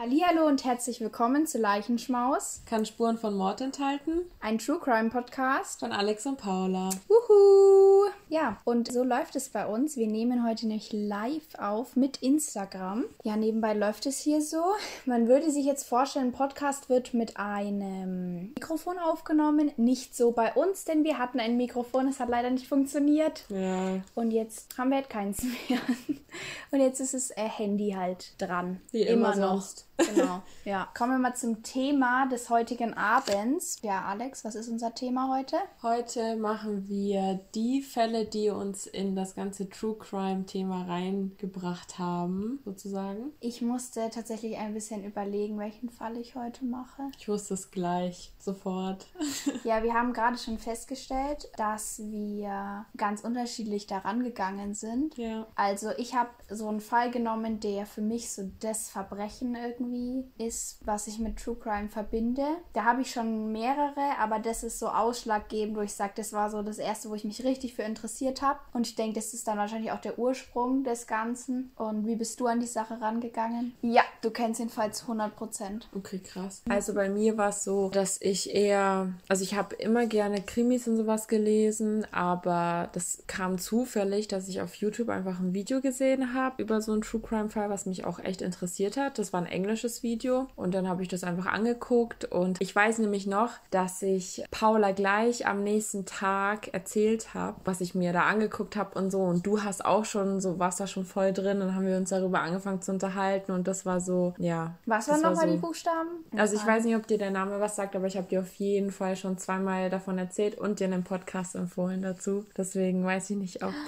Hallihallo und herzlich willkommen zu Leichenschmaus. Kann Spuren von Mord enthalten. Ein True Crime Podcast von Alex und Paula. Wuhu! Ja, und so läuft es bei uns. Wir nehmen heute nämlich live auf mit Instagram. Ja, nebenbei läuft es hier so. Man würde sich jetzt vorstellen, ein Podcast wird mit einem Mikrofon aufgenommen. Nicht so bei uns, denn wir hatten ein Mikrofon, es hat leider nicht funktioniert. Ja. Und jetzt haben wir halt keins mehr. Und jetzt ist es äh, Handy halt dran. Wie immer, immer noch. Sonst. Genau. Ja. Kommen wir mal zum Thema des heutigen Abends. Ja, Alex, was ist unser Thema heute? Heute machen wir die Fälle, die uns in das ganze True Crime Thema reingebracht haben, sozusagen. Ich musste tatsächlich ein bisschen überlegen, welchen Fall ich heute mache. Ich wusste es gleich, sofort. ja, wir haben gerade schon festgestellt, dass wir ganz unterschiedlich daran gegangen sind. Ja. Also ich habe so einen Fall genommen, der für mich so das Verbrechen irgendwie irgendwie ist, was ich mit True Crime verbinde. Da habe ich schon mehrere, aber das ist so ausschlaggebend, wo ich sage, das war so das erste, wo ich mich richtig für interessiert habe. Und ich denke, das ist dann wahrscheinlich auch der Ursprung des Ganzen. Und wie bist du an die Sache rangegangen? Ja, du kennst ihn Fall zu 100 Prozent. Okay, krass. Also bei mir war es so, dass ich eher, also ich habe immer gerne Krimis und sowas gelesen, aber das kam zufällig, dass ich auf YouTube einfach ein Video gesehen habe über so einen True Crime Fall, was mich auch echt interessiert hat. Das war ein englisches englisches Video und dann habe ich das einfach angeguckt und ich weiß nämlich noch, dass ich Paula gleich am nächsten Tag erzählt habe, was ich mir da angeguckt habe und so und du hast auch schon so warst da schon voll drin und haben wir uns darüber angefangen zu unterhalten und das war so, ja. Was waren nochmal so, die Buchstaben? Also ich weiß nicht, ob dir der Name was sagt, aber ich habe dir auf jeden Fall schon zweimal davon erzählt und dir einen Podcast empfohlen dazu. Deswegen weiß ich nicht, ob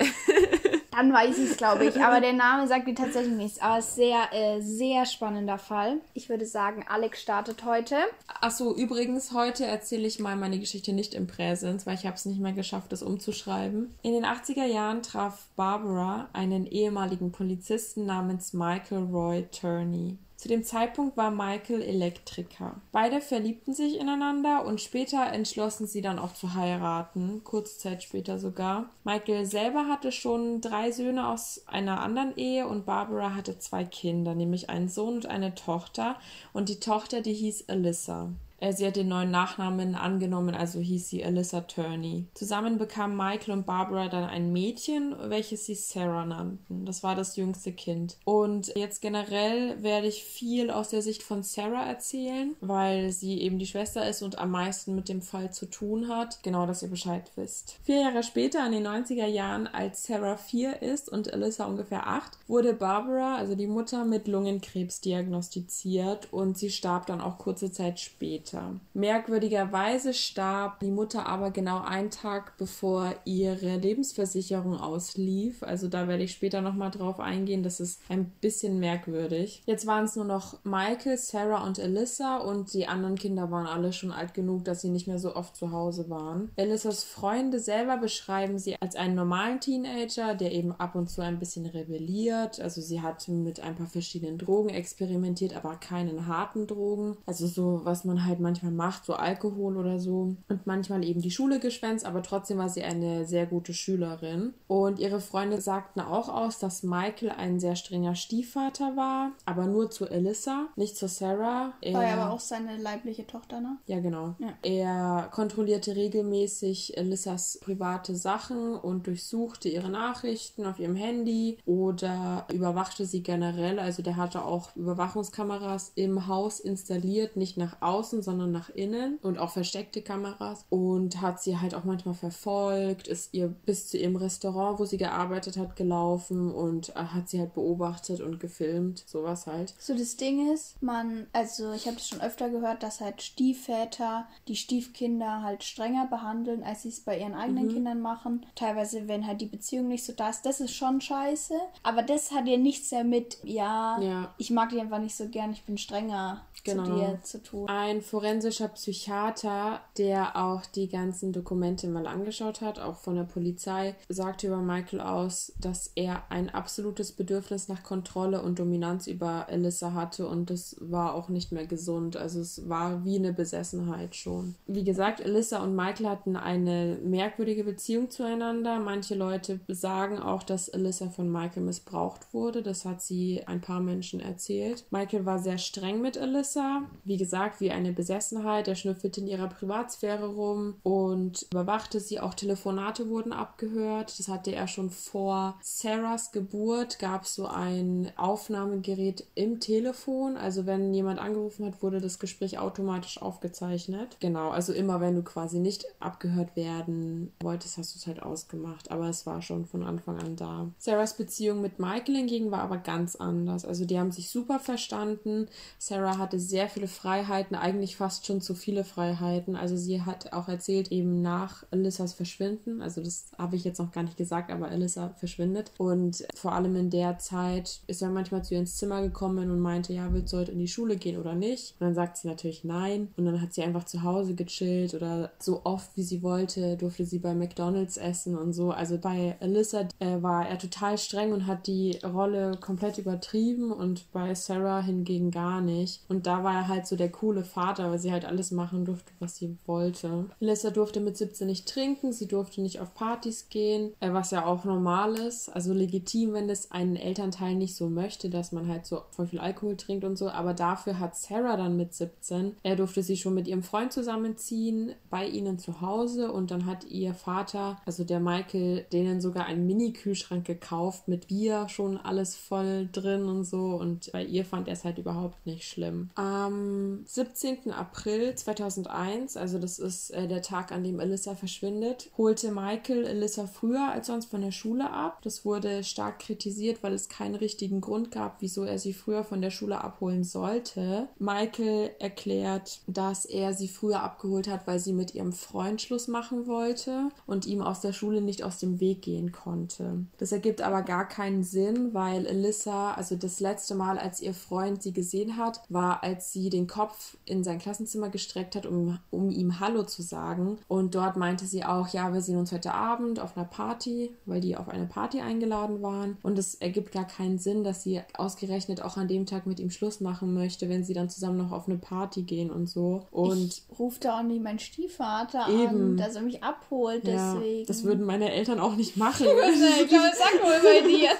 Dann weiß ich es, glaube ich. Aber der Name sagt mir tatsächlich nichts. Aber sehr, äh, sehr spannender Fall. Ich würde sagen, Alex startet heute. Achso, übrigens, heute erzähle ich mal meine Geschichte nicht im Präsens, weil ich habe es nicht mehr geschafft, das umzuschreiben. In den 80er Jahren traf Barbara einen ehemaligen Polizisten namens Michael Roy Turney. Zu dem Zeitpunkt war Michael Elektriker. Beide verliebten sich ineinander und später entschlossen sie dann auch zu heiraten, kurze Zeit später sogar. Michael selber hatte schon drei Söhne aus einer anderen Ehe und Barbara hatte zwei Kinder, nämlich einen Sohn und eine Tochter und die Tochter, die hieß Alyssa. Äh, sie hat den neuen Nachnamen angenommen, also hieß sie Alyssa Turney. Zusammen bekamen Michael und Barbara dann ein Mädchen, welches sie Sarah nannten. Das war das jüngste Kind. Und jetzt generell werde ich viel aus der Sicht von Sarah erzählen, weil sie eben die Schwester ist und am meisten mit dem Fall zu tun hat. Genau, dass ihr Bescheid wisst. Vier Jahre später, in den 90er Jahren, als Sarah vier ist und Alyssa ungefähr acht, wurde Barbara, also die Mutter, mit Lungenkrebs diagnostiziert und sie starb dann auch kurze Zeit später später. Merkwürdigerweise starb die Mutter aber genau einen Tag bevor ihre Lebensversicherung auslief. Also da werde ich später nochmal drauf eingehen. Das ist ein bisschen merkwürdig. Jetzt waren es nur noch Michael, Sarah und Alyssa und die anderen Kinder waren alle schon alt genug, dass sie nicht mehr so oft zu Hause waren. Alyssas Freunde selber beschreiben sie als einen normalen Teenager, der eben ab und zu ein bisschen rebelliert. Also sie hat mit ein paar verschiedenen Drogen experimentiert, aber keinen harten Drogen. Also so, was man halt halt manchmal macht, so Alkohol oder so. Und manchmal eben die Schule geschwänzt, aber trotzdem war sie eine sehr gute Schülerin. Und ihre Freunde sagten auch aus, dass Michael ein sehr strenger Stiefvater war, aber nur zu Alyssa, nicht zu Sarah. Er, war ja aber auch seine leibliche Tochter, ne? Ja, genau. Ja. Er kontrollierte regelmäßig Alyssas private Sachen und durchsuchte ihre Nachrichten auf ihrem Handy oder überwachte sie generell. Also der hatte auch Überwachungskameras im Haus installiert, nicht nach außen, sondern nach innen und auch versteckte Kameras und hat sie halt auch manchmal verfolgt, ist ihr bis zu ihrem Restaurant, wo sie gearbeitet hat, gelaufen und äh, hat sie halt beobachtet und gefilmt, sowas halt. So das Ding ist, man, also ich habe das schon öfter gehört, dass halt Stiefväter die Stiefkinder halt strenger behandeln, als sie es bei ihren eigenen mhm. Kindern machen. Teilweise, wenn halt die Beziehung nicht so da ist, das ist schon scheiße. Aber das hat ja nichts damit, ja, ja. ich mag die einfach nicht so gern, ich bin strenger genau. zu dir zu tun. Ein forensischer Psychiater, der auch die ganzen Dokumente mal angeschaut hat, auch von der Polizei, sagte über Michael aus, dass er ein absolutes Bedürfnis nach Kontrolle und Dominanz über Alyssa hatte und das war auch nicht mehr gesund. Also es war wie eine Besessenheit schon. Wie gesagt, Alyssa und Michael hatten eine merkwürdige Beziehung zueinander. Manche Leute sagen auch, dass Alyssa von Michael missbraucht wurde. Das hat sie ein paar Menschen erzählt. Michael war sehr streng mit Alyssa. Wie gesagt, wie eine Besessenheit. Er schnüffelte in ihrer Privatsphäre rum und überwachte sie. Auch Telefonate wurden abgehört. Das hatte er schon vor Sarahs Geburt. Gab es so ein Aufnahmegerät im Telefon. Also wenn jemand angerufen hat, wurde das Gespräch automatisch aufgezeichnet. Genau, also immer wenn du quasi nicht abgehört werden wolltest, hast du es halt ausgemacht. Aber es war schon von Anfang an da. Sarahs Beziehung mit Michael hingegen war aber ganz anders. Also die haben sich super verstanden. Sarah hatte sehr viele Freiheiten, eigentlich fast schon zu viele Freiheiten. Also sie hat auch erzählt, eben nach Alyssas Verschwinden, also das habe ich jetzt noch gar nicht gesagt, aber Alyssa verschwindet. Und vor allem in der Zeit ist er manchmal zu ihr ins Zimmer gekommen und meinte, ja, willst du heute in die Schule gehen oder nicht? Und dann sagt sie natürlich nein. Und dann hat sie einfach zu Hause gechillt oder so oft wie sie wollte, durfte sie bei McDonalds essen und so. Also bei Alyssa äh, war er total streng und hat die Rolle komplett übertrieben und bei Sarah hingegen gar nicht. Und da war er halt so der coole Vater, weil sie halt alles machen durfte, was sie wollte. Alyssa durfte mit 17 nicht trinken, sie durfte nicht auf Partys gehen, äh, was ja auch normal ist. Also legitim, wenn das ein Elternteil nicht so möchte, dass man halt so voll viel Alkohol trinkt und so. Aber dafür hat Sarah dann mit 17, er durfte sie schon mit ihrem Freund zusammenziehen, bei ihnen zu Hause und dann hat ihr Vater, also der Michael, denen sogar einen Mini-Kühlschrank gekauft mit Bier, schon alles voll drin und so. Und bei ihr fand er es halt überhaupt nicht schlimm. Am 17. April 2001, also das ist äh, der Tag, an dem Alyssa verschwindet, holte Michael Alyssa früher als sonst von der Schule ab. Das wurde stark kritisiert, weil es keinen richtigen Grund gab, wieso er sie früher von der Schule abholen sollte. Michael erklärt, dass er sie früher abgeholt hat, weil sie mit ihrem Freund Schluss machen wollte und ihm aus der Schule nicht aus dem Weg gehen konnte. Das ergibt aber gar keinen Sinn, weil Alyssa, also das letzte Mal, als ihr Freund sie gesehen hat, war, als sie den Kopf in sein Klassenzimmer gestreckt hat, um, um ihm Hallo zu sagen. Und dort meinte sie auch, ja, wir sehen uns heute Abend auf einer Party, weil die auf eine Party eingeladen waren. Und es ergibt gar keinen Sinn, dass sie ausgerechnet auch an dem Tag mit ihm Schluss machen möchte, wenn sie dann zusammen noch auf eine Party gehen und so. Und ich rufe da auch nicht meinen Stiefvater eben. an, dass er mich abholt, ja, deswegen. Das würden meine Eltern auch nicht machen. ich glaube, sagt wohl bei dir.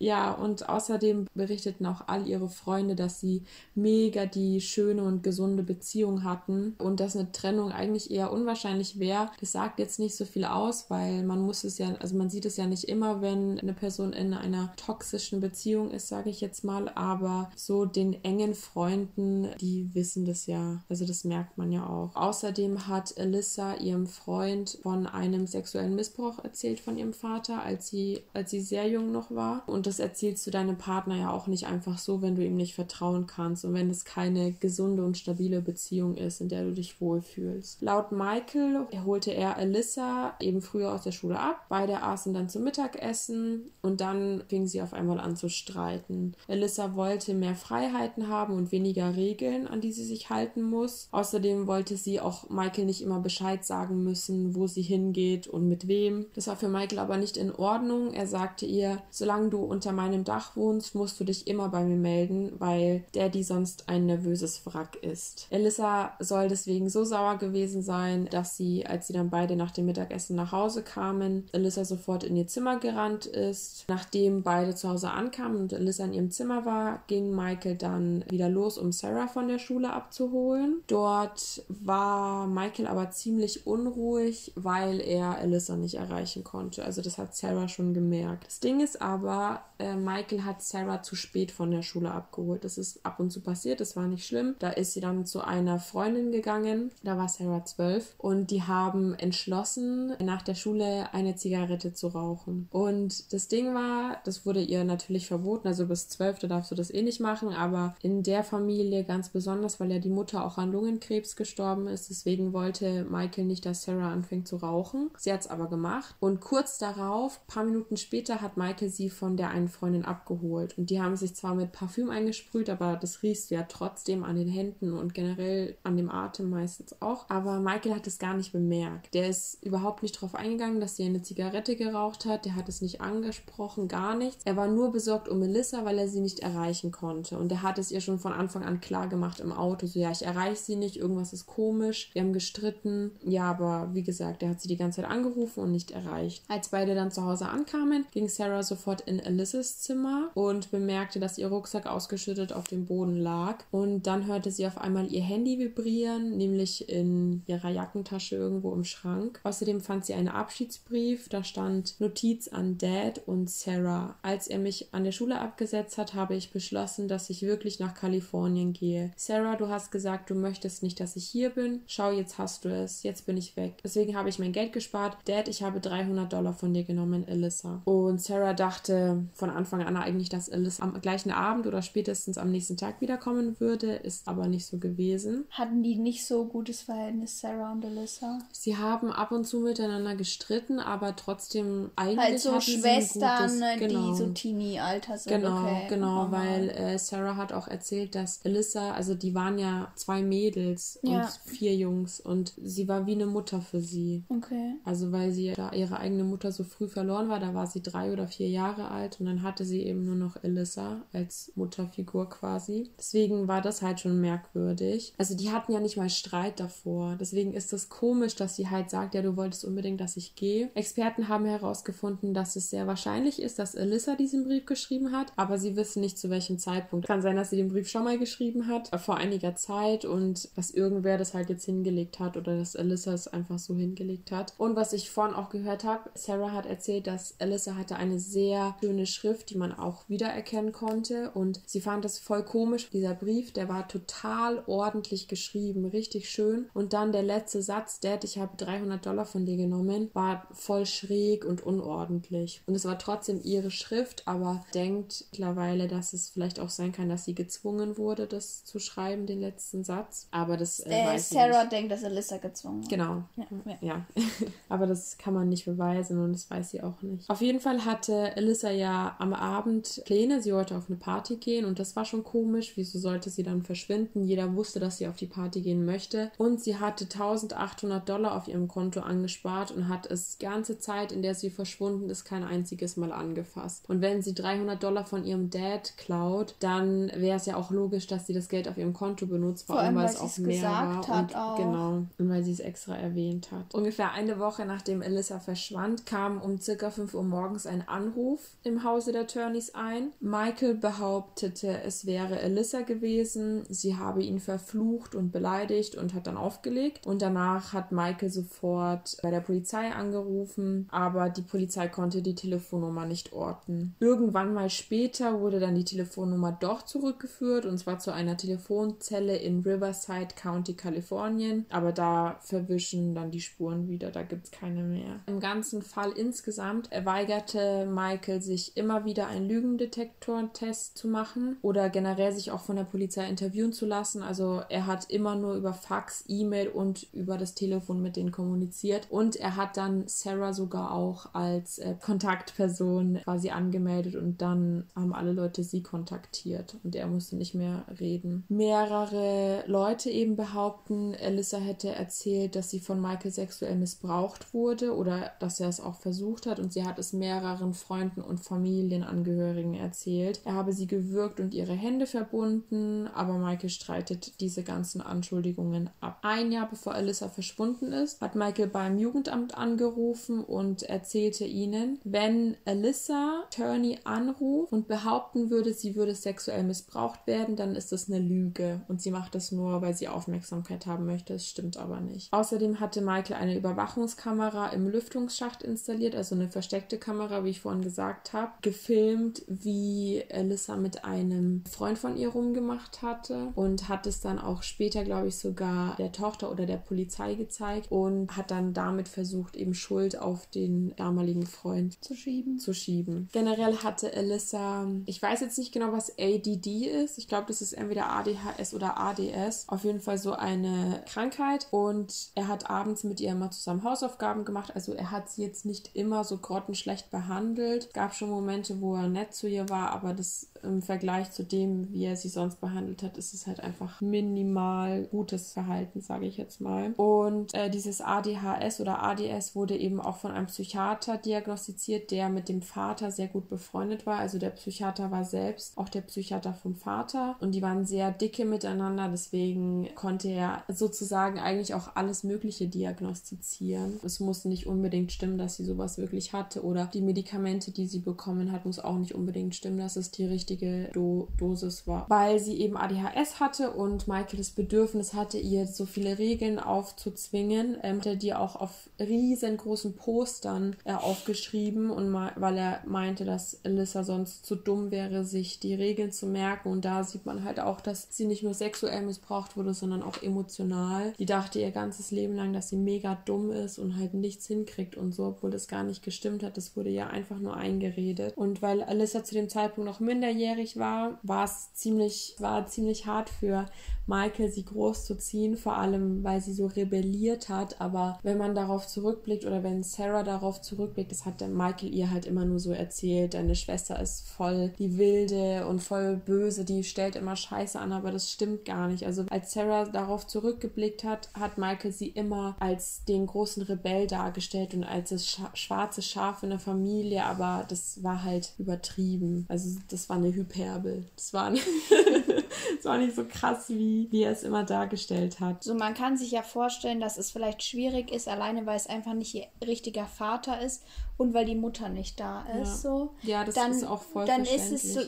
Ja, und außerdem berichteten auch all ihre Freunde, dass sie mega die schöne und gesunde Beziehung hatten und dass eine Trennung eigentlich eher unwahrscheinlich wäre. Das sagt jetzt nicht so viel aus, weil man muss es ja, also man sieht es ja nicht immer, wenn eine Person in einer toxischen Beziehung ist, sage ich jetzt mal, aber so den engen Freunden, die wissen das ja, also das merkt man ja auch. Außerdem hat Alyssa ihrem Freund von einem sexuellen Missbrauch erzählt von ihrem Vater, als sie, als sie sehr jung noch war und das erzählst du deinem Partner ja auch nicht einfach so, wenn du ihm nicht vertrauen kannst und wenn es keine gesunde und stabile Beziehung ist, in der du dich wohlfühlst. Laut Michael holte er Alyssa eben früher aus der Schule ab. Beide aßen dann zum Mittagessen und dann fingen sie auf einmal an zu streiten. Alyssa wollte mehr Freiheiten haben und weniger Regeln, an die sie sich halten muss. Außerdem wollte sie auch Michael nicht immer Bescheid sagen müssen, wo sie hingeht und mit wem. Das war für Michael aber nicht in Ordnung. Er sagte ihr, solange du unter meinem Dach wohnst, musst du dich immer bei mir melden, weil Daddy sonst ein nervöses Wrack ist. Elissa soll deswegen so sauer gewesen sein, dass sie, als sie dann beide nach dem Mittagessen nach Hause kamen, Elissa sofort in ihr Zimmer gerannt ist. Nachdem beide zu Hause ankamen und Elissa in ihrem Zimmer war, ging Michael dann wieder los, um Sarah von der Schule abzuholen. Dort war Michael aber ziemlich unruhig, weil er Elissa nicht erreichen konnte. Also das hat Sarah schon gemerkt. Das Ding ist aber, äh, Michael hat Sarah zu spät von der Schule abgeholt. Das ist ab und zu passiert, das war nicht schlimm. Da ist sie dann zu einer Freundin gegangen, da war Sarah zwölf und die haben entschlossen, nach der Schule eine Zigarette zu rauchen. Und das Ding war, das wurde ihr natürlich verboten, also bis zwölf, da darfst du das eh nicht machen, aber in der Familie ganz besonders, weil ja die Mutter auch an Lungenkrebs gestorben ist, deswegen wollte Michael nicht, dass Sarah anfängt zu rauchen. Sie hat es aber gemacht und kurz darauf, paar Minuten später, hat Michael sie von der einen Freundin abgeholt. Und die haben sich zwar mit Parfüm eingesprüht, aber das riechst du ja trotzdem an den Händen und generell an dem Atem meistens auch. Aber Michael hat es gar nicht bemerkt. Der ist überhaupt nicht darauf eingegangen, dass sie eine Zigarette geraucht hat. Der hat es nicht angesprochen, gar nichts. Er war nur besorgt um Melissa, weil er sie nicht erreichen konnte. Und er hat es ihr schon von Anfang an klar gemacht im Auto. So, ja, ich erreiche sie nicht, irgendwas ist komisch. Wir haben gestritten. Ja, aber wie gesagt, er hat sie die ganze Zeit angerufen und nicht erreicht. Als beide dann zu Hause ankamen, ging Sarah sofort in Alysas Zimmer und bemerkte, dass ihr Rucksack ausgeschüttet auf dem Boden lag. Und dann hörte sie auf einmal ihr Handy vibrieren, nämlich in ihrer Jackentasche irgendwo im Schrank. Außerdem fand sie einen Abschiedsbrief, da stand Notiz an Dad und Sarah. Als er mich an der Schule abgesetzt hat, habe ich beschlossen, dass ich wirklich nach Kalifornien gehe. Sarah, du hast gesagt, du möchtest nicht, dass ich hier bin. Schau, jetzt hast du es. Jetzt bin ich weg. Deswegen habe ich mein Geld gespart. Dad, ich habe 300 Dollar von dir genommen, Alyssa. Und Sarah dachte von Anfang an eigentlich, dass Alyssa am gleichen Abend oder spätestens am nächsten Tag wiederkommen würde, ist aber nicht so gewesen. Hatten die nicht so gutes Verhältnis, Sarah und Alyssa? Sie haben ab und zu miteinander gestritten, aber trotzdem eigentlich Halt so hatten sie ein Schwestern, gutes- ne, genau. die so Teenie-Alter sind. Genau, okay. genau, Aha. weil äh, Sarah hat auch erzählt, dass Alyssa, also die waren ja zwei Mädels Ja. und vier Jungs und sie war wie eine Mutter für sie. Okay. Also weil sie da ihre eigene Mutter so früh verloren war, da war sie drei oder vier Jahre alt und dann hatte sie eben nur noch Alyssa als Mutterfigur quasi. Deswegen war das halt schon merkwürdig. Also die hatten ja nicht mal Streit davor. Deswegen ist es komisch, dass sie halt sagt, ja, du wolltest unbedingt, dass ich gehe. Experten haben herausgefunden, dass es sehr wahrscheinlich ist, dass Alyssa diesen Brief geschrieben hat, aber sie wissen nicht zu welchem Zeitpunkt. Kann sein, dass sie den Brief schon mal geschrieben hat, äh, vor einiger Zeit und dass irgendwer das halt jetzt hingelegt hat oder dass Alyssa es einfach so hingelegt hat. Und was ich vorhin auch gehört habe, Sarah hat erzählt, dass Alyssa hatte eine sehr schöne Schrift, die man auch wiedererkennen konnte und sie fand das voll komisch. Dieser Brief, der war total ordentlich geschrieben, richtig schön. Und dann der letzte Satz, Dad, ich habe 300 Dollar von dir genommen, war voll schräg und unordentlich. Und es war trotzdem ihre Schrift, aber denkt mittlerweile, dass es vielleicht auch sein kann, dass sie gezwungen wurde, das zu schreiben, den letzten Satz. Aber das äh, Äh, Sarah denkt, dass Alyssa gezwungen hat. Genau. Ja, ja. Ja, aber das kann man nicht beweisen und das weiß sie auch nicht. Auf jeden Fall hatte Alyssa ja am Abend Pläne. Sie wollte auf eine Party gehen und das war schon komisch. Wieso sollte sie dann verschwinden? Jeder wusste, dass sie auf die Party gehen möchte. Und sie hatte 1800 Dollar auf ihrem Konto angespart und hat es die ganze Zeit, in der sie verschwunden ist, kein einziges Mal angefasst. Und wenn sie 300 Dollar von ihrem Dad klaut, dann wäre es ja auch logisch, dass sie das Geld auf ihrem Konto benutzt, vor, Vor allem weil weil es sie auch es mehr gesagt war. hat und auch. Genau, und weil sie es extra erwähnt hat. Ungefähr eine Woche nachdem Alyssa verschwand, kam um circa 5 Uhr morgens ein Anruf im Hause der Turneys ein. Michael behauptete, es wäre Alyssa gewesen. Sie habe ihn verflucht und beleidigt und hat dann aufgelegt. Und danach hat Michael sofort bei der Polizei angerufen, aber die Polizei konnte die Telefonnummer nicht orten. Irgendwann mal später wurde dann die Telefonnummer doch zurückgeführt und zwar zu einer Telefonzelle in Riverside County, Kalifornien. Aber da verwischen dann die Spuren wieder, da gibt es keine mehr. Im ganzen Fall insgesamt weigerte Michael sich immer wieder einen Lügendetektor-Test zu machen oder generell sich auch von der Polizei interviewen zu lassen. Also er hat immer nur über Fax, E-Mail und über das Telefon mit denen kommuniziert. Und er hat dann Sarah sogar auch als äh, Kontaktperson quasi angemeldet und dann haben alle Leute sie kontaktiert und er musste nicht mehr reden. Mehrere Leute eben behaupten, Alyssa hätte erzählt, dass sie von Michael sexuell missbraucht wurde oder dass er es auch versucht hat und sie hat es mehreren Freunden und Familienangehörigen erzählt. Er habe sie gewürgt und ihre Hände verbunden, aber Michael streitet diese ganzen Anschuldigungen ab. Ein Jahr bevor Alyssa verschwunden ist, hat Michael beim Jugendamt angerufen und erzählte ihnen, wenn Alyssa Turney anruft und behaupten würde, sie würde sexuell missbraucht werden, dann ist das eine Lüge und sie macht das nur, weil sie Aufmerksamkeit haben möchte. Es stimmt aber nicht. Außerdem hatte Michael eine Überwachungskamera im Lüftungsschacht installiert, also eine versteckte Kamera, wie ich vorhin gesagt habe, gefilmt, wie Alyssa mit einem Freund von ihr rumgemacht hatte und hat es dann auch später, glaube ich, sogar der Tochter oder der Polizei gezeigt und hat dann damit versucht, eben Schuld auf den damaligen Freund Zu schieben. zu schieben. Generell hatte Alyssa, ich weiß jetzt nicht genau, was ADD ist. Ich glaube, das ist entweder ADHS oder ADS. Auf jeden Fall so eine Krankheit. Und er hat abends mit ihr immer zusammen Hausaufgaben gemacht. Also er hat sie jetzt nicht immer so grottenschlecht behandelt. Es gab schon Momente, wo er nett zu ihr war, aber das im Vergleich zu dem, wie er sie sonst behandelt hat, ist es halt einfach minimal gutes Verhalten, sage ich jetzt mal. Und äh, dieses ADHS oder ADS wurde eben auch von einem Psychiater diagnostiziert, der mit dem Vater sehr gut befreundet war. Also der Psychiater war selbst auch der Psychiater vom Vater und die waren sehr dicke miteinander. Deswegen konnte er sozusagen eigentlich auch alles Mögliche diagnostizieren. Es muss nicht unbedingt stimmen, dass sie sowas wirklich hatte oder die Medikamente, die sie bekommen hat, muss auch nicht unbedingt stimmen, dass es die richtige Do Dosis war. Weil sie eben ADHS hatte und Michael das Bedürfnis hatte, ihr so viele Regeln aufzuzwingen, ähm, hat er die auch auf riesengroßen Postern äh, aufgeschrieben und weil er meinte, dass Alyssa sonst zu dumm wäre, sich die Regeln zu merken. Und da sieht man halt auch, dass sie nicht nur sexuell missbraucht wurde, sondern auch emotional. Die dachte ihr ganzes Leben lang, dass sie mega dumm ist und halt nichts hinkriegt und so, obwohl das gar nicht gestimmt hat. Das wurde ja einfach nur eingeredet. Und weil Alyssa zu dem Zeitpunkt noch minderjährig war, war es ziemlich, war ziemlich hart für Michael, sie großzuziehen, vor allem weil sie so rebelliert hat. Aber wenn man darauf zurückblickt oder wenn Sarah darauf zurückblickt, das hat Michael ihr halt immer nur so erzählt. Deine Schwester ist voll die Wilde und voll böse, die stellt immer Scheiße an, aber das stimmt gar nicht. Also als Sarah darauf zurückgeblickt hat, hat Michael sie immer als den großen Rebell dargestellt und als das schwarze Schaf in der Familie, aber das war halt übertrieben. Also das war eine Hyperbel. Das war, das war nicht so krass, wie, wie er es immer dargestellt hat. So, man kann sich ja vorstellen, dass es vielleicht schwierig ist, alleine weil es einfach nicht ihr richtiger Vater ist und weil die Mutter nicht da ist. Ja, so. ja das dann, ist auch voll Dann ist es so,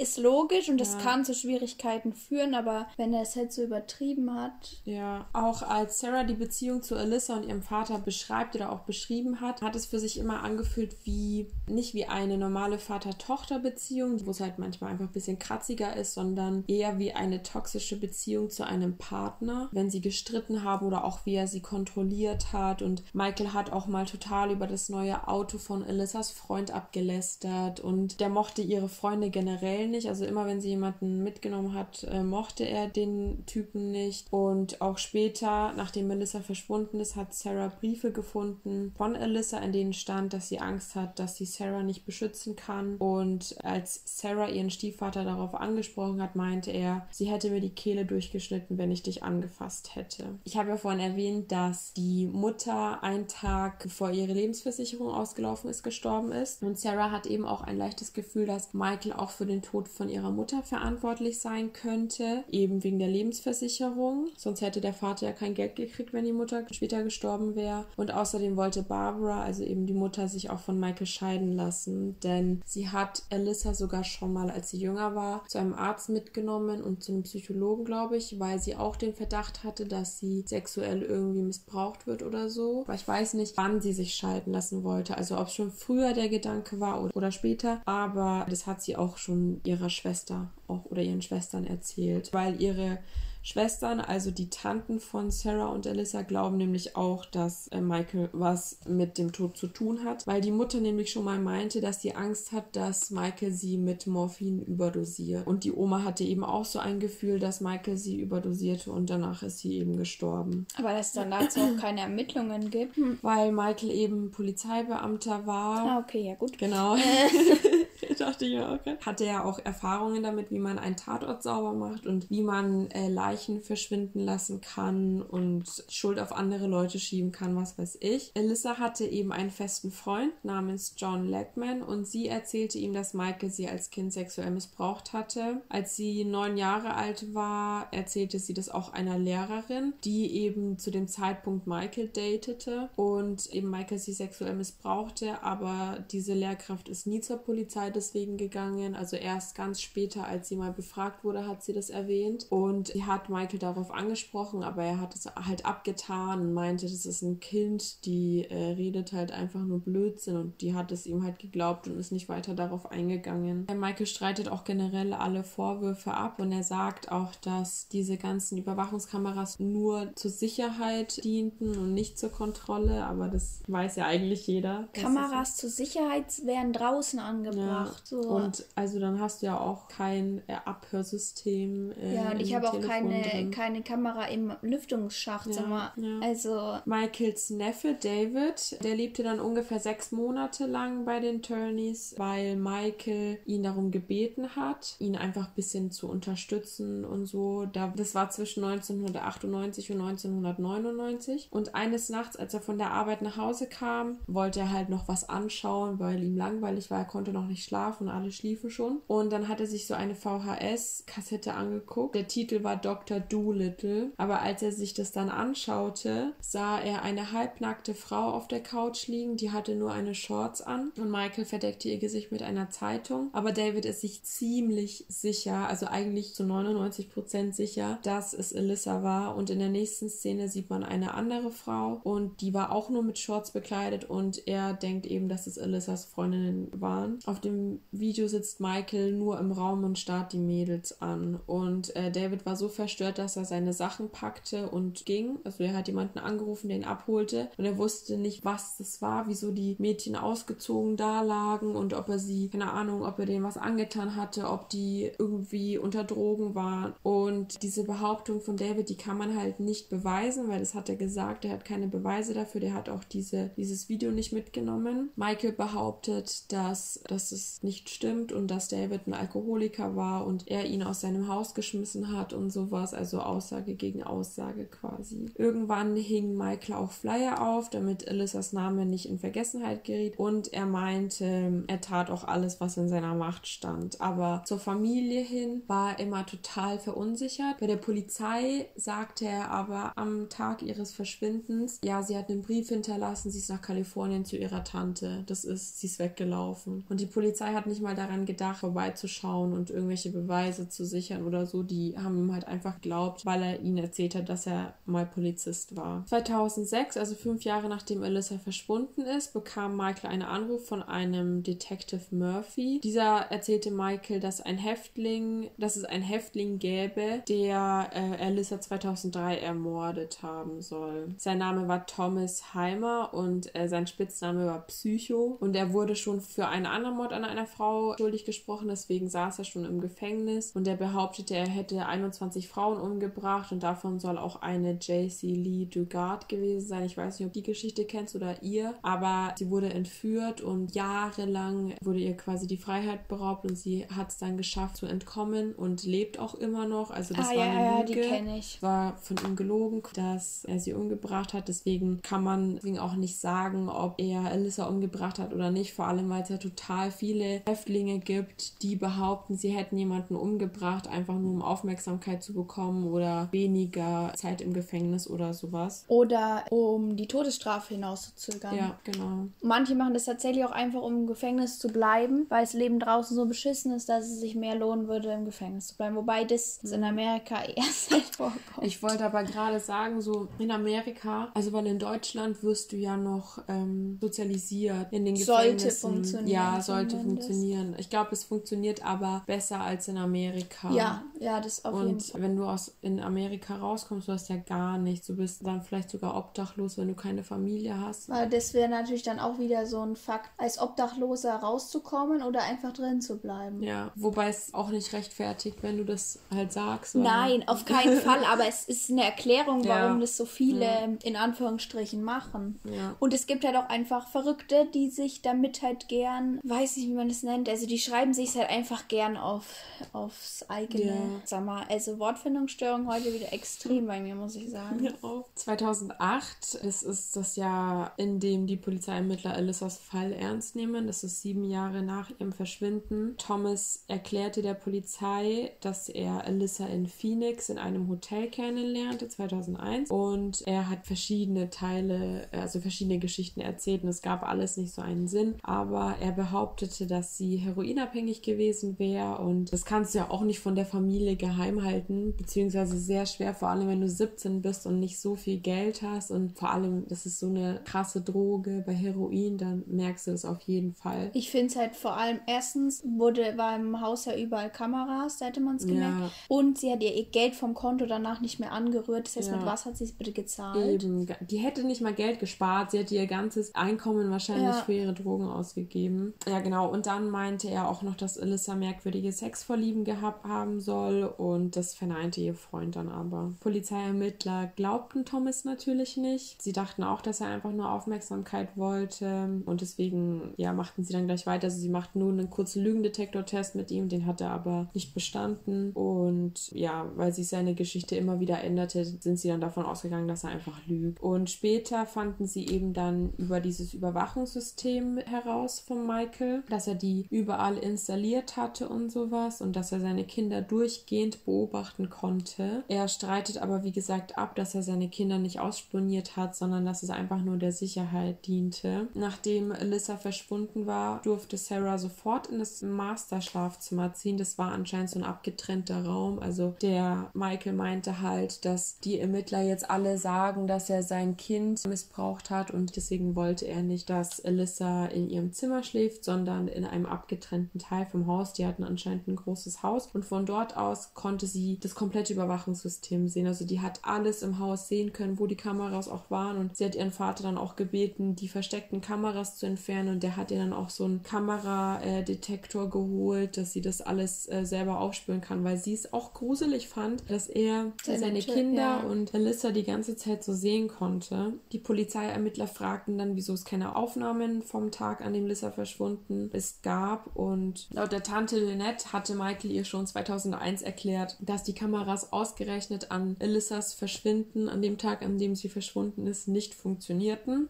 ist logisch und das ja. kann zu Schwierigkeiten führen, aber wenn er es halt so übertrieben hat. Ja, auch als Sarah die Beziehung zu Alyssa und ihrem Vater beschreibt oder auch beschrieben hat, hat es für sich immer angefühlt wie, nicht wie eine normale Vater-Tochter-Beziehung, wo es halt manchmal einfach ein bisschen kratziger ist, sondern eher wie eine toxische Beziehung zu einem Partner, wenn sie gestritten haben oder auch wie er sie kontrolliert hat. Und Michael hat auch mal total über das neue Auto von Alyssas Freund abgelästert und der mochte ihre Freunde generell nicht. Also immer wenn sie jemanden mitgenommen hat, äh, mochte er den Typen nicht. Und auch später, nachdem Melissa verschwunden ist, hat Sarah Briefe gefunden von Alyssa, in denen stand, dass sie Angst hat, dass sie Sarah nicht beschützen kann. Und als Sarah ihren Stiefvater darauf angesprochen hat, meinte er, sie hätte mir die Kehle durchgeschnitten, wenn ich dich angefasst hätte. Ich habe ja vorhin erwähnt, dass die Mutter einen Tag vor ihre Lebensversicherung ausgelaufen gelaufen ist, gestorben ist. Und Sarah hat eben auch ein leichtes Gefühl, dass Michael auch für den Tod von ihrer Mutter verantwortlich sein könnte, eben wegen der Lebensversicherung. Sonst hätte der Vater ja kein Geld gekriegt, wenn die Mutter später gestorben wäre. Und außerdem wollte Barbara, also eben die Mutter, sich auch von Michael scheiden lassen, denn sie hat Alyssa sogar schon mal, als sie jünger war, zu einem Arzt mitgenommen und zu einem Psychologen, glaube ich, weil sie auch den Verdacht hatte, dass sie sexuell irgendwie missbraucht wird oder so. Aber ich weiß nicht, wann sie sich scheiden lassen wollte. Also ob es schon früher der Gedanke war oder später, aber das hat sie auch schon ihrer Schwester auch oder ihren Schwestern erzählt, weil ihre Schwestern, also die Tanten von Sarah und Alyssa, glauben nämlich auch, dass äh, Michael was mit dem Tod zu tun hat, weil die Mutter nämlich schon mal meinte, dass sie Angst hat, dass Michael sie mit Morphin überdosiert. Und die Oma hatte eben auch so ein Gefühl, dass Michael sie überdosierte und danach ist sie eben gestorben. Aber dass es dann dazu auch keine Ermittlungen gibt. Weil Michael eben Polizeibeamter war. Ah, okay, ja gut. Genau. dachte ich mir, okay. Hatte ja auch Erfahrungen damit, wie man einen Tatort sauber macht und wie man äh, Leichen verschwinden lassen kann und Schuld auf andere Leute schieben kann, was weiß ich. Alyssa hatte eben einen festen Freund namens John Legman und sie erzählte ihm, dass Michael sie als Kind sexuell missbraucht hatte. Als sie neun Jahre alt war, erzählte sie das auch einer Lehrerin, die eben zu dem Zeitpunkt Michael datete und eben Michael sie sexuell missbrauchte, aber diese Lehrkraft ist nie zur Polizei deswegen gegangen. Also erst ganz später, als sie mal befragt wurde, hat sie das erwähnt und sie hat Michael darauf angesprochen, aber er hat es halt abgetan und meinte, das ist ein Kind, die äh, redet halt einfach nur Blödsinn und die hat es ihm halt geglaubt und ist nicht weiter darauf eingegangen. Michael streitet auch generell alle Vorwürfe ab und er sagt auch, dass diese ganzen Überwachungskameras nur zur Sicherheit dienten und nicht zur Kontrolle, aber das weiß ja eigentlich jeder. Kameras zur Sicherheit werden draußen angebracht. Ja. So. Und also dann hast du ja auch kein äh, Abhörsystem. Äh, ja, und ich habe auch keine, keine Kamera im Lüftungsschacht. Ja, Ja, ja. Also, Michaels Neffe David, der lebte dann ungefähr sechs Monate lang bei den Turnies, weil Michael ihn darum gebeten hat, ihn einfach ein bisschen zu unterstützen und so. Da, das war zwischen 1998 und 1999. Und eines Nachts, als er von der Arbeit nach Hause kam, wollte er halt noch was anschauen, weil ihm langweilig war. Er konnte noch nicht schlafen und alle schliefen schon. Und dann hat er sich so eine VHS-Kassette angeguckt. Der Titel war Dr. Doolittle. Aber als er sich das dann anschaute, sah er eine halbnackte Frau auf der Couch liegen. Die hatte nur eine Shorts an. Und Michael verdeckte ihr Gesicht mit einer Zeitung. Aber David ist sich ziemlich sicher, also eigentlich zu 99% sicher, dass es Alyssa war. Und in der nächsten Szene sieht man eine andere Frau. Und die war auch nur mit Shorts bekleidet. Und er denkt eben, dass es Alyssas Freundinnen waren. Auf dem Video sitzt Michael nur im Raum und starrt die Mädels an. Und äh, David war so verstört, dass er seine Sachen packte und ging. Also er hat jemanden angerufen, der ihn abholte. Und er wusste nicht, was das war, wieso die Mädchen ausgezogen da lagen und ob er sie, keine Ahnung, ob er denen was angetan hatte, ob die irgendwie unter Drogen waren. Und diese Behauptung von David, die kann man halt nicht beweisen, weil das hat er gesagt, er hat keine Beweise dafür, der hat auch diese, dieses Video nicht mitgenommen. Michael behauptet, dass, dass es nicht stimmt und dass David ein Alkoholiker war und er ihn aus seinem Haus geschmissen hat und sowas, also Aussage gegen Aussage quasi. Irgendwann hing Michael auch Flyer auf, damit Alyssas Name nicht in Vergessenheit geriet und er meinte, er tat auch alles, was in seiner Macht stand. Aber zur Familie hin war er immer total verunsichert. Bei der Polizei sagte er aber am Tag ihres Verschwindens, ja, sie hat einen Brief hinterlassen, sie ist nach Kalifornien zu ihrer Tante. Das ist, sie ist weggelaufen. Und die Polizei hat nicht mal daran gedacht, vorbeizuschauen und irgendwelche Beweise zu sichern oder so. Die haben ihm halt einfach geglaubt, weil er ihnen erzählt hat, dass er mal Polizist war. 2006, also fünf Jahre nachdem Alyssa verschwunden ist, bekam Michael einen Anruf von einem Detective Murphy. Dieser erzählte Michael, dass ein Häftling, dass es einen Häftling gäbe, der äh, Alyssa 2003 ermordet haben soll. Sein Name war Thomas Heimer und äh, sein Spitzname war Psycho und er wurde schon für einen anderen Mord an einer Frau schuldig gesprochen, deswegen saß er schon im Gefängnis und er behauptete, er hätte 21 Frauen umgebracht und davon soll auch eine JC Lee Dugard gewesen sein. Ich weiß nicht, ob die Geschichte kennst oder ihr, aber sie wurde entführt und jahrelang wurde ihr quasi die Freiheit beraubt und sie hat es dann geschafft zu entkommen und lebt auch immer noch. Also das ah, war ja, eine ja, Lüge. die kenne ich. War von ihm gelogen, dass er sie umgebracht hat. Deswegen kann man deswegen auch nicht sagen, ob er Alyssa umgebracht hat oder nicht. Vor allem, weil es ja total viele Häftlinge gibt, die behaupten, sie hätten jemanden umgebracht, einfach nur um Aufmerksamkeit zu bekommen oder weniger Zeit im Gefängnis oder sowas. Oder um die Todesstrafe hinauszuzögern. Ja, genau. Manche machen das tatsächlich auch einfach, um im Gefängnis zu bleiben, weil das Leben draußen so beschissen ist, dass es sich mehr lohnen würde, im Gefängnis zu bleiben. Wobei das in Amerika eher selten vorkommt. Ich wollte aber gerade sagen, so in Amerika, also weil in Deutschland wirst du ja noch ähm, sozialisiert in den Sollte Gefängnissen. funktionieren Ja, sollte zumindest. Funktionieren. Ich glaube, es funktioniert aber besser als in Amerika. Ja, ja, das auf jeden Und Fall. wenn du aus in Amerika rauskommst, du hast ja gar nichts. Du bist dann vielleicht sogar obdachlos, wenn du keine Familie hast. Weil das wäre natürlich dann auch wieder so ein Fakt, als Obdachloser rauszukommen oder einfach drin zu bleiben. Ja, wobei es auch nicht rechtfertigt, wenn du das halt sagst. Nein, auf keinen Fall, aber es ist eine Erklärung, Ja. warum das so viele in Anführungsstrichen machen. Ja. Und es gibt halt auch einfach Verrückte, die sich damit halt gern, weiß nicht, wie man das nennt, also die schreiben sich halt einfach gern auf, aufs eigene. Ja. Sag mal, also Wortfindungsstörung heute wieder extrem bei mir, muss ich sagen. Ja, auch. 2008, das ist das Jahr, in dem die Polizeiermittler Alyssas Fall ernst nehmen. Das ist sieben Jahre nach ihrem Verschwinden. Thomas erklärte der Polizei, dass er Alyssa in Phoenix in einem Hotel kennenlernte, 2001. Und er hat verschiedene Teile, also verschiedene Geschichten erzählt. Und es gab alles nicht so einen Sinn. Aber er behauptete, dass sie heroinabhängig gewesen wäre. Und das kannst du ja auch nicht von der Familie geheim halten, beziehungsweise sehr schwer, vor allem wenn du 17 bist und nicht so viel Geld hast. Und vor allem, das ist so eine krasse Droge bei Heroin, dann merkst du das auf jeden Fall. Ich finde es halt vor allem, erstens wurde, war im Haus ja überall Kameras, da hätte man es gemerkt. Ja. Und sie hat ihr ihr Geld vom Konto danach nicht mehr angerührt. Das heißt, Ja. mit was hat sie es bitte gezahlt? Eben, die hätte nicht mal Geld gespart, sie hätte ihr ganzes Einkommen wahrscheinlich Ja. für ihre Drogen ausgegeben. Ja, genau. Und dann meinte er auch noch, dass Alyssa merkwürdige Sexvorlieben gehabt haben soll und das verneinte ihr Freund dann aber. Polizeiermittler glaubten Thomas natürlich nicht. Sie dachten auch, dass er einfach nur Aufmerksamkeit wollte und deswegen ja machten sie dann gleich weiter. Also sie machten nur einen kurzen Lügendetektor-Test mit ihm, den hat er aber nicht bestanden und ja, weil sich seine Geschichte immer wieder änderte, sind sie dann davon ausgegangen, dass er einfach lügt. Und später fanden sie eben dann über dieses Überwachungssystem heraus von Michael, dass er die überall installiert hatte und sowas und dass er seine Kinder durchgehend beobachten konnte. Er streitet aber wie gesagt ab, dass er seine Kinder nicht ausspioniert hat, sondern dass es einfach nur der Sicherheit diente. Nachdem Alyssa verschwunden war, durfte Sarah sofort in das Masterschlafzimmer ziehen. Das war anscheinend so ein abgetrennter Raum. Also der Michael meinte halt, dass die Ermittler jetzt alle sagen, dass er sein Kind missbraucht hat und deswegen wollte er nicht, dass Alyssa in ihrem Zimmer schläft, sondern in einem abgetrennten Teil vom Haus. Die hatten anscheinend ein großes Haus und von dort aus konnte sie das komplette Überwachungssystem sehen. Also die hat alles im Haus sehen können, wo die Kameras auch waren und sie hat ihren Vater dann auch gebeten, die versteckten Kameras zu entfernen und der hat ihr dann auch so einen Kameradetektor geholt, dass sie das alles äh, selber aufspüren kann, weil sie es auch gruselig fand, dass er seine, seine Kinder ja. und Melissa die ganze Zeit so sehen konnte. Die Polizeiermittler fragten dann, wieso es keine Aufnahmen vom Tag, an dem Lissa verschwunden ist, gab und laut der Tante Lynette hatte Michael ihr schon 2001 erklärt, dass die Kameras ausgerechnet an Elissas Verschwinden, an dem Tag, an dem sie verschwunden ist, nicht funktionierten.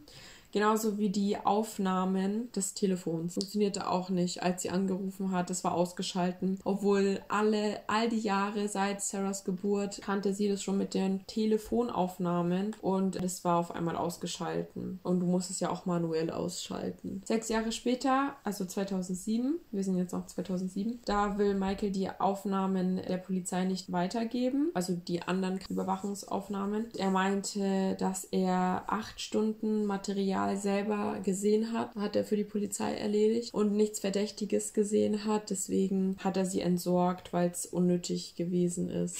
Genauso wie die Aufnahmen des Telefons. Funktionierte auch nicht, als sie angerufen hat. Das war ausgeschalten. Obwohl alle, all die Jahre seit Sarahs Geburt kannte sie das schon mit den Telefonaufnahmen und das war auf einmal ausgeschalten. Und du musst es ja auch manuell ausschalten. Sechs Jahre später, also 2007, wir sind jetzt noch 2007, da will Michael die Aufnahmen der Polizei nicht weitergeben, also die anderen Überwachungsaufnahmen. Er meinte, dass er acht Stunden Material Material selber gesehen hat, hat er für die Polizei erledigt und nichts Verdächtiges gesehen hat. Deswegen hat er sie entsorgt, weil es unnötig gewesen ist.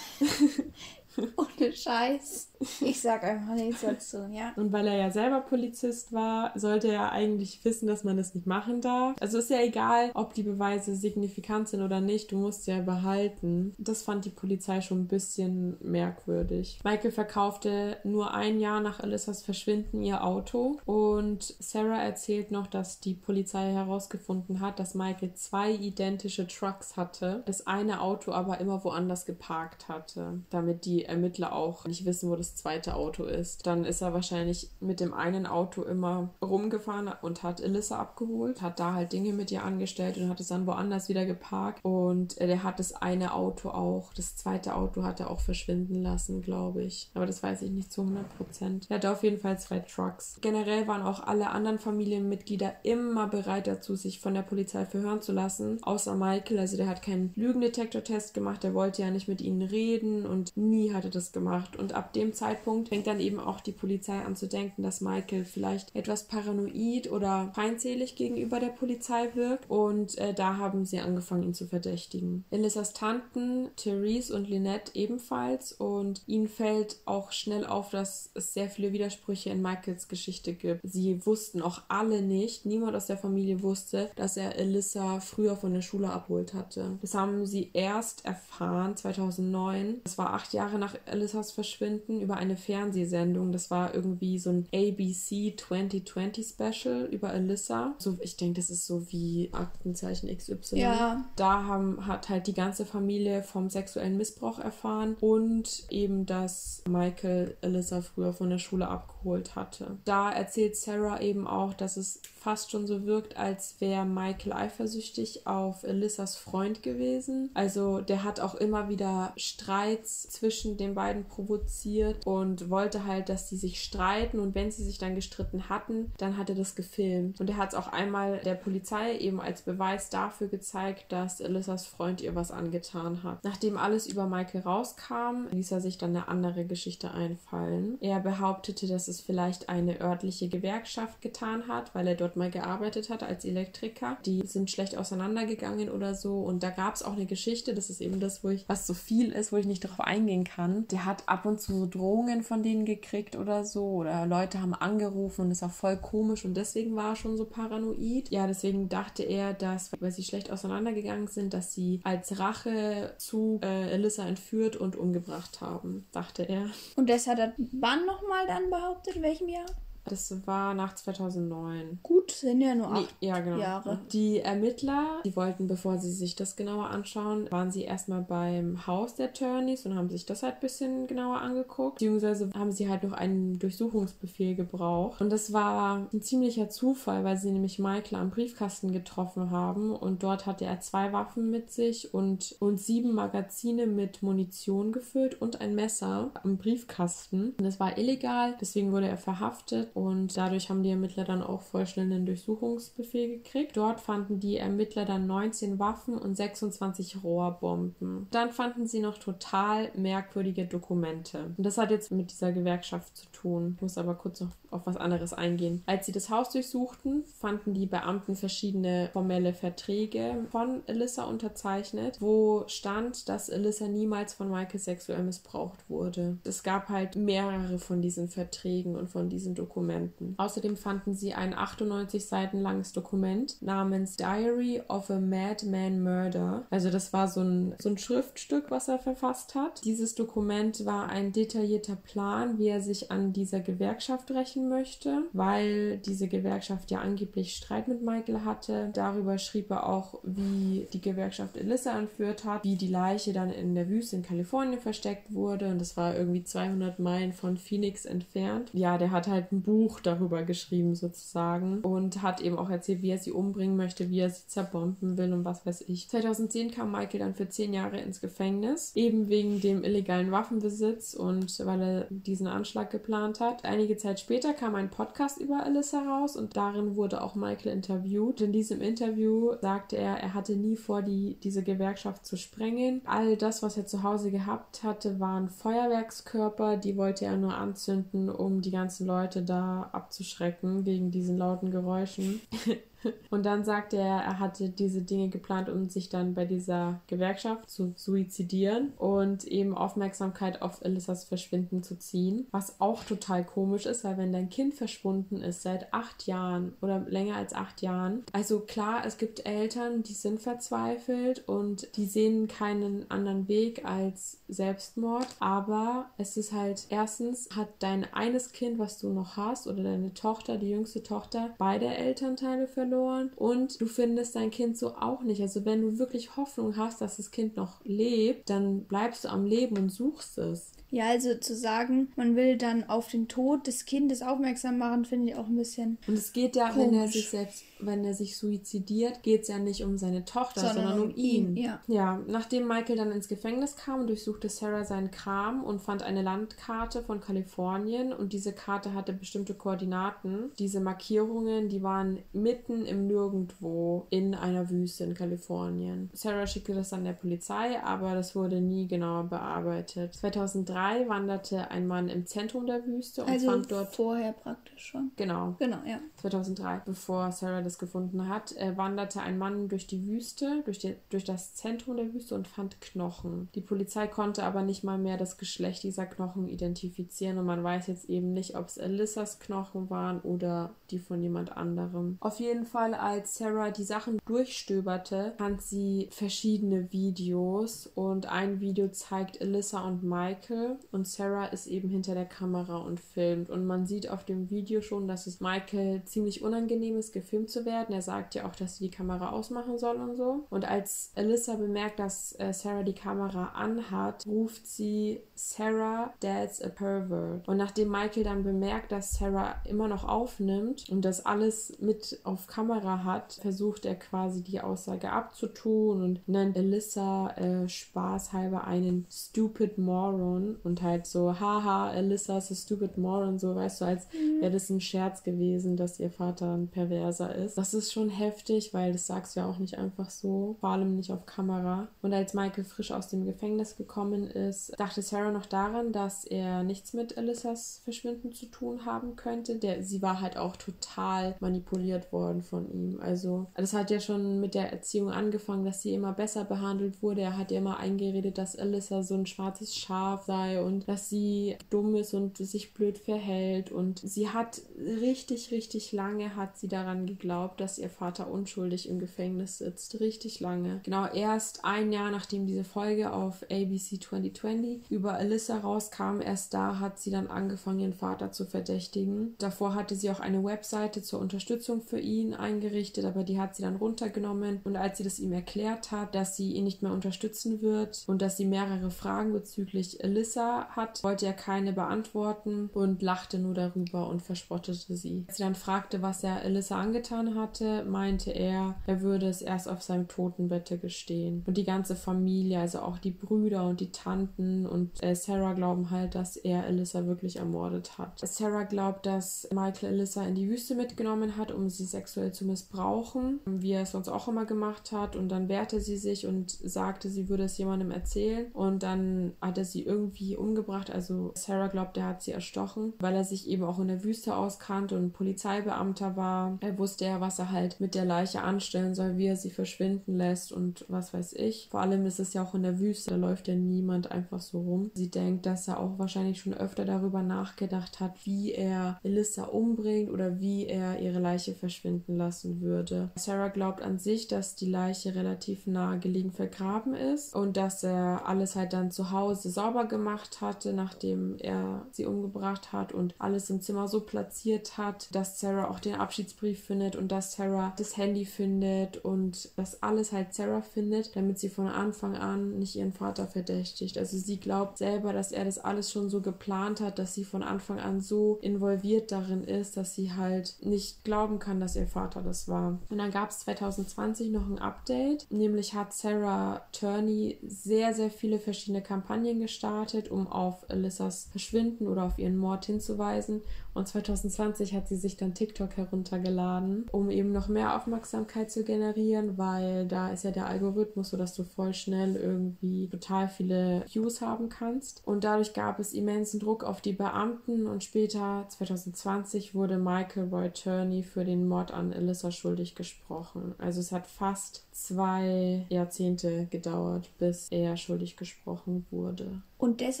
Ohne Scheiß. Ich sag einfach nichts dazu, ja. Und weil er ja selber Polizist war, sollte er eigentlich wissen, dass man das nicht machen darf. Also ist ja egal, ob die Beweise signifikant sind oder nicht, du musst ja behalten. Das fand die Polizei schon ein bisschen merkwürdig. Michael verkaufte nur ein Jahr nach Alissas Verschwinden ihr Auto und Sarah erzählt noch, dass die Polizei herausgefunden hat, dass Michael zwei identische Trucks hatte, das eine Auto aber immer woanders geparkt hatte, damit die Ermittler auch nicht wissen, wo das zweite Auto ist. Dann ist er wahrscheinlich mit dem einen Auto immer rumgefahren und hat Elissa abgeholt, hat da halt Dinge mit ihr angestellt und hat es dann woanders wieder geparkt. Und der hat das eine Auto auch, das zweite Auto hat er auch verschwinden lassen, glaube ich. Aber das weiß ich nicht zu 100 Prozent. Er hatte auf jeden Fall zwei Trucks. Generell waren auch alle anderen Familienmitglieder immer bereit dazu, sich von der Polizei verhören zu lassen, außer Michael. Also der hat keinen Lügendetektor-Test gemacht, der wollte ja nicht mit ihnen reden und nie hat hatte das gemacht. Und ab dem Zeitpunkt fängt dann eben auch die Polizei an zu denken, dass Michael vielleicht etwas paranoid oder feindselig gegenüber der Polizei wirkt. Und äh, da haben sie angefangen, ihn zu verdächtigen. Elissas Tanten, Therese und Lynette ebenfalls. Und ihnen fällt auch schnell auf, dass es sehr viele Widersprüche in Michaels Geschichte gibt. Sie wussten auch alle nicht, niemand aus der Familie wusste, dass er Elissa früher von der Schule abholt hatte. Das haben sie erst erfahren 2009. Das war acht Jahre nach Alissas Verschwinden über eine Fernsehsendung. Das war irgendwie so ein ABC 2020 Special über Alyssa. So, ich denke, das ist so wie Aktenzeichen XY. Ja. Da haben, hat halt die ganze Familie vom sexuellen Missbrauch erfahren und eben, dass Michael Alyssa früher von der Schule abgeholt hatte. Da erzählt Sarah eben auch, dass es fast schon so wirkt, als wäre Michael eifersüchtig auf Alyssas Freund gewesen. Also der hat auch immer wieder Streits zwischen den beiden provoziert und wollte halt, dass sie sich streiten und wenn sie sich dann gestritten hatten, dann hat er das gefilmt. Und er hat es auch einmal der Polizei eben als Beweis dafür gezeigt, dass Alyssas Freund ihr was angetan hat. Nachdem alles über Michael rauskam, ließ er sich dann eine andere Geschichte einfallen. Er behauptete, dass es vielleicht eine örtliche Gewerkschaft getan hat, weil er dort mal gearbeitet hat als Elektriker. Die sind schlecht auseinandergegangen oder so und da gab es auch eine Geschichte, das ist eben das, wo ich, was so viel ist, wo ich nicht darauf eingehen kann. Der hat ab und zu so Drohungen von denen gekriegt oder so. Oder Leute haben angerufen und es war voll komisch und deswegen war er schon so paranoid. Ja, deswegen dachte er, dass, weil sie schlecht auseinandergegangen sind, dass sie als Rache zu äh, Elissa entführt und umgebracht haben, dachte er. Und das hat er wann nochmal dann behauptet? In welchem Jahr? Das war nach 2009. Gut, sind ja nur acht nee, ja, genau. Jahre. Die Ermittler, die wollten, bevor sie sich das genauer anschauen, waren sie erstmal beim Haus der Turnys und haben sich das halt ein bisschen genauer angeguckt. Beziehungsweise haben sie halt noch einen Durchsuchungsbefehl gebraucht. Und das war ein ziemlicher Zufall, weil sie nämlich Michael am Briefkasten getroffen haben und dort hatte er zwei Waffen mit sich und, und sieben Magazine mit Munition gefüllt und ein Messer am Briefkasten. Und das war illegal, deswegen wurde er verhaftet und dadurch haben die Ermittler dann auch voll schnell einen Durchsuchungsbefehl gekriegt. Dort fanden die Ermittler dann 19 Waffen und 26 Rohrbomben. Dann fanden sie noch total merkwürdige Dokumente. Und das hat jetzt mit dieser Gewerkschaft zu tun. Ich muss aber kurz noch auf was anderes eingehen. Als sie das Haus durchsuchten, fanden die Beamten verschiedene formelle Verträge von Alyssa unterzeichnet, wo stand, dass Alyssa niemals von Michael sexuell missbraucht wurde. Es gab halt mehrere von diesen Verträgen und von diesen Dokumenten. Dokumenten. Außerdem fanden sie ein 98 Seiten langes Dokument namens Diary of a Madman Murder. Also das war so ein, so ein Schriftstück, was er verfasst hat. Dieses Dokument war ein detaillierter Plan, wie er sich an dieser Gewerkschaft rächen möchte, weil diese Gewerkschaft ja angeblich Streit mit Michael hatte. Darüber schrieb er auch, wie die Gewerkschaft Elissa entführt hat, wie die Leiche dann in der Wüste in Kalifornien versteckt wurde und das war irgendwie 200 Meilen von Phoenix entfernt. Ja, der hat halt ein Buch darüber geschrieben sozusagen und hat eben auch erzählt, wie er sie umbringen möchte, wie er sie zerbomben will und was weiß ich. 2010 kam Michael dann für zehn Jahre ins Gefängnis, eben wegen dem illegalen Waffenbesitz und weil er diesen Anschlag geplant hat. Einige Zeit später kam ein Podcast über Alice heraus und darin wurde auch Michael interviewt. In diesem Interview sagte er, er hatte nie vor, die, diese Gewerkschaft zu sprengen. All das, was er zu Hause gehabt hatte, waren Feuerwerkskörper, die wollte er nur anzünden, um die ganzen Leute da abzuschrecken wegen diesen lauten Geräuschen. Und dann sagte er, er hatte diese Dinge geplant, um sich dann bei dieser Gewerkschaft zu suizidieren und eben Aufmerksamkeit auf Elissas Verschwinden zu ziehen. Was auch total komisch ist, weil wenn dein Kind verschwunden ist seit acht Jahren oder länger als acht Jahren, also klar, es gibt Eltern, die sind verzweifelt und die sehen keinen anderen Weg als Selbstmord, aber es ist halt erstens hat dein eines Kind, was du noch hast, oder deine Tochter, die jüngste Tochter, beide Elternteile verloren verloren und du findest dein Kind so auch nicht. Also wenn du wirklich Hoffnung hast, dass das Kind noch lebt, dann bleibst du am Leben und suchst es. Ja, also zu sagen, man will dann auf den Tod des Kindes aufmerksam machen, finde ich auch ein bisschen. Und es geht ja, komisch. wenn er sich selbst, wenn er sich suizidiert, geht es ja nicht um seine Tochter, sondern, sondern um ihn. ihn. Ja. ja, nachdem Michael dann ins Gefängnis kam, durchsuchte Sarah seinen Kram und fand eine Landkarte von Kalifornien und diese Karte hatte bestimmte Koordinaten. Diese Markierungen, die waren mitten im Nirgendwo in einer Wüste in Kalifornien. Sarah schickte das dann der Polizei, aber das wurde nie genauer bearbeitet. 2003 2003 wanderte ein Mann im Zentrum der Wüste und also fand dort. Vorher praktisch schon. Genau. Genau, ja. 2003, bevor Sarah das gefunden hat, äh, wanderte ein Mann durch die Wüste, durch, die, durch das Zentrum der Wüste und fand Knochen. Die Polizei konnte aber nicht mal mehr das Geschlecht dieser Knochen identifizieren und man weiß jetzt eben nicht, ob es Alissas Knochen waren oder die von jemand anderem. Auf jeden Fall, als Sarah die Sachen durchstöberte, fand sie verschiedene Videos und ein Video zeigt Alyssa und Michael und Sarah ist eben hinter der Kamera und filmt. Und man sieht auf dem Video schon, dass es Michael ziemlich unangenehm ist, gefilmt zu werden. Er sagt ja auch, dass sie die Kamera ausmachen soll und so. Und als Alyssa bemerkt, dass äh, Sarah die Kamera anhat, ruft sie Sarah, Dad's a pervert. Und nachdem Michael dann bemerkt, dass Sarah immer noch aufnimmt und das alles mit auf Kamera hat, versucht er quasi die Aussage abzutun und nennt Alyssa äh, spaßhalber einen stupid moron und halt so, haha, Alyssa ist a stupid moron, so weißt du, als mhm. wäre das ein Scherz gewesen, dass ihr Vater ein Perverser ist. Das ist schon heftig, weil das sagst du ja auch nicht einfach so, vor allem nicht auf Kamera. Und als Michael frisch aus dem Gefängnis gekommen ist, dachte Sarah noch daran, dass er nichts mit Alyssas Verschwinden zu tun haben könnte. Der, sie war halt auch total manipuliert worden von ihm. Also, das hat ja schon mit der Erziehung angefangen, dass sie immer besser behandelt wurde. Er hat ihr immer eingeredet, dass Alyssa so ein schwarzes Schaf sei und dass sie dumm ist und sich blöd verhält. Und sie hat richtig, richtig lange hat sie daran geglaubt, dass ihr Vater unschuldig im Gefängnis sitzt. Richtig lange. Genau erst ein Jahr nachdem diese Folge auf ABC 2020 über Alyssa rauskam, erst da hat sie dann angefangen, ihren Vater zu verdächtigen. Davor hatte sie auch eine Webseite zur Unterstützung für ihn eingerichtet, aber die hat sie dann runtergenommen. Und als sie das ihm erklärt hat, dass sie ihn nicht mehr unterstützen wird und dass sie mehrere Fragen bezüglich Alyssa hat, wollte er keine beantworten und lachte nur darüber und verspottete sie. Als sie dann fragte, was er Alyssa angetan hatte, meinte er, er würde es erst auf seinem Totenbette gestehen. Und die ganze Familie, also auch die Brüder und die Tanten und äh, Sarah glauben halt, dass er Alyssa wirklich ermordet hat. Sarah glaubt, dass Michael Alyssa in die Wüste mitgenommen hat, um sie sexuell zu missbrauchen, wie er es sonst auch immer gemacht hat. Und dann wehrte sie sich und sagte, sie würde es jemandem erzählen. Und dann hat er sie irgendwie umgebracht. Also Sarah glaubt, er hat sie erstochen, weil er sich eben auch in der Wüste auskannte und Polizeibeamter war. Er wusste was er halt mit der Leiche anstellen soll, wie er sie verschwinden lässt und was weiß ich. Vor allem ist es ja auch in der Wüste, da läuft ja niemand einfach so rum. Sie denkt, dass er auch wahrscheinlich schon öfter darüber nachgedacht hat, wie er Elissa umbringt oder wie er ihre Leiche verschwinden lassen würde. Sarah glaubt an sich, dass die Leiche relativ nah gelegen vergraben ist und dass er alles halt dann zu Hause sauber gemacht hatte, nachdem er sie umgebracht hat und alles im Zimmer so platziert hat, dass Sarah auch den Abschiedsbrief findet und dass Sarah das Handy findet und dass alles halt Sarah findet, damit sie von Anfang an nicht ihren Vater verdächtigt. Also sie glaubt selber, dass er das alles schon so geplant hat, dass sie von Anfang an so involviert darin ist, dass sie halt nicht glauben kann, dass ihr Vater das war. Und dann gab es 2020 noch ein Update, nämlich hat Sarah Turney sehr, sehr viele verschiedene Kampagnen gestartet, um auf Alyssas Verschwinden oder auf ihren Mord hinzuweisen. Und 2020 hat sie sich dann TikTok heruntergeladen, um eben noch mehr Aufmerksamkeit zu generieren, weil da ist ja der Algorithmus so, dass du voll schnell irgendwie total viele Views haben kannst. Und dadurch gab es immensen Druck auf die Beamten und später, 2020, wurde Michael Roy Turney für den Mord an Alyssa schuldig gesprochen. Also es hat fast zwei Jahrzehnte gedauert, bis er schuldig gesprochen wurde. Und das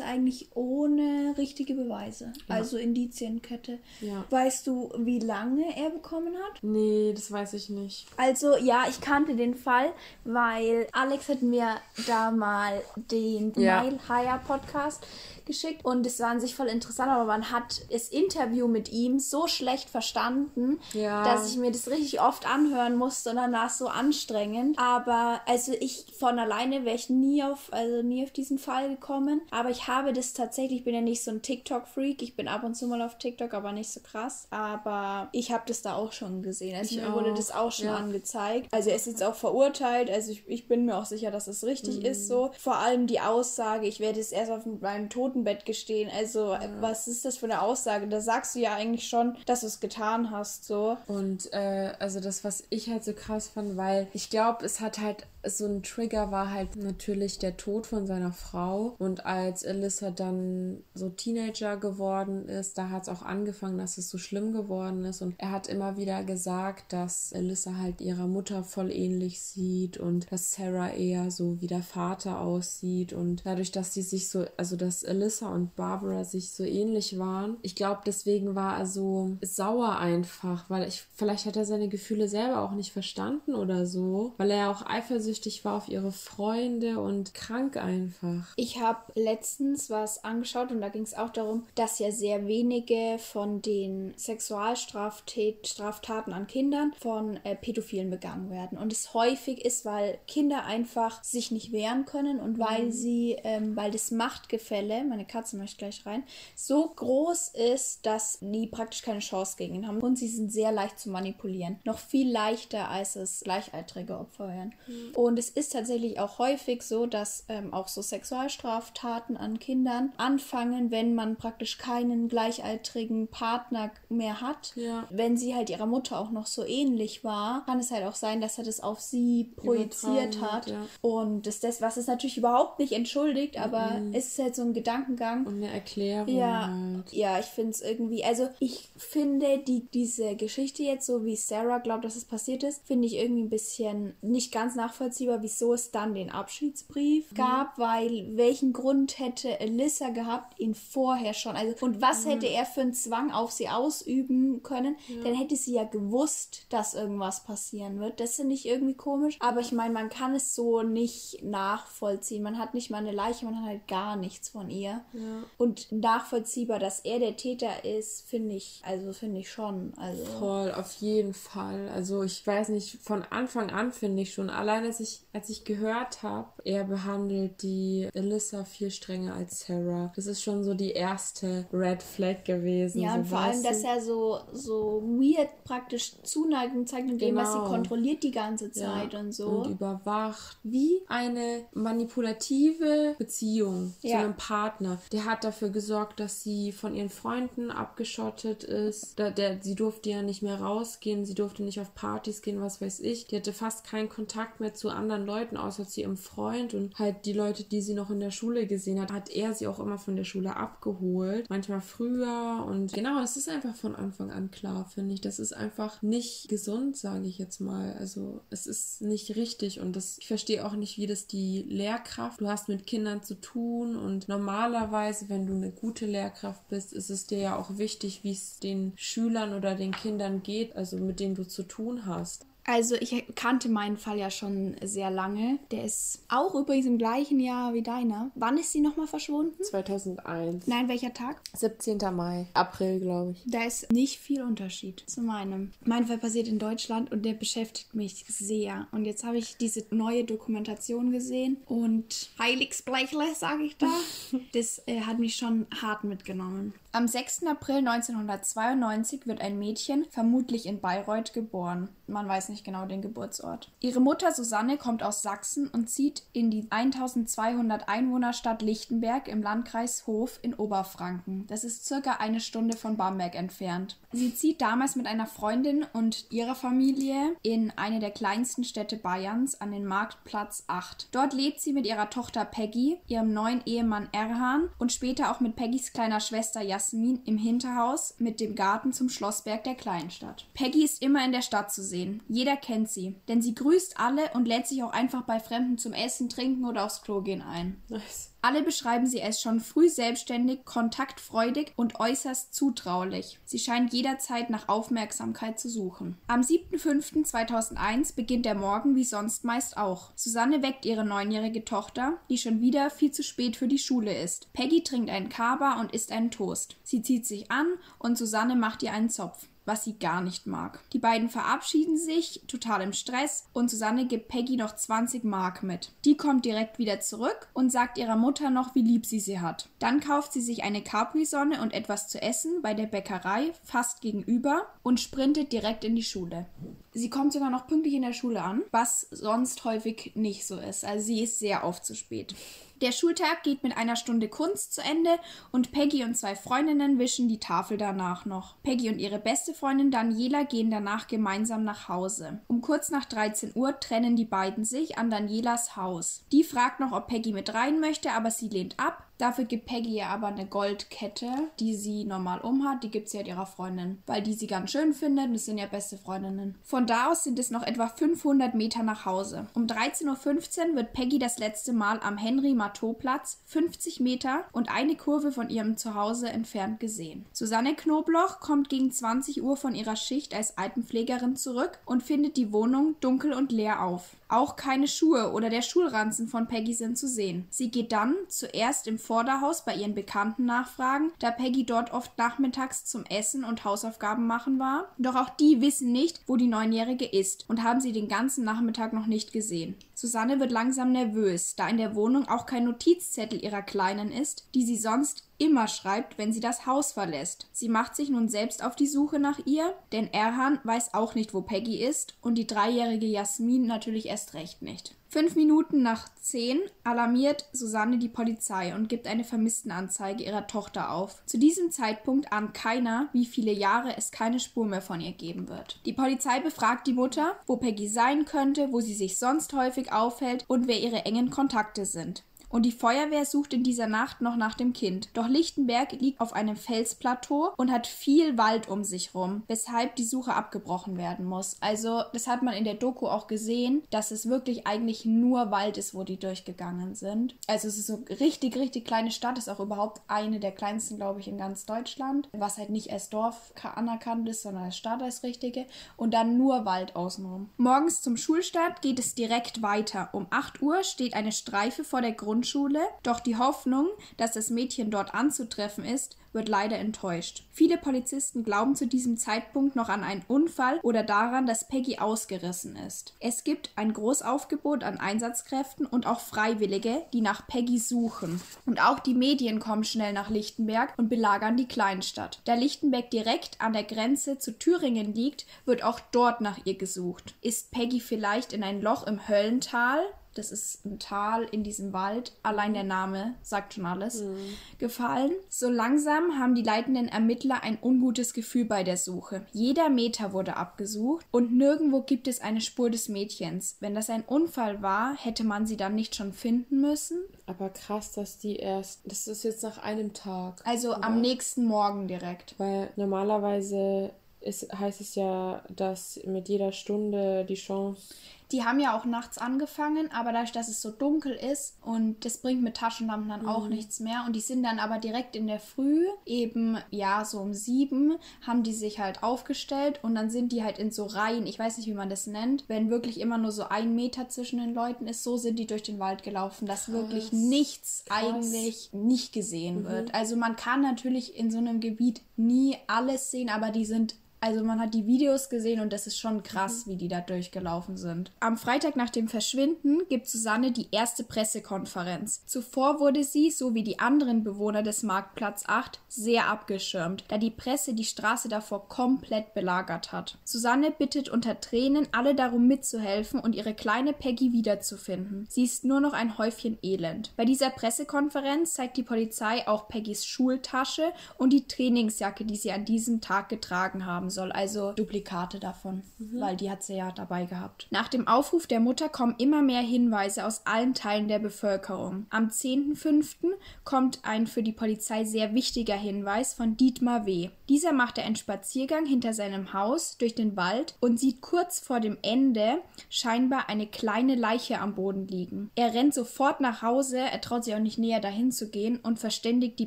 eigentlich ohne richtige Beweise. Ja. Also Indizienkette. Ja. Weißt du, wie lange er bekommen hat? Nee, das weiß ich nicht. Also, ja, ich kannte den Fall, weil Alex hat mir da mal den ja. Mile Higher Podcast geschickt und es war an sich voll interessant, aber man hat das Interview mit ihm so schlecht verstanden, ja. dass ich mir das richtig oft anhören musste und danach so anstrengend. Aber also ich von alleine wäre ich nie auf, also nie auf diesen Fall gekommen. Aber ich habe das tatsächlich, ich bin ja nicht so ein TikTok-Freak. Ich bin ab und zu mal auf TikTok, aber nicht so krass. Aber ich habe das da auch schon gesehen. Also ich mir auch. wurde das auch schon ja. angezeigt. Also er ist jetzt auch verurteilt. Also ich, ich bin mir auch sicher, dass es richtig mhm. ist so. Vor allem die Aussage, ich werde jetzt erst auf meinem Totenbett gestehen. Also ja. was ist das für eine Aussage? Da sagst du ja eigentlich schon, dass du es getan hast so. Und äh, also das, was ich halt so krass fand, weil ich glaube, es hat halt so ein Trigger war halt natürlich der Tod von seiner Frau. Und als Alyssa dann so Teenager geworden ist, da hat es auch angefangen, dass es so schlimm geworden ist. Und er hat immer wieder gesagt, dass Alyssa halt ihrer Mutter voll ähnlich sieht und dass Sarah eher so wie der Vater aussieht. Und dadurch, dass sie sich so, also dass Alyssa und Barbara sich so ähnlich waren, ich glaube, deswegen war er so sauer einfach, weil ich, vielleicht hat er seine Gefühle selber auch nicht verstanden oder so, weil er auch eifersüchtig war auf ihre Freunde und krank einfach. Ich habe letztens was angeschaut und da ging es auch darum, dass ja sehr wenige von den Sexualstraftaten an Kindern von äh, Pädophilen begangen werden. Und es häufig ist, weil Kinder einfach sich nicht wehren können und weil mhm. sie, ähm, weil das Machtgefälle, meine Katze möchte gleich rein, so groß ist, dass die praktisch keine Chance gegen ihn haben. Und sie sind sehr leicht zu manipulieren. Noch viel leichter, als es gleichaltrige Opfer wären. Mhm. Und es ist tatsächlich auch häufig so, dass ähm, auch so Sexualstraftaten an Kindern anfangen, wenn man praktisch keinen gleichaltrigen Partner mehr hat. Ja. Wenn sie halt ihrer Mutter auch noch so ähnlich war, kann es halt auch sein, dass er das auf sie projiziert hat. Ja. Und das, das, was es natürlich überhaupt nicht entschuldigt, aber mhm. es ist halt so ein Gedankengang. Und eine Erklärung. Ja, halt. ja ich finde es irgendwie, also ich finde die, diese Geschichte jetzt, so wie Sarah glaubt, dass es passiert ist, finde ich irgendwie ein bisschen nicht ganz nachvollziehbar wieso es dann den Abschiedsbrief mhm. gab, weil welchen Grund hätte Alyssa gehabt, ihn vorher schon. Also, und was mhm. hätte er für einen Zwang auf sie ausüben können? Ja. Dann hätte sie ja gewusst, dass irgendwas passieren wird. Das finde ich irgendwie komisch. Aber ich meine, man kann es so nicht nachvollziehen. Man hat nicht mal eine Leiche, man hat halt gar nichts von ihr. Ja. Und nachvollziehbar, dass er der Täter ist, finde ich, also finde ich schon. Also. Voll, auf jeden Fall. Also ich weiß nicht, von Anfang an finde ich schon, allein als ich, als ich gehört habe, er behandelt die Alyssa viel strenger als Sarah. Das ist schon so die erste Red Flag gewesen. Ja, so und vor allem, dass er so, so weird praktisch Zuneigung zeigt und genau. dem, was sie kontrolliert die ganze Zeit ja. und so. Und überwacht. Wie eine manipulative Beziehung ja. zu einem Partner. Der hat dafür gesorgt, dass sie von ihren Freunden abgeschottet ist. Der, der, sie durfte ja nicht mehr rausgehen, sie durfte nicht auf Partys gehen, was weiß ich. Die hatte fast keinen Kontakt mehr zu anderen Leuten, außer zu ihrem Freund und halt die Leute, die sie noch in der Schule gesehen hat, hat er sie auch immer von der Schule abgeholt. Manchmal früher und genau, es ist einfach von Anfang an klar, finde ich. Das ist einfach nicht gesund, sage ich jetzt mal. Also es ist nicht richtig und das, ich verstehe auch nicht, wie das die Lehrkraft, du hast mit Kindern zu tun und normalerweise, wenn du eine gute Lehrkraft bist, ist es dir ja auch wichtig, wie es den Schülern oder den Kindern geht, also mit denen du zu tun hast. Also ich kannte meinen Fall ja schon sehr lange. Der ist auch übrigens im gleichen Jahr wie deiner. Wann ist sie nochmal verschwunden? 2001. Nein, welcher Tag? 17. Mai. April, glaube ich. Da ist nicht viel Unterschied zu meinem. Mein Fall passiert in Deutschland und der beschäftigt mich sehr. Und jetzt habe ich diese neue Dokumentation gesehen und Heiligsblechle, sage ich da. das äh, hat mich schon hart mitgenommen. Am 6. April 1992 wird ein Mädchen, vermutlich in Bayreuth, geboren. Man weiß nicht genau den Geburtsort. Ihre Mutter Susanne kommt aus Sachsen und zieht in die 1200 Einwohnerstadt Lichtenberg im Landkreis Hof in Oberfranken. Das ist circa eine Stunde von Bamberg entfernt. Sie zieht damals mit einer Freundin und ihrer Familie in eine der kleinsten Städte Bayerns an den Marktplatz 8. Dort lebt sie mit ihrer Tochter Peggy, ihrem neuen Ehemann Erhan und später auch mit Peggys kleiner Schwester Jasmin Jasmin im Hinterhaus mit dem Garten zum Schlossberg der Kleinstadt. Peggy ist immer in der Stadt zu sehen. Jeder kennt sie, denn sie grüßt alle und lädt sich auch einfach bei Fremden zum Essen, Trinken oder aufs Klo gehen ein. Nice. Alle beschreiben sie als schon früh selbstständig, kontaktfreudig und äußerst zutraulich. Sie scheint jederzeit nach Aufmerksamkeit zu suchen. Am 7.5.2001 beginnt der Morgen wie sonst meist auch. Susanne weckt ihre neunjährige Tochter, die schon wieder viel zu spät für die Schule ist. Peggy trinkt einen Kaba und isst einen Toast. Sie zieht sich an und Susanne macht ihr einen Zopf was sie gar nicht mag. Die beiden verabschieden sich, total im Stress, und Susanne gibt Peggy noch 20 Mark mit. Die kommt direkt wieder zurück und sagt ihrer Mutter noch, wie lieb sie sie hat. Dann kauft sie sich eine Capri-Sonne und etwas zu essen bei der Bäckerei fast gegenüber und sprintet direkt in die Schule. Sie kommt sogar noch pünktlich in der Schule an, was sonst häufig nicht so ist. Also sie ist sehr oft zu spät. Der Schultag geht mit einer Stunde Kunst zu Ende und Peggy und zwei Freundinnen wischen die Tafel danach noch. Peggy und ihre beste Freundin Daniela gehen danach gemeinsam nach Hause. Um kurz nach 13 Uhr trennen die beiden sich an Danielas Haus. Die fragt noch, ob Peggy mit rein möchte, aber sie lehnt ab. Dafür gibt Peggy ihr aber eine Goldkette, die sie normal umhat. Die gibt sie halt ihrer Freundin, weil die sie ganz schön findet. Das sind ja beste Freundinnen. Von da aus sind es noch etwa 500 Meter nach Hause. Um 13.15 Uhr wird Peggy das letzte Mal am Henry Matteau-Platz 50 Meter und eine Kurve von ihrem Zuhause entfernt gesehen. Susanne Knobloch kommt gegen 20 Uhr von ihrer Schicht als Altenpflegerin zurück und findet die Wohnung dunkel und leer auf. Auch keine Schuhe oder der Schulranzen von Peggy sind zu sehen. Sie geht dann zuerst im Vorderhaus bei ihren Bekannten nachfragen, da Peggy dort oft nachmittags zum Essen und Hausaufgaben machen war. Doch auch die wissen nicht, wo die Neunjährige ist und haben sie den ganzen Nachmittag noch nicht gesehen. Susanne wird langsam nervös, da in der Wohnung auch kein Notizzettel ihrer Kleinen ist, die sie sonst immer schreibt, wenn sie das Haus verlässt. Sie macht sich nun selbst auf die Suche nach ihr, denn Erhan weiß auch nicht, wo Peggy ist und die dreijährige Jasmin natürlich erst recht nicht. Fünf Minuten nach zehn alarmiert Susanne die Polizei und gibt eine Vermisstenanzeige ihrer Tochter auf. Zu diesem Zeitpunkt ahnt keiner, wie viele Jahre es keine Spur mehr von ihr geben wird. Die Polizei befragt die Mutter, wo Peggy sein könnte, wo sie sich sonst häufig aufhält und wer ihre engen Kontakte sind. Und die Feuerwehr sucht in dieser Nacht noch nach dem Kind. Doch Lichtenberg liegt auf einem Felsplateau und hat viel Wald um sich rum, weshalb die Suche abgebrochen werden muss. Also, das hat man in der Doku auch gesehen, dass es wirklich eigentlich nur Wald ist, wo die durchgegangen sind. Also, es ist so richtig, richtig kleine Stadt, ist auch überhaupt eine der kleinsten, glaube ich, in ganz Deutschland, was halt nicht als Dorf anerkannt ist, sondern als Stadt als richtige. Und dann nur Wald außenrum. Morgens zum Schulstart geht es direkt weiter. Um 8 Uhr steht eine Streife vor der Grundschule, doch die Hoffnung, dass das Mädchen dort anzutreffen ist, wird leider enttäuscht. Viele Polizisten glauben zu diesem Zeitpunkt noch an einen Unfall oder daran, dass Peggy ausgerissen ist. Es gibt ein Großaufgebot an Einsatzkräften und auch Freiwillige, die nach Peggy suchen. Und auch die Medien kommen schnell nach Lichtenberg und belagern die Kleinstadt. Da Lichtenberg direkt an der Grenze zu Thüringen liegt, wird auch dort nach ihr gesucht. Ist Peggy vielleicht in ein Loch im Höllental das ist ein Tal in diesem Wald, allein der Name sagt schon alles, mhm. gefallen. So langsam haben die leitenden Ermittler ein ungutes Gefühl bei der Suche. Jeder Meter wurde abgesucht und nirgendwo gibt es eine Spur des Mädchens. Wenn das ein Unfall war, hätte man sie dann nicht schon finden müssen? Aber krass, dass die erst. Das ist jetzt nach einem Tag. Also oder? am nächsten Morgen direkt. Weil normalerweise ist, heißt es ja, dass mit jeder Stunde die Chance die haben ja auch nachts angefangen, aber dadurch, dass es so dunkel ist und das bringt mit Taschenlampen dann mhm. auch nichts mehr. Und die sind dann aber direkt in der Früh, eben ja, so um sieben, haben die sich halt aufgestellt und dann sind die halt in so Reihen, ich weiß nicht, wie man das nennt, wenn wirklich immer nur so ein Meter zwischen den Leuten ist, so sind die durch den Wald gelaufen, dass Krass. wirklich nichts Krass. eigentlich nicht gesehen mhm. wird. Also man kann natürlich in so einem Gebiet nie alles sehen, aber die sind also man hat die Videos gesehen und das ist schon krass, mhm. wie die da durchgelaufen sind. Am Freitag nach dem Verschwinden gibt Susanne die erste Pressekonferenz. Zuvor wurde sie, so wie die anderen Bewohner des Marktplatz 8, sehr abgeschirmt, da die Presse die Straße davor komplett belagert hat. Susanne bittet unter Tränen alle darum mitzuhelfen und ihre kleine Peggy wiederzufinden. Sie ist nur noch ein Häufchen Elend. Bei dieser Pressekonferenz zeigt die Polizei auch Peggys Schultasche und die Trainingsjacke, die sie an diesem Tag getragen haben haben soll, also Duplikate davon, mhm. weil die hat sie ja dabei gehabt. Nach dem Aufruf der Mutter kommen immer mehr Hinweise aus allen Teilen der Bevölkerung. Am 10.05. kommt ein für die Polizei sehr wichtiger Hinweis von Dietmar W. Dieser machte einen Spaziergang hinter seinem Haus durch den Wald und sieht kurz vor dem Ende scheinbar eine kleine Leiche am Boden liegen. Er rennt sofort nach Hause, er traut sich auch nicht näher dahin zu gehen und verständigt die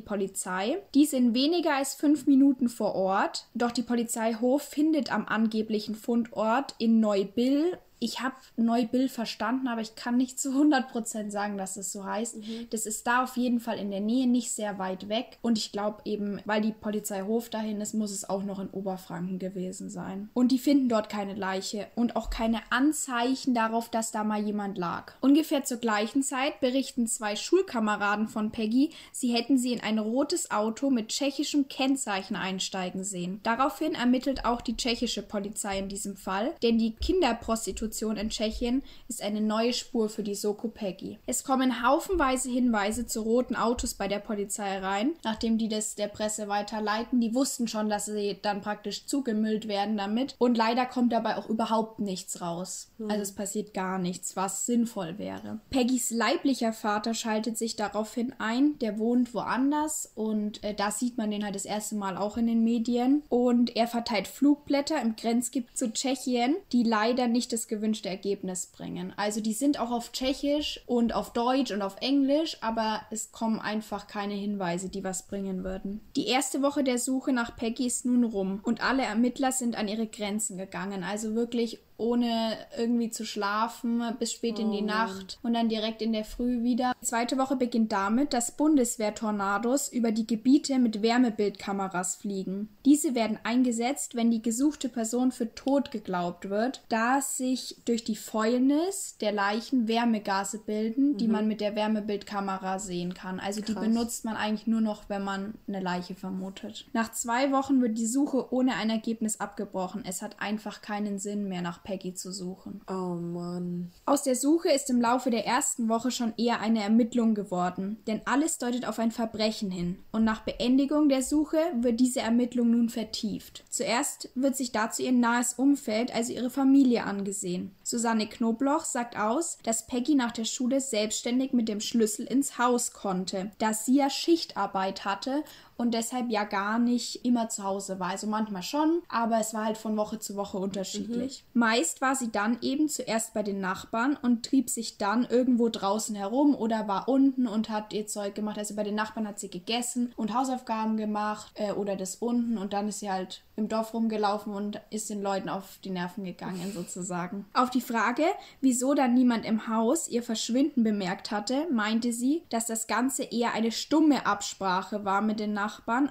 Polizei. Die sind weniger als fünf Minuten vor Ort, doch die Polizei Hof findet am angeblichen Fundort in Neubill ich habe Neubill verstanden, aber ich kann nicht zu 100% sagen, dass es so heißt. Mhm. Das ist da auf jeden Fall in der Nähe, nicht sehr weit weg. Und ich glaube eben, weil die Polizei Hof dahin ist, muss es auch noch in Oberfranken gewesen sein. Und die finden dort keine Leiche und auch keine Anzeichen darauf, dass da mal jemand lag. Ungefähr zur gleichen Zeit berichten zwei Schulkameraden von Peggy, sie hätten sie in ein rotes Auto mit tschechischem Kennzeichen einsteigen sehen. Daraufhin ermittelt auch die tschechische Polizei in diesem Fall, denn die Kinderprostitution Prostitution in Tschechien ist eine neue Spur für die Soko Peggy. Es kommen haufenweise Hinweise zu roten Autos bei der Polizei rein, nachdem die das der Presse weiterleiten. Die wussten schon, dass sie dann praktisch zugemüllt werden damit. Und leider kommt dabei auch überhaupt nichts raus. Hm. Also es passiert gar nichts, was sinnvoll wäre. Peggys leiblicher Vater schaltet sich daraufhin ein. Der wohnt woanders und äh, da sieht man den halt das erste Mal auch in den Medien. Und er verteilt Flugblätter im Grenzgebiet zu Tschechien, die leider nicht das gewünschte Ergebnis bringen. Also die sind auch auf Tschechisch und auf Deutsch und auf Englisch, aber es kommen einfach keine Hinweise, die was bringen würden. Die erste Woche der Suche nach Peggy ist nun rum und alle Ermittler sind an ihre Grenzen gegangen. Also wirklich ohne irgendwie zu schlafen bis spät in die oh. Nacht und dann direkt in der Früh wieder. Die zweite Woche beginnt damit, dass Bundeswehr-Tornados über die Gebiete mit Wärmebildkameras fliegen. Diese werden eingesetzt, wenn die gesuchte Person für tot geglaubt wird, da sich durch die Fäulnis der Leichen Wärmegase bilden, die mhm. man mit der Wärmebildkamera sehen kann. Also Krass. die benutzt man eigentlich nur noch, wenn man eine Leiche vermutet. Nach zwei Wochen wird die Suche ohne ein Ergebnis abgebrochen. Es hat einfach keinen Sinn mehr nach nach Peggy zu suchen. Oh Mann. Aus der Suche ist im Laufe der ersten Woche schon eher eine Ermittlung geworden, denn alles deutet auf ein Verbrechen hin. Und nach Beendigung der Suche wird diese Ermittlung nun vertieft. Zuerst wird sich dazu ihr nahes Umfeld, also ihre Familie, angesehen. Susanne Knobloch sagt aus, dass Peggy nach der Schule selbstständig mit dem Schlüssel ins Haus konnte, da sie ja Schichtarbeit hatte und deshalb ja gar nicht immer zu Hause war. Also manchmal schon, aber es war halt von Woche zu Woche unterschiedlich. Mhm. Meist war sie dann eben zuerst bei den Nachbarn und trieb sich dann irgendwo draußen herum oder war unten und hat ihr Zeug gemacht. Also bei den Nachbarn hat sie gegessen und Hausaufgaben gemacht äh, oder das unten und dann ist sie halt im Dorf rumgelaufen und ist den Leuten auf die Nerven gegangen sozusagen. Auf die Frage, wieso dann niemand im Haus ihr Verschwinden bemerkt hatte, meinte sie, dass das Ganze eher eine stumme Absprache war mit den Nachbarn.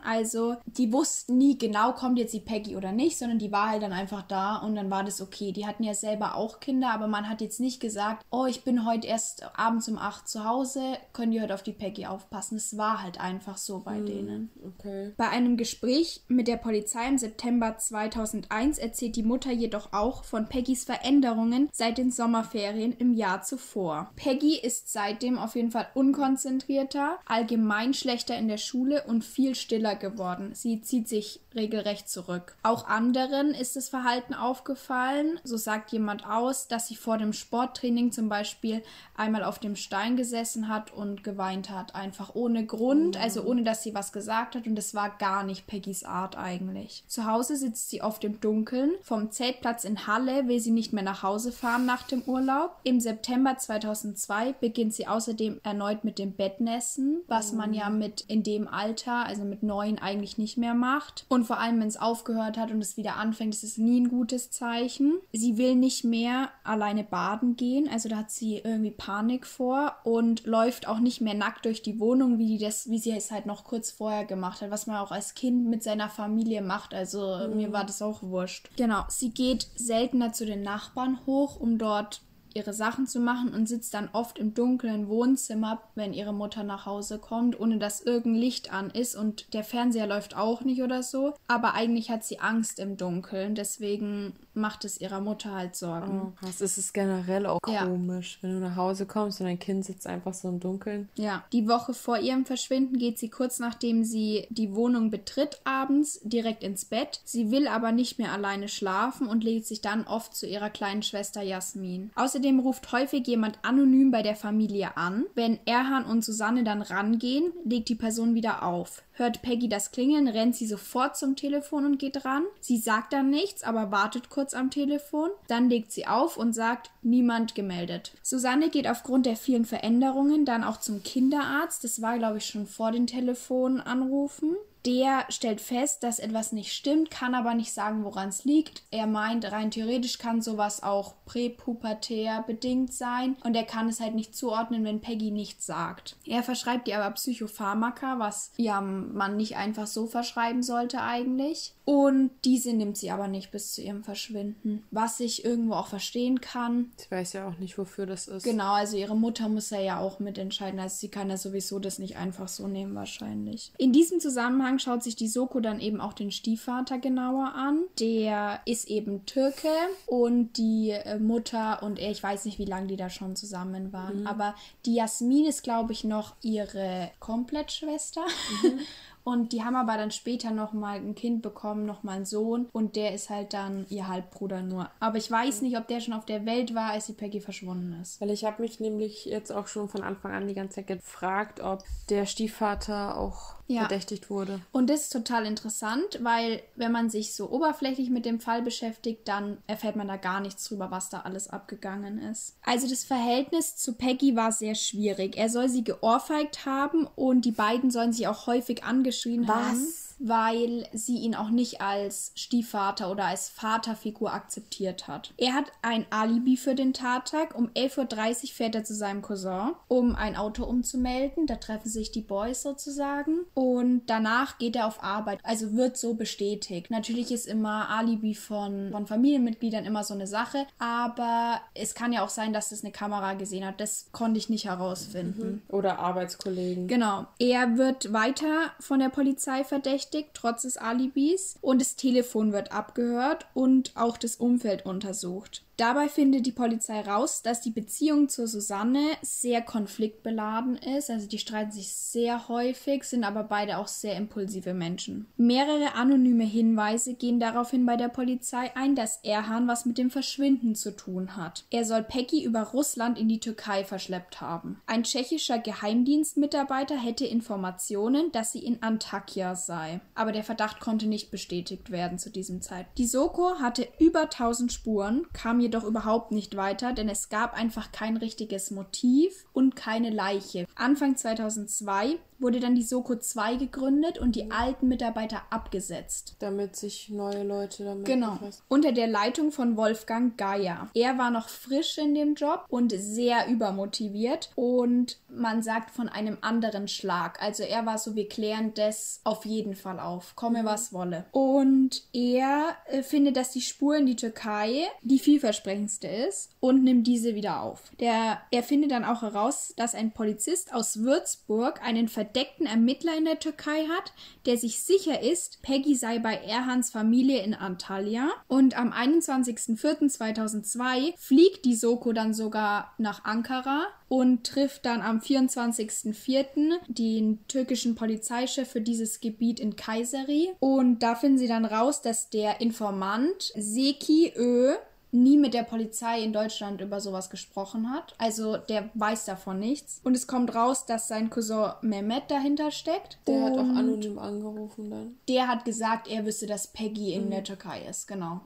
Also die wussten nie genau, kommt jetzt die Peggy oder nicht, sondern die war halt dann einfach da und dann war das okay. Die hatten ja selber auch Kinder, aber man hat jetzt nicht gesagt, oh, ich bin heute erst abends um 8 zu Hause, könnt ihr heute auf die Peggy aufpassen. Es war halt einfach so bei hm, denen. Okay. Bei einem Gespräch mit der Polizei im September 2001 erzählt die Mutter jedoch auch von Peggys Veränderungen seit den Sommerferien im Jahr zuvor. Peggy ist seitdem auf jeden Fall unkonzentrierter, allgemein schlechter in der Schule und viel stiller geworden. Sie zieht sich regelrecht zurück. Auch anderen ist das Verhalten aufgefallen. So sagt jemand aus, dass sie vor dem Sporttraining zum Beispiel einmal auf dem Stein gesessen hat und geweint hat. Einfach ohne Grund, also ohne dass sie was gesagt hat. Und das war gar nicht Peggys Art eigentlich. Zu Hause sitzt sie oft im Dunkeln. Vom Zeltplatz in Halle will sie nicht mehr nach Hause fahren nach dem Urlaub. Im September 2002 beginnt sie außerdem erneut mit dem Bettnässen, was man ja mit in dem Alter, also mit neun, eigentlich nicht mehr macht. Und vor allem, wenn es aufgehört hat und es wieder anfängt, ist es nie ein gutes Zeichen. Sie will nicht mehr alleine baden gehen, also da hat sie irgendwie Panik vor und läuft auch nicht mehr nackt durch die Wohnung, wie, die das, wie sie es halt noch kurz vorher gemacht hat, was man auch als Kind mit seiner Familie macht. Also mhm. mir war das auch wurscht. Genau, sie geht seltener zu den Nachbarn hoch, um dort ihre Sachen zu machen und sitzt dann oft im dunklen Wohnzimmer, wenn ihre Mutter nach Hause kommt, ohne dass irgendein Licht an ist und der Fernseher läuft auch nicht oder so. Aber eigentlich hat sie Angst im Dunkeln, deswegen macht es ihrer Mutter halt Sorgen. Oh, das ist es generell auch ja. komisch, wenn du nach Hause kommst und dein Kind sitzt einfach so im Dunkeln. Ja, die Woche vor ihrem Verschwinden geht sie kurz nachdem sie die Wohnung betritt abends direkt ins Bett. Sie will aber nicht mehr alleine schlafen und legt sich dann oft zu ihrer kleinen Schwester Jasmin. Außerdem Außerdem ruft häufig jemand anonym bei der Familie an. Wenn Erhan und Susanne dann rangehen, legt die Person wieder auf. Hört Peggy das Klingeln, rennt sie sofort zum Telefon und geht ran. Sie sagt dann nichts, aber wartet kurz am Telefon. Dann legt sie auf und sagt, niemand gemeldet. Susanne geht aufgrund der vielen Veränderungen dann auch zum Kinderarzt. Das war, glaube ich, schon vor den Telefonanrufen. Der stellt fest, dass etwas nicht stimmt, kann aber nicht sagen, woran es liegt. Er meint, rein theoretisch kann sowas auch präpubertär bedingt sein und er kann es halt nicht zuordnen, wenn Peggy nichts sagt. Er verschreibt ihr aber Psychopharmaka, was ja man nicht einfach so verschreiben sollte eigentlich. Und diese nimmt sie aber nicht bis zu ihrem Verschwinden. Was ich irgendwo auch verstehen kann. Ich weiß ja auch nicht, wofür das ist. Genau, also ihre Mutter muss ja auch mitentscheiden. Also sie kann ja sowieso das nicht einfach so nehmen, wahrscheinlich. In diesem Zusammenhang schaut sich die Soko dann eben auch den Stiefvater genauer an. Der ist eben Türke und die äh, Mutter und er, ich weiß nicht, wie lange die da schon zusammen waren. Mhm. Aber die Jasmin ist, glaube ich, noch ihre Komplettschwester. Mhm. Und die haben aber dann später nochmal ein Kind bekommen, nochmal einen Sohn. Und der ist halt dann ihr Halbbruder nur. Aber ich weiß nicht, ob der schon auf der Welt war, als die Peggy verschwunden ist. Weil ich habe mich nämlich jetzt auch schon von Anfang an die ganze Zeit gefragt, ob der Stiefvater auch ja. verdächtigt wurde. Und das ist total interessant, weil wenn man sich so oberflächlich mit dem Fall beschäftigt, dann erfährt man da gar nichts drüber, was da alles abgegangen ist. Also das Verhältnis zu Peggy war sehr schwierig. Er soll sie geohrfeigt haben und die beiden sollen sich auch häufig angeschrien was? haben weil sie ihn auch nicht als Stiefvater oder als Vaterfigur akzeptiert hat. Er hat ein Alibi für den Tattag. Um 11.30 Uhr fährt er zu seinem Cousin, um ein Auto umzumelden. Da treffen sich die Boys sozusagen. Und danach geht er auf Arbeit. Also wird so bestätigt. Natürlich ist immer Alibi von, von Familienmitgliedern immer so eine Sache. Aber es kann ja auch sein, dass es eine Kamera gesehen hat. Das konnte ich nicht herausfinden. Mhm. Oder Arbeitskollegen. Genau. Er wird weiter von der Polizei verdächtigt verdächtigt, trotz des Alibis. Und das Telefon wird abgehört und auch das Umfeld untersucht. Dabei findet die Polizei raus, dass die Beziehung zur Susanne sehr konfliktbeladen ist. Also die streiten sich sehr häufig, sind aber beide auch sehr impulsive Menschen. Mehrere anonyme Hinweise gehen daraufhin bei der Polizei ein, dass Erhan was mit dem Verschwinden zu tun hat. Er soll Peggy über Russland in die Türkei verschleppt haben. Ein tschechischer Geheimdienstmitarbeiter hätte Informationen, dass sie in Antakya sei. Aber der Verdacht konnte nicht bestätigt werden zu diesem Zeitpunkt. Die Soko hatte über 1000 Spuren, kam jedoch überhaupt nicht weiter, denn es gab einfach kein richtiges Motiv und keine Leiche. Anfang 2002 wurde dann die Soko 2 gegründet und die alten Mitarbeiter abgesetzt. Damit sich neue Leute damit Genau. befassen. Unter der Leitung von Wolfgang Geier. Er war noch frisch in dem Job und sehr übermotiviert und man sagt von einem anderen Schlag. Also er war so, wir klären das auf jeden Fall auf, komme was wolle. Und er äh, findet, dass die Spur in die Türkei die vielversprechendste ist und nimmt diese wieder auf. Der, er findet dann auch heraus, dass ein Polizist aus Würzburg einen verdeckten Ermittler in der Türkei hat, der sich sicher ist, Peggy sei bei Erhans Familie in Antalya. Und am 21.04.2002 fliegt die Soko dann sogar nach Ankara und trifft dann am 24.04. den türkischen Polizeichef für dieses Gebiet in Kayseri. Und da finden sie dann raus, dass der Informant Seki Ö nie mit der Polizei in Deutschland über sowas gesprochen hat. Also der weiß davon nichts. Und es kommt raus, dass sein Cousin Mehmet dahinter steckt. Der hat auch anonym angerufen dann. Der hat gesagt, er wüsste, dass Peggy in der Türkei ist. Genau.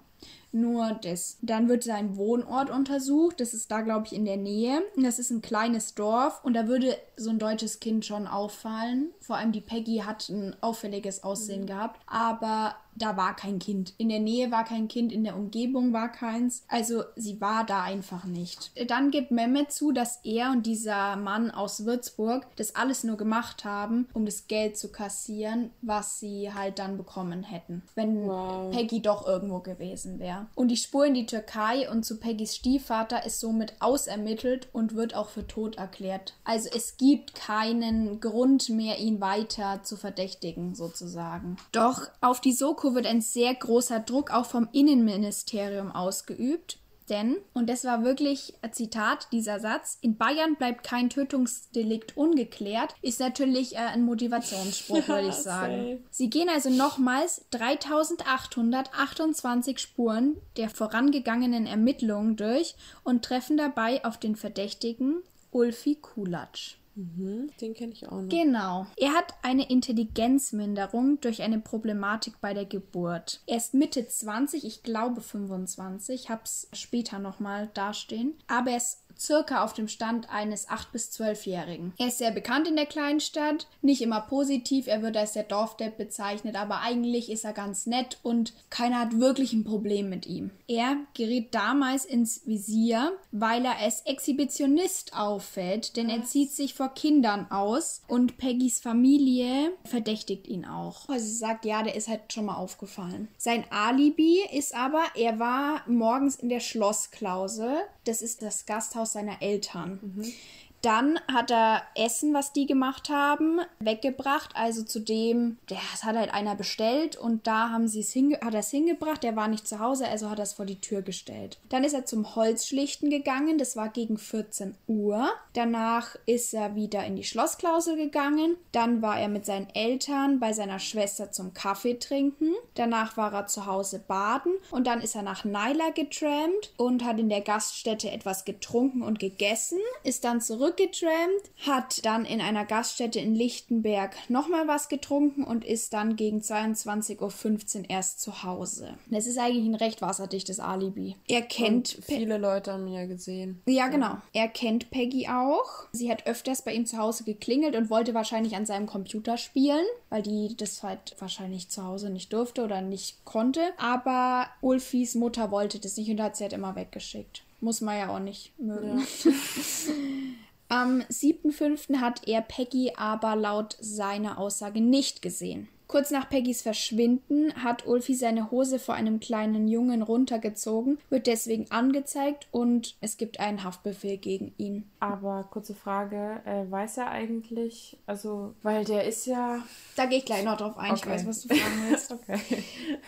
Nur das. Dann wird sein Wohnort untersucht. Das ist da, glaube ich, in der Nähe. Das ist ein kleines Dorf und da würde so ein deutsches Kind schon auffallen. Vor allem die Peggy hat ein auffälliges Aussehen gehabt. Aber da war kein Kind. In der Nähe war kein Kind, in der Umgebung war keins. Also sie war da einfach nicht. Dann gibt Mehmet zu, dass er und dieser Mann aus Würzburg das alles nur gemacht haben, um das Geld zu kassieren, was sie halt dann bekommen hätten, wenn Wow. Peggy doch irgendwo gewesen wäre. Und die Spur in die Türkei und zu Peggys Stiefvater ist somit ausermittelt und wird auch für tot erklärt. Also es gibt keinen Grund mehr, ihn weiter zu verdächtigen, sozusagen. Doch auf die Soko wird ein sehr großer Druck auch vom Innenministerium ausgeübt. Denn, und das war wirklich ein Zitat, dieser Satz, in Bayern bleibt kein Tötungsdelikt ungeklärt, ist natürlich äh, ein Motivationsspruch, würde ich sagen. Sie gehen also nochmals 3828 Spuren der vorangegangenen Ermittlungen durch und treffen dabei auf den Verdächtigen Ulfi Kulatsch. Mhm, den kenne ich auch noch. Genau. Er hat eine Intelligenzminderung durch eine Problematik bei der Geburt. Er ist Mitte 20, ich glaube 25, hab's später nochmal dastehen. Aber er ist circa auf dem Stand eines 8- bis 12-Jährigen. Er ist sehr bekannt in der kleinen Stadt, nicht immer positiv, er wird als der Dorfdepp bezeichnet, aber eigentlich ist er ganz nett und keiner hat wirklich ein Problem mit ihm. Er gerät damals ins Visier, weil er als Exhibitionist auffällt, denn er zieht sich vor Kindern aus und Peggys Familie verdächtigt ihn auch. Also sie sagt, ja, der ist halt schon mal aufgefallen. Sein Alibi ist aber, er war morgens in der Schlossklausel. Das ist das Gasthaus seiner Eltern. Dann hat er Essen, was die gemacht haben, weggebracht. Also zu dem, das hat halt einer bestellt und da haben sie es hinge hat er es hingebracht. Der war nicht zu Hause, also hat er es vor die Tür gestellt. Dann ist er zum Holzschlichten gegangen. Das war gegen 14 Uhr. Danach ist er wieder in die Schlossklausel gegangen. Dann war er mit seinen Eltern bei seiner Schwester zum Kaffee trinken. Danach war er zu Hause baden und dann ist er nach Naila getrampt und hat in der Gaststätte etwas getrunken und gegessen, ist dann zurückgetrampt, hat dann in einer Gaststätte in Lichtenberg nochmal was getrunken und ist dann gegen 22.15 Uhr erst zu Hause. Das ist eigentlich ein recht wasserdichtes Alibi. Er kennt Und viele Leute haben ihn ja gesehen. ja, genau. Er kennt Peggy auch. Sie hat öfters bei ihm zu Hause geklingelt und wollte wahrscheinlich an seinem Computer spielen, weil die das halt wahrscheinlich zu Hause nicht durfte oder nicht konnte. Aber Ulfis Mutter wollte das nicht und hat sie halt immer weggeschickt. Muss man ja auch nicht mögen. Am 7.5. hat er Peggy aber laut seiner Aussage nicht gesehen. Kurz nach Peggys Verschwinden hat Ulfi seine Hose vor einem kleinen Jungen runtergezogen, wird deswegen angezeigt und es gibt einen Haftbefehl gegen ihn. Aber kurze Frage, äh, weiß er eigentlich, also, weil der ist ja. Da gehe ich gleich noch drauf ein, okay. ich weiß, was du fragen willst. okay.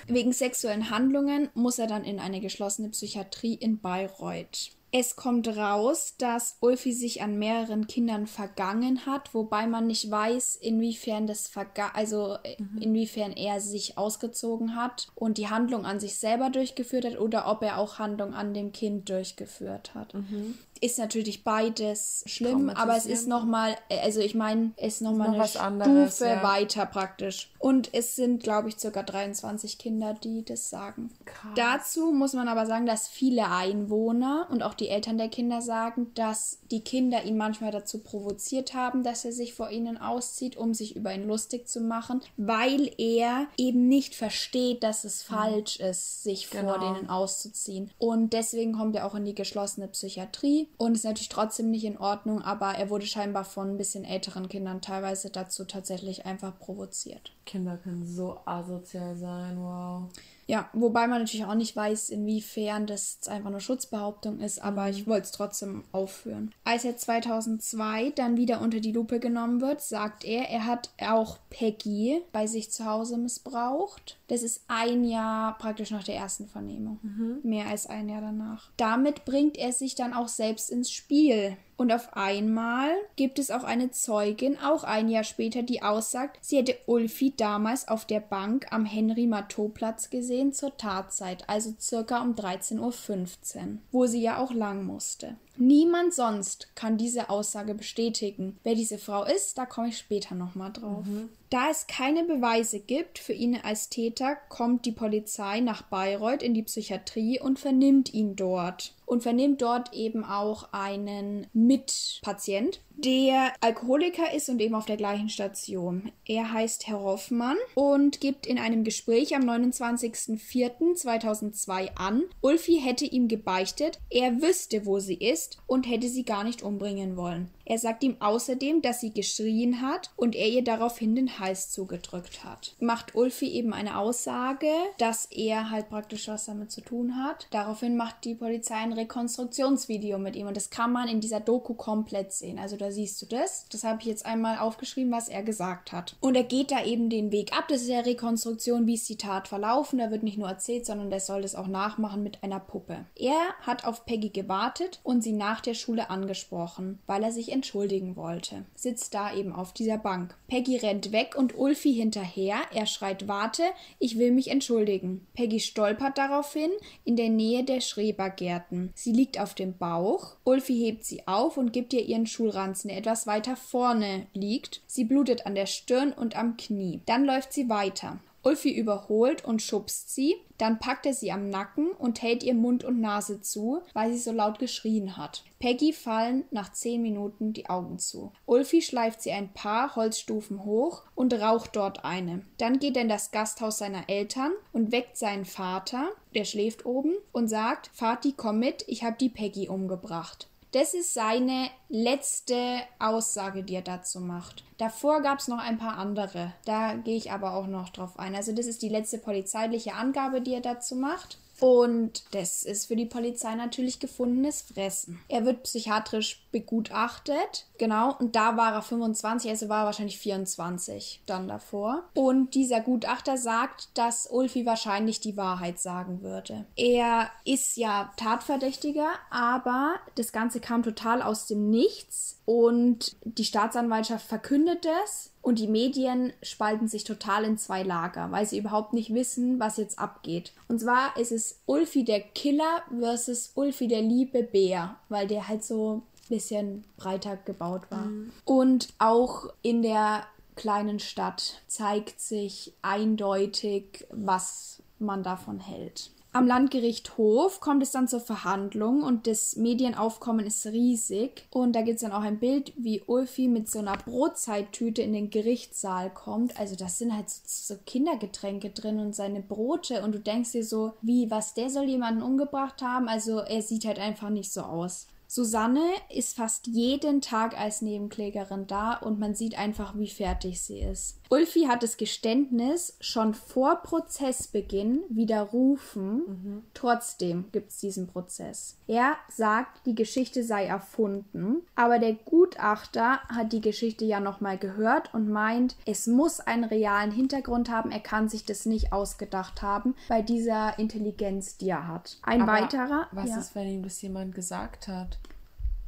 Wegen sexuellen Handlungen muss er dann in eine geschlossene Psychiatrie in Bayreuth. Es kommt raus, dass Ulfi sich an mehreren Kindern vergangen hat, wobei man nicht weiß, inwiefern das verga also äh, mhm. inwiefern er sich ausgezogen hat und die Handlung an sich selber durchgeführt hat oder ob er auch Handlung an dem Kind durchgeführt hat. Mhm ist natürlich beides schlimm, aber es ist nochmal, also ich meine, es ist nochmal noch eine anderes, Stufe ja. weiter praktisch. Und es sind, glaube ich, circa 23 Kinder, die das sagen. Krass. Dazu muss man aber sagen, dass viele Einwohner und auch die Eltern der Kinder sagen, dass die Kinder ihn manchmal dazu provoziert haben, dass er sich vor ihnen auszieht, um sich über ihn lustig zu machen, weil er eben nicht versteht, dass es mhm. falsch ist, sich genau. vor denen auszuziehen. Und deswegen kommt er auch in die geschlossene Psychiatrie und ist natürlich trotzdem nicht in Ordnung, aber er wurde scheinbar von ein bisschen älteren Kindern teilweise dazu tatsächlich einfach provoziert. Kinder können so asozial sein, wow. Ja, wobei man natürlich auch nicht weiß, inwiefern das einfach eine Schutzbehauptung ist, aber ich wollte es trotzdem aufführen. Als er 2002 dann wieder unter die Lupe genommen wird, sagt er, er hat auch Peggy bei sich zu Hause missbraucht. Das ist ein Jahr praktisch nach der ersten Vernehmung. Mhm. Mehr als ein Jahr danach. Damit bringt er sich dann auch selbst ins Spiel. Und auf einmal gibt es auch eine Zeugin, auch ein Jahr später, die aussagt, sie hätte Ulfi damals auf der Bank am Henry-Matteau-Platz gesehen zur Tatzeit, also circa um 13.15 Uhr, wo sie ja auch lang musste. Niemand sonst kann diese Aussage bestätigen. Wer diese Frau ist, da komme ich später nochmal drauf. Mhm. Da es keine Beweise gibt für ihn als Täter, kommt die Polizei nach Bayreuth in die Psychiatrie und vernimmt ihn dort. Und vernimmt dort eben auch einen Mitpatient, der Alkoholiker ist und eben auf der gleichen Station. Er heißt Herr Hoffmann und gibt in einem Gespräch am 29.04.2002 an, Ulfi hätte ihm gebeichtet, er wüsste, wo sie ist und hätte sie gar nicht umbringen wollen. Er sagt ihm außerdem, dass sie geschrien hat und er ihr daraufhin den Hals zugedrückt hat. Macht Ulfi eben eine Aussage, dass er halt praktisch was damit zu tun hat. Daraufhin macht die Polizei ein Rekonstruktionsvideo mit ihm und das kann man in dieser Doku komplett sehen. Also da siehst du das. Das habe ich jetzt einmal aufgeschrieben, was er gesagt hat. Und er geht da eben den Weg ab. Das ist ja Rekonstruktion, wie ist die Tat verlaufen. Da wird nicht nur erzählt, sondern der soll das auch nachmachen mit einer Puppe. Er hat auf Peggy gewartet und sie nach der Schule angesprochen, weil er sich entschuldigen wollte. Sitzt da eben auf dieser Bank. Peggy rennt weg und Ulfi hinterher. Er schreit: Warte, ich will mich entschuldigen. Peggy stolpert daraufhin in der Nähe der Schrebergärten. Sie liegt auf dem Bauch. Ulfi hebt sie auf und gibt ihr ihren Schulranzen, der etwas weiter vorne liegt. Sie blutet an der Stirn und am Knie. Dann läuft sie weiter. Ulfi überholt und schubst sie, dann packt er sie am Nacken und hält ihr Mund und Nase zu, weil sie so laut geschrien hat. Peggy fallen nach zehn Minuten die Augen zu. Ulfi schleift sie ein paar Holzstufen hoch und raucht dort eine. Dann geht er in das Gasthaus seiner Eltern und weckt seinen Vater, der schläft oben, und sagt, Vati, komm mit, ich hab die Peggy umgebracht. Das ist seine letzte Aussage, die er dazu macht. Davor gab es noch ein paar andere. Da gehe ich aber auch noch drauf ein. Also das ist die letzte polizeiliche Angabe, die er dazu macht. Und das ist für die Polizei natürlich gefundenes Fressen. Er wird psychiatrisch begutachtet, genau, und da war er 25, also war er wahrscheinlich 24 dann davor. Und dieser Gutachter sagt, dass Ulfi wahrscheinlich die Wahrheit sagen würde. Er ist ja Tatverdächtiger, aber das Ganze kam total aus dem Nichts und die Staatsanwaltschaft verkündet es und die Medien spalten sich total in zwei Lager, weil sie überhaupt nicht wissen, was jetzt abgeht. Und zwar ist es Ulfi der Killer versus Ulfi der liebe Bär, weil der halt so ein bisschen breiter gebaut war. Mhm. Und auch in der kleinen Stadt zeigt sich eindeutig, was man davon hält. Am Landgericht Hof kommt es dann zur Verhandlung und das Medienaufkommen ist riesig. Und da gibt es dann auch ein Bild, wie Ulfi mit so einer Brotzeittüte in den Gerichtssaal kommt. Also das sind halt so, so Kindergetränke drin und seine Brote. Und du denkst dir so, wie, was, der soll jemanden umgebracht haben? Also er sieht halt einfach nicht so aus. Susanne ist fast jeden Tag als Nebenklägerin da und man sieht einfach, wie fertig sie ist. Ulfi hat das Geständnis schon vor Prozessbeginn widerrufen. Mhm. Trotzdem gibt es diesen Prozess. Er sagt, die Geschichte sei erfunden, aber der Gutachter hat die Geschichte ja nochmal gehört und meint, es muss einen realen Hintergrund haben. Er kann sich das nicht ausgedacht haben bei dieser Intelligenz, die er hat. Ein aber weiterer. Was ja. ist, wenn ihm das jemand gesagt hat?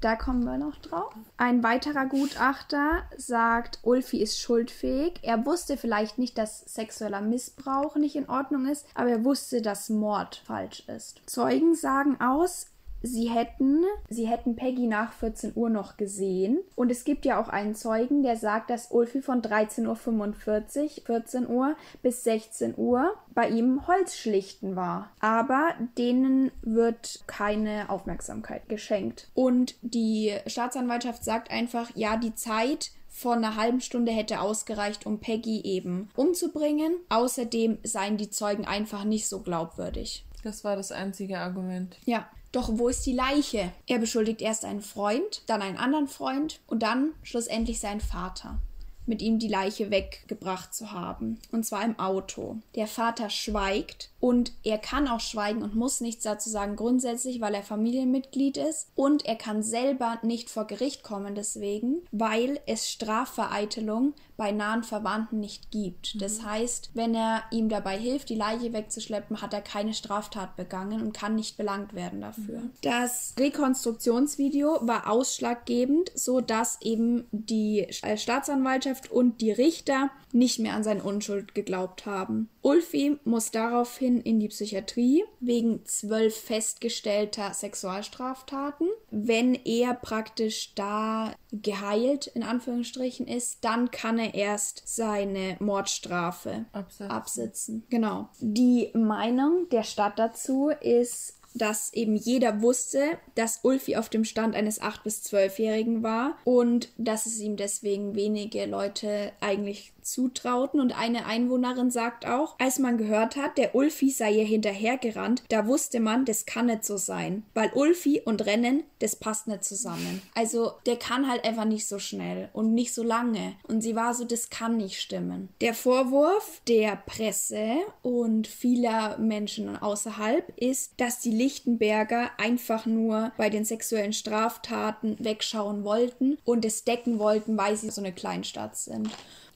Da kommen wir noch drauf. Ein weiterer Gutachter sagt, Ulfi ist schuldfähig. Er wusste vielleicht nicht, dass sexueller Missbrauch nicht in Ordnung ist, aber er wusste, dass Mord falsch ist. Zeugen sagen aus, sie hätten, sie hätten Peggy nach 14 Uhr noch gesehen. Und es gibt ja auch einen Zeugen, der sagt, dass Ulfi von 13.45 Uhr, 14 Uhr bis 16 Uhr bei ihm Holzschlichten war. Aber denen wird keine Aufmerksamkeit geschenkt. Und die Staatsanwaltschaft sagt einfach, ja, die Zeit von einer halben Stunde hätte ausgereicht, um Peggy eben umzubringen. Außerdem seien die Zeugen einfach nicht so glaubwürdig. Das war das einzige Argument. Ja, doch wo ist die Leiche? Er beschuldigt erst einen Freund, dann einen anderen Freund und dann schlussendlich seinen Vater mit ihm die Leiche weggebracht zu haben. Und zwar im Auto. Der Vater schweigt und er kann auch schweigen und muss nichts dazu sagen, grundsätzlich, weil er Familienmitglied ist. Und er kann selber nicht vor Gericht kommen deswegen, weil es Strafvereitelung bei nahen Verwandten nicht gibt. Mhm. Das heißt, wenn er ihm dabei hilft, die Leiche wegzuschleppen, hat er keine Straftat begangen und kann nicht belangt werden dafür. Mhm. Das Rekonstruktionsvideo war ausschlaggebend, so dass eben die Staatsanwaltschaft und die Richter nicht mehr an seine Unschuld geglaubt haben. Ulfi muss daraufhin in die Psychiatrie wegen zwölf festgestellter Sexualstraftaten. Wenn er praktisch da geheilt in Anführungsstrichen ist, dann kann er erst seine Mordstrafe absitzen. absitzen. Genau. Die Meinung der Stadt dazu ist dass eben jeder wusste, dass Ulfi auf dem Stand eines 8- bis 12-Jährigen war und dass es ihm deswegen wenige Leute eigentlich zutrauten und eine Einwohnerin sagt auch, als man gehört hat, der Ulfi sei ihr hinterhergerannt, da wusste man, das kann nicht so sein, weil Ulfi und Rennen, das passt nicht zusammen. Also der kann halt einfach nicht so schnell und nicht so lange und sie war so, das kann nicht stimmen. Der Vorwurf der Presse und vieler Menschen außerhalb ist, dass die Lichtenberger einfach nur bei den sexuellen Straftaten wegschauen wollten und es decken wollten, weil sie so eine Kleinstadt sind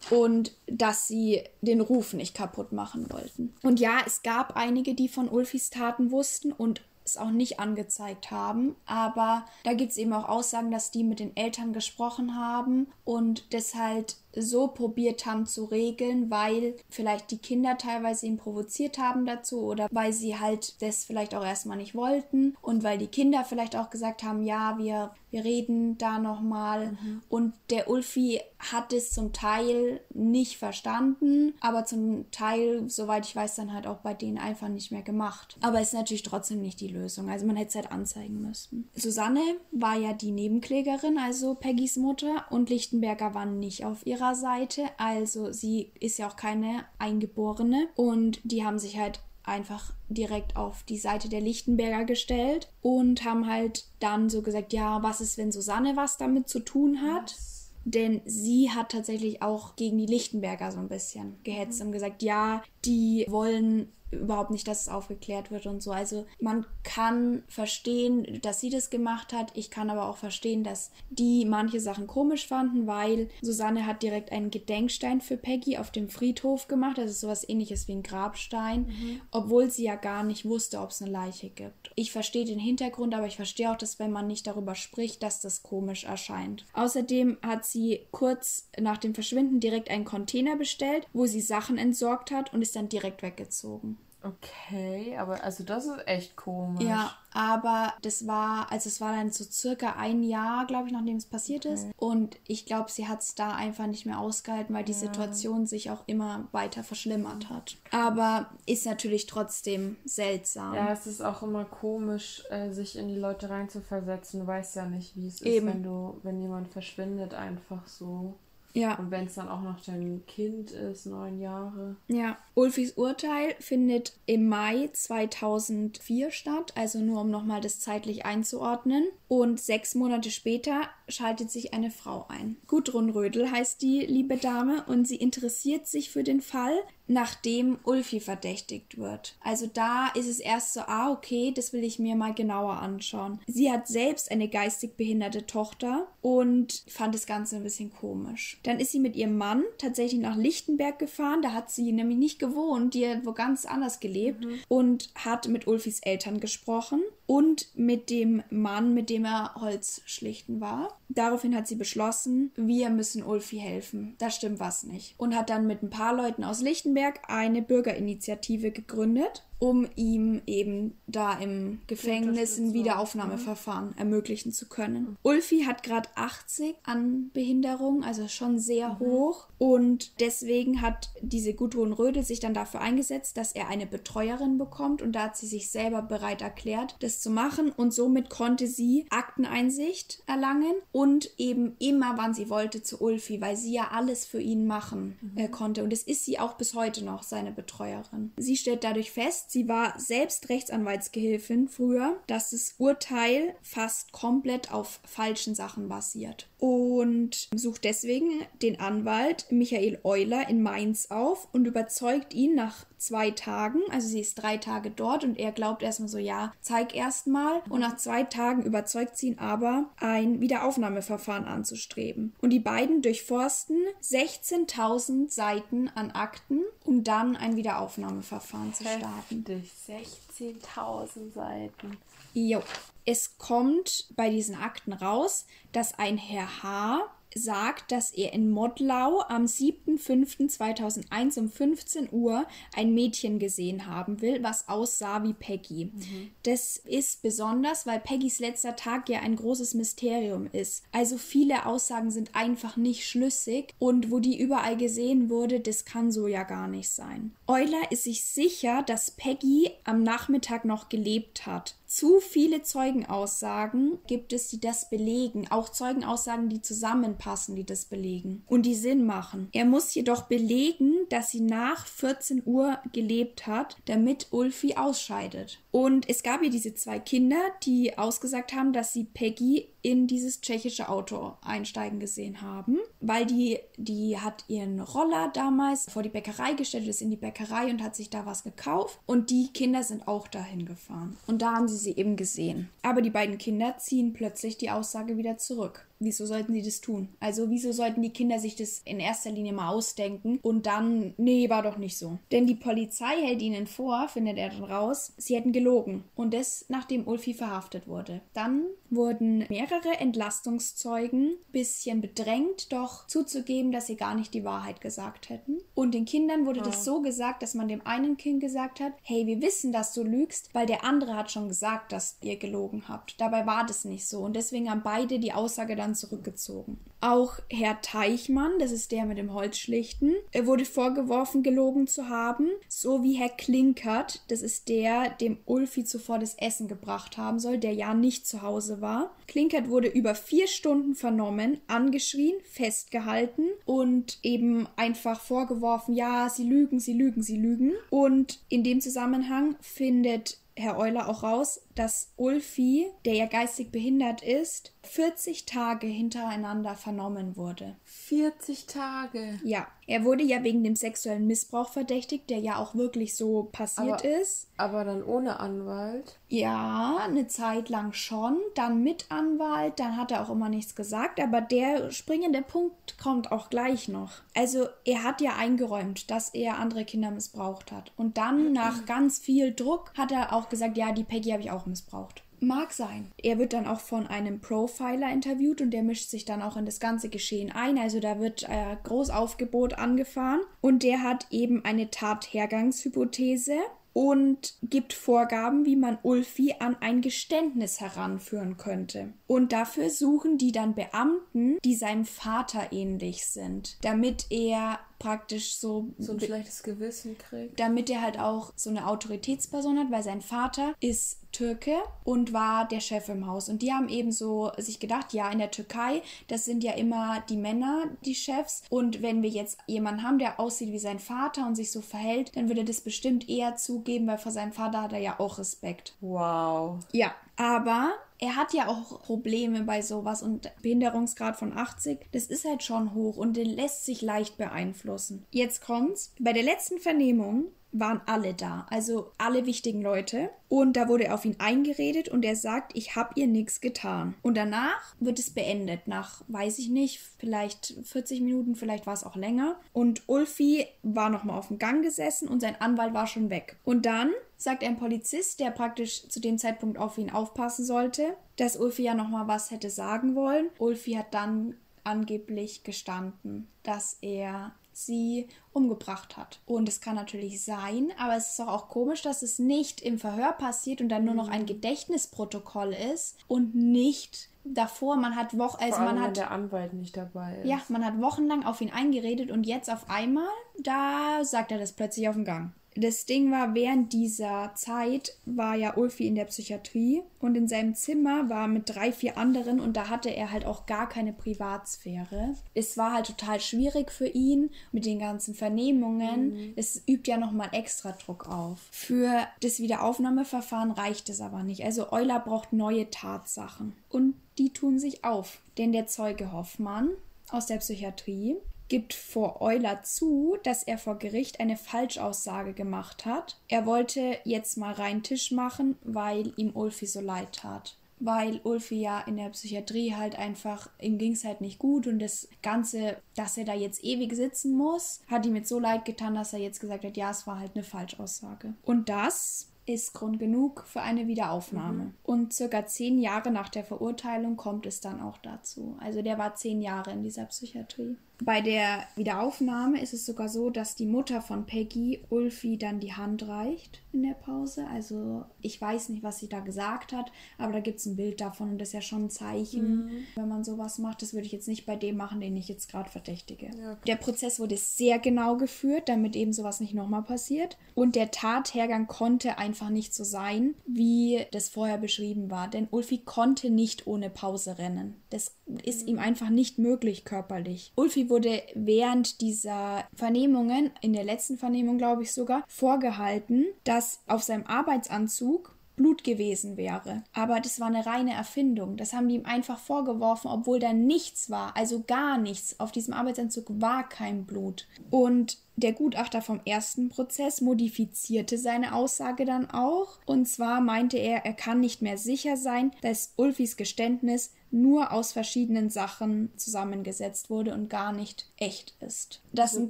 und dass sie den Ruf nicht kaputt machen wollten. Und ja, es gab einige, die von Ulfis Taten wussten und es auch nicht angezeigt haben. Aber da gibt es eben auch Aussagen, dass die mit den Eltern gesprochen haben und deshalb so probiert haben zu regeln, weil vielleicht die Kinder teilweise ihn provoziert haben dazu oder weil sie halt das vielleicht auch erstmal nicht wollten und weil die Kinder vielleicht auch gesagt haben, ja, wir, wir reden da nochmal. Mhm. Und der Ulfi hat es zum Teil nicht verstanden, aber zum Teil, soweit ich weiß, dann halt auch bei denen einfach nicht mehr gemacht. Aber es ist natürlich trotzdem nicht die Lösung. Also man hätte es halt anzeigen müssen. Susanne war ja die Nebenklägerin, also Peggys Mutter, und Lichtenberger war nicht auf ihrer Seite. Also sie ist ja auch keine Eingeborene und die haben sich halt einfach direkt auf die Seite der Lichtenberger gestellt und haben halt dann so gesagt, ja, was ist, wenn Susanne was damit zu tun hat? Was? Denn sie hat tatsächlich auch gegen die Lichtenberger so ein bisschen gehetzt mhm. und gesagt, ja, die wollen überhaupt nicht, dass es aufgeklärt wird und so. Also man kann verstehen, dass sie das gemacht hat. Ich kann aber auch verstehen, dass die manche Sachen komisch fanden, weil Susanne hat direkt einen Gedenkstein für Peggy auf dem Friedhof gemacht. Das ist sowas ähnliches wie ein Grabstein, mhm. obwohl sie ja gar nicht wusste, ob es eine Leiche gibt. Ich verstehe den Hintergrund, aber ich verstehe auch, dass wenn man nicht darüber spricht, dass das komisch erscheint. Außerdem hat sie kurz nach dem Verschwinden direkt einen Container bestellt, wo sie Sachen entsorgt hat und ist dann direkt weggezogen. Okay, aber also das ist echt komisch. Ja, aber das war, also es war dann so circa ein Jahr, glaube ich, nachdem es passiert okay. ist. Und ich glaube, sie hat es da einfach nicht mehr ausgehalten, weil die ja. Situation sich auch immer weiter verschlimmert hat. Aber ist natürlich trotzdem seltsam. Ja, es ist auch immer komisch, äh, sich in die Leute reinzuversetzen. Du weißt ja nicht, wie es Eben. ist, wenn du, wenn jemand verschwindet, einfach so. Ja. Und wenn es dann auch noch dein Kind ist, neun Jahre. Ja, Ulfis Urteil findet im Mai 2004 statt, also nur um nochmal das zeitlich einzuordnen. Und sechs Monate später schaltet sich eine Frau ein. Gudrun Rödel heißt die liebe Dame und sie interessiert sich für den Fall, nachdem Ulfi verdächtigt wird. Also da ist es erst so, ah, okay, das will ich mir mal genauer anschauen. Sie hat selbst eine geistig behinderte Tochter und fand das Ganze ein bisschen komisch. Dann ist sie mit ihrem Mann tatsächlich nach Lichtenberg gefahren. Da hat sie nämlich nicht gewohnt, die hat wo ganz anders gelebt und hat mit Ulfis Eltern gesprochen und mit dem Mann, mit dem er Holz schlichten war. Daraufhin hat sie beschlossen, wir müssen Ulfi helfen. Da stimmt was nicht. Und hat dann mit ein paar Leuten aus Lichtenberg eine Bürgerinitiative gegründet um ihm eben da im Gefängnis ein Wiederaufnahmeverfahren ermöglichen zu können. Ulfi hat gerade 80 an Behinderung, also schon sehr mhm. hoch. Und deswegen hat diese Gudrun Rödel sich dann dafür eingesetzt, dass er eine Betreuerin bekommt. Und da hat sie sich selber bereit erklärt, das zu machen. Und somit konnte sie Akteneinsicht erlangen und eben immer, wann sie wollte, zu Ulfi, weil sie ja alles für ihn machen mhm. äh, konnte. Und es ist sie auch bis heute noch, seine Betreuerin. Sie stellt dadurch fest, Sie war selbst Rechtsanwaltsgehilfin früher, dass das Urteil fast komplett auf falschen Sachen basiert und sucht deswegen den Anwalt Michael Euler in Mainz auf und überzeugt ihn nach zwei Tagen, also sie ist drei Tage dort und er glaubt erstmal so, ja, zeig erst mal. Und nach zwei Tagen überzeugt sie ihn aber, ein Wiederaufnahmeverfahren anzustreben. Und die beiden durchforsten 16.000 Seiten an Akten, um dann ein Wiederaufnahmeverfahren zu starten. 16.000 Seiten. Jo. Es kommt bei diesen Akten raus, dass ein Herr H sagt, dass er in Modlau am 7.5.2001 um 15 Uhr ein Mädchen gesehen haben will, was aussah wie Peggy. Mhm. Das ist besonders, weil Peggys letzter Tag ja ein großes Mysterium ist. Also viele Aussagen sind einfach nicht schlüssig und wo die überall gesehen wurde, das kann so ja gar nicht sein. Euler ist sich sicher, dass Peggy am Nachmittag noch gelebt hat zu viele Zeugenaussagen gibt es, die das belegen. Auch Zeugenaussagen, die zusammenpassen, die das belegen und die Sinn machen. Er muss jedoch belegen, dass sie nach 14 Uhr gelebt hat, damit Ulfi ausscheidet. Und es gab hier diese zwei Kinder, die ausgesagt haben, dass sie Peggy in dieses tschechische Auto einsteigen gesehen haben, weil die, die hat ihren Roller damals vor die Bäckerei gestellt, ist in die Bäckerei und hat sich da was gekauft und die Kinder sind auch dahin gefahren und da haben sie sie eben gesehen. Aber die beiden Kinder ziehen plötzlich die Aussage wieder zurück. Wieso sollten sie das tun? Also wieso sollten die Kinder sich das in erster Linie mal ausdenken und dann, nee, war doch nicht so. Denn die Polizei hält ihnen vor, findet er dann raus, sie hätten gelogen. Und das, nachdem Ulfi verhaftet wurde. Dann wurden mehrere Entlastungszeugen bisschen bedrängt, doch zuzugeben, dass sie gar nicht die Wahrheit gesagt hätten. Und den Kindern wurde ja. das so gesagt, dass man dem einen Kind gesagt hat, hey, wir wissen, dass du lügst, weil der andere hat schon gesagt, dass ihr gelogen habt. Dabei war das nicht so. Und deswegen haben beide die Aussage dann zurückgezogen. Auch Herr Teichmann, das ist der mit dem Holzschlichten, wurde vorgeworfen, gelogen zu haben, so wie Herr Klinkert, das ist der, dem Ulfi zuvor das Essen gebracht haben soll, der ja nicht zu Hause war. Klinkert wurde über vier Stunden vernommen, angeschrien, festgehalten und eben einfach vorgeworfen, ja, sie lügen, sie lügen, sie lügen. Und in dem Zusammenhang findet Herr Euler auch raus, dass Ulfi, der ja geistig behindert ist, 40 Tage hintereinander vernommen wurde. 40 Tage? Ja. Er wurde ja wegen dem sexuellen Missbrauch verdächtigt, der ja auch wirklich so passiert aber, ist. Aber dann ohne Anwalt? Ja, eine Zeit lang schon. Dann mit Anwalt, dann hat er auch immer nichts gesagt. Aber der springende Punkt kommt auch gleich noch. Also, er hat ja eingeräumt, dass er andere Kinder missbraucht hat. Und dann, nach ganz viel Druck, hat er auch gesagt: Ja, die Peggy habe ich auch missbraucht. Mag sein. Er wird dann auch von einem Profiler interviewt und der mischt sich dann auch in das ganze Geschehen ein. Also da wird äh, Großaufgebot angefahren und der hat eben eine Tathergangshypothese und gibt Vorgaben, wie man Ulfi an ein Geständnis heranführen könnte. Und dafür suchen die dann Beamten, die seinem Vater ähnlich sind, damit er praktisch so so ein schlechtes Gewissen kriegt. Damit er halt auch so eine Autoritätsperson hat, weil sein Vater ist Türke und war der Chef im Haus. Und die haben eben so sich gedacht, ja, in der Türkei, das sind ja immer die Männer, die Chefs. Und wenn wir jetzt jemanden haben, der aussieht wie sein Vater und sich so verhält, dann würde er das bestimmt eher zugeben, weil vor seinem Vater hat er ja auch Respekt. Wow. Ja, aber er hat ja auch Probleme bei sowas und Behinderungsgrad von 80, das ist halt schon hoch und den lässt sich leicht beeinflussen. Jetzt kommt's. Bei der letzten Vernehmung waren alle da, also alle wichtigen Leute. Und da wurde auf ihn eingeredet und er sagt, ich habe ihr nichts getan. Und danach wird es beendet, nach, weiß ich nicht, vielleicht 40 Minuten, vielleicht war es auch länger. Und Ulfi war nochmal auf dem Gang gesessen und sein Anwalt war schon weg. Und dann sagt ein Polizist, der praktisch zu dem Zeitpunkt auf ihn aufpassen sollte, dass Ulfi ja nochmal was hätte sagen wollen. Ulfi hat dann angeblich gestanden, dass er sie umgebracht hat. Und es kann natürlich sein, aber es ist doch auch komisch, dass es nicht im Verhör passiert und dann nur noch ein Gedächtnisprotokoll ist und nicht davor. Man hat Wochen, also man hat der Anwalt nicht dabei ist. ja, man hat wochenlang auf ihn eingeredet und jetzt auf einmal, da sagt er das plötzlich auf dem Gang. Das Ding war, während dieser Zeit war ja Ulfi in der Psychiatrie und in seinem Zimmer war mit drei, vier anderen und da hatte er halt auch gar keine Privatsphäre. Es war halt total schwierig für ihn mit den ganzen Vernehmungen. Es übt ja nochmal extra Druck auf. Für das Wiederaufnahmeverfahren reicht es aber nicht. Also Euler braucht neue Tatsachen und die tun sich auf. Denn der Zeuge Hoffmann aus der Psychiatrie gibt vor Euler zu, dass er vor Gericht eine Falschaussage gemacht hat. Er wollte jetzt mal rein Tisch machen, weil ihm Ulfi so leid tat. Weil Ulfi ja in der Psychiatrie halt einfach, ihm ging es halt nicht gut und das Ganze, dass er da jetzt ewig sitzen muss, hat ihm jetzt so leid getan, dass er jetzt gesagt hat, ja, es war halt eine Falschaussage. Und das ist Grund genug für eine Wiederaufnahme. Und circa zehn Jahre nach der Verurteilung kommt es dann auch dazu. Also der war zehn Jahre in dieser Psychiatrie. Bei der Wiederaufnahme ist es sogar so, dass die Mutter von Peggy Ulfi dann die Hand reicht in der Pause. Also ich weiß nicht, was sie da gesagt hat, aber da gibt es ein Bild davon und das ist ja schon ein Zeichen, wenn man sowas macht. Das würde ich jetzt nicht bei dem machen, den ich jetzt gerade verdächtige. Ja. Der Prozess wurde sehr genau geführt, damit eben sowas nicht nochmal passiert. Und der Tathergang konnte einfach nicht so sein, wie das vorher beschrieben war. Denn Ulfi konnte nicht ohne Pause rennen. Das ist ihm einfach nicht möglich körperlich. Ulfi wurde während dieser Vernehmungen, in der letzten Vernehmung glaube ich sogar, vorgehalten, dass auf seinem Arbeitsanzug Blut gewesen wäre. Aber das war eine reine Erfindung. Das haben die ihm einfach vorgeworfen, obwohl da nichts war, also gar nichts. Auf diesem Arbeitsanzug war kein Blut. Und der Gutachter vom ersten Prozess modifizierte seine Aussage dann auch. Und zwar meinte er, er kann nicht mehr sicher sein, dass Ulfis Geständnis nur aus verschiedenen Sachen zusammengesetzt wurde und gar nicht echt ist. Dass ein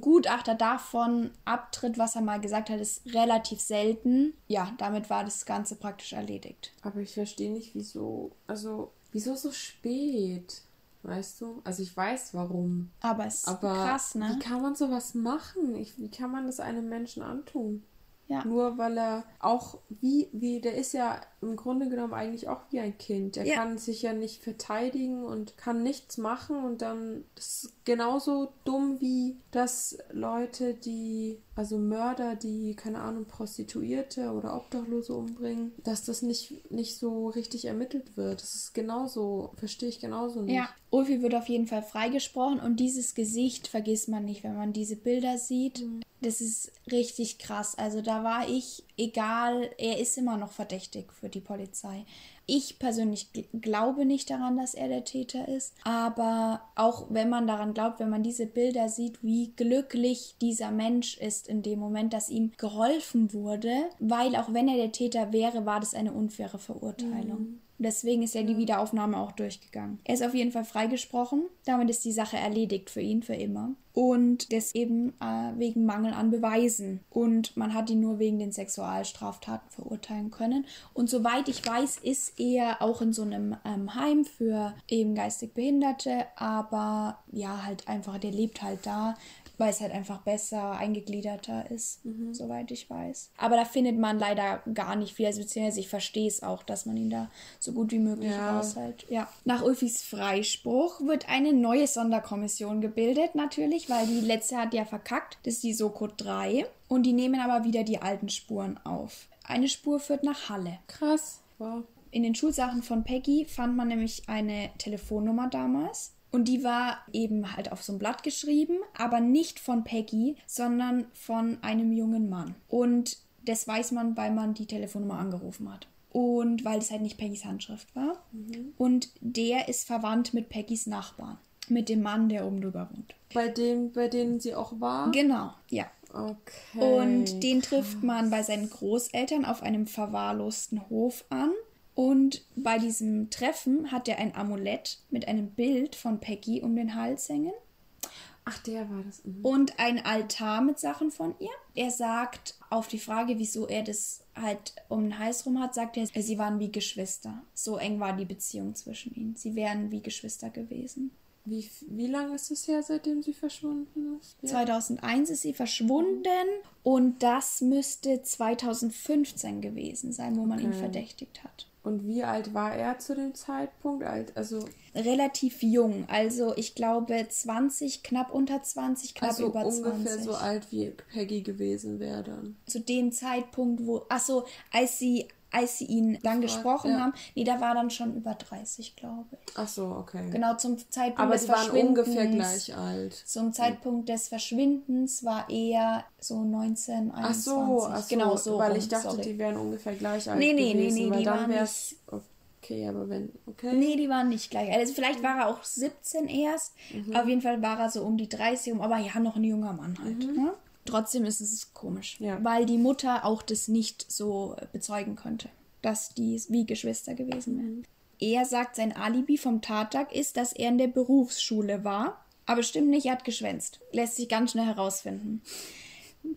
Gutachter davon abtritt, was er mal gesagt hat, ist relativ selten. Ja, damit war das Ganze praktisch erledigt. Aber ich verstehe nicht, wieso. Also, wieso so spät? Weißt du? Also ich weiß warum. Aber es ist Aber krass, ne? wie kann man sowas machen? Ich, wie kann man das einem Menschen antun? Ja. Nur weil er auch wie, wie, der ist ja im Grunde genommen eigentlich auch wie ein Kind. Der Ja. kann sich ja nicht verteidigen und kann nichts machen und dann das ist genauso dumm wie dass Leute, die, also Mörder, die, keine Ahnung, Prostituierte oder Obdachlose umbringen, dass das nicht, nicht so richtig ermittelt wird. Das ist genauso, verstehe ich genauso nicht. Ja, Ulfi wird auf jeden Fall freigesprochen und dieses Gesicht vergisst man nicht, wenn man diese Bilder sieht. Das ist richtig krass. Also da war ich, egal, er ist immer noch verdächtig für die Polizei. Ich persönlich gl- glaube nicht daran, dass er der Täter ist, aber auch wenn man daran glaubt, wenn man diese Bilder sieht, wie glücklich dieser Mensch ist in dem Moment, dass ihm geholfen wurde, weil auch wenn er der Täter wäre, war das eine unfaire Verurteilung. Deswegen ist ja die Wiederaufnahme auch durchgegangen. Er ist auf jeden Fall freigesprochen. Damit ist die Sache erledigt für ihn für immer. Und das eben äh, wegen Mangel an Beweisen. Und man hat ihn nur wegen den Sexualstraftaten verurteilen können. Und soweit ich weiß, ist er auch in so einem ähm, Heim für eben geistig Behinderte. Aber ja, halt einfach, der lebt halt da weil es halt einfach besser eingegliederter ist, soweit ich weiß. Aber da findet man leider gar nicht viel, also beziehungsweise ich verstehe es auch, dass man ihn da so gut wie möglich Ja. raushält. Ja. Nach Ulfis Freispruch wird eine neue Sonderkommission gebildet, natürlich, weil die letzte hat ja verkackt. Das ist die Soko 3. Und die nehmen aber wieder die alten Spuren auf. Eine Spur führt nach Halle. Krass. war. In den Schulsachen von Peggy fand man nämlich eine Telefonnummer damals. Und die war eben halt auf so ein Blatt geschrieben, aber nicht von Peggy, sondern von einem jungen Mann. Und das weiß man, weil man die Telefonnummer angerufen hat. Und weil es halt nicht Peggys Handschrift war. Und der ist verwandt mit Peggys Nachbarn. Mit dem Mann, der oben drüber wohnt. Bei dem, bei denen sie auch war? Genau, ja. Okay. Und den trifft man bei seinen Großeltern auf einem verwahrlosten Hof an. Und bei diesem Treffen hat er ein Amulett mit einem Bild von Peggy um den Hals hängen Ach, der war das. Mhm. und ein Altar mit Sachen von ihr. Er sagt auf die Frage, wieso er das halt um den Hals rum hat, sagt er, sie waren wie Geschwister. So eng war die Beziehung zwischen ihnen. Sie wären wie Geschwister gewesen. Wie, wie lange ist es her, seitdem sie verschwunden ist? Ja. 2001 ist sie verschwunden und das müsste 2015 gewesen sein, wo man ihn Okay. verdächtigt hat. Und wie alt war er zu dem Zeitpunkt? Alt, also Relativ jung, also ich glaube 20, knapp unter 20, knapp also über ungefähr 20. so alt wie Peggy gewesen wäre dann. Zu dem Zeitpunkt, wo, ach so, als sie, als sie ihn dann gesprochen ja. haben, nee, da war dann schon über 30, glaube ich. Ach so, okay. Genau zum Zeitpunkt Aber des sie waren Verschwindens. ungefähr gleich alt. Zum Zeitpunkt des Verschwindens war er so 19, 21. Ach so, ach so, genau so. weil rum, ich dachte, sorry. die wären ungefähr gleich alt Nee, nee, nee, gewesen, nee, weil die waren wär's okay, aber wenn okay. Nee, die waren nicht gleich. Also vielleicht war er auch 17 erst. Mhm. Auf jeden Fall war er so um die 30 rum, aber ja, noch ein junger Mann halt. Ne? Trotzdem ist es komisch. Ja. weil die Mutter auch das nicht so bezeugen konnte, dass die wie Geschwister gewesen wären. Er sagt, sein Alibi vom Tattag ist, dass er in der Berufsschule war. Aber stimmt nicht, er hat geschwänzt. Lässt sich ganz schnell herausfinden.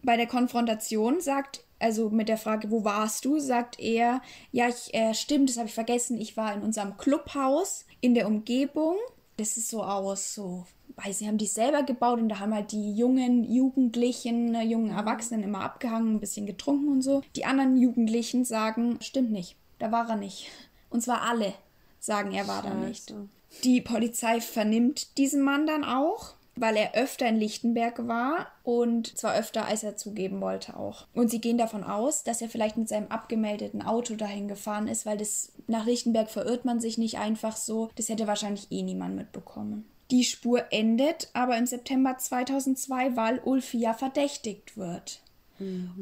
Bei der Konfrontation sagt, also mit der Frage, wo warst du, sagt er, ja, ich, äh, stimmt, das habe ich vergessen, ich war in unserem Clubhaus in der Umgebung. Das ist so aus, so, weiß sie haben die selber gebaut und da haben halt die jungen Jugendlichen, äh, jungen Erwachsenen immer abgehangen, ein bisschen getrunken und so. Die anderen Jugendlichen sagen, stimmt nicht, da war er nicht. Und zwar alle sagen, er war da nicht. Scheiße. Die Polizei vernimmt diesen Mann dann auch, weil er öfter in Lichtenberg war und zwar öfter, als er zugeben wollte auch. Und sie gehen davon aus, dass er vielleicht mit seinem abgemeldeten Auto dahin gefahren ist, weil das nach Lichtenberg verirrt man sich nicht einfach so. Das hätte wahrscheinlich eh niemand mitbekommen. Die Spur endet aber im September 2002, weil Ulfi ja verdächtigt wird.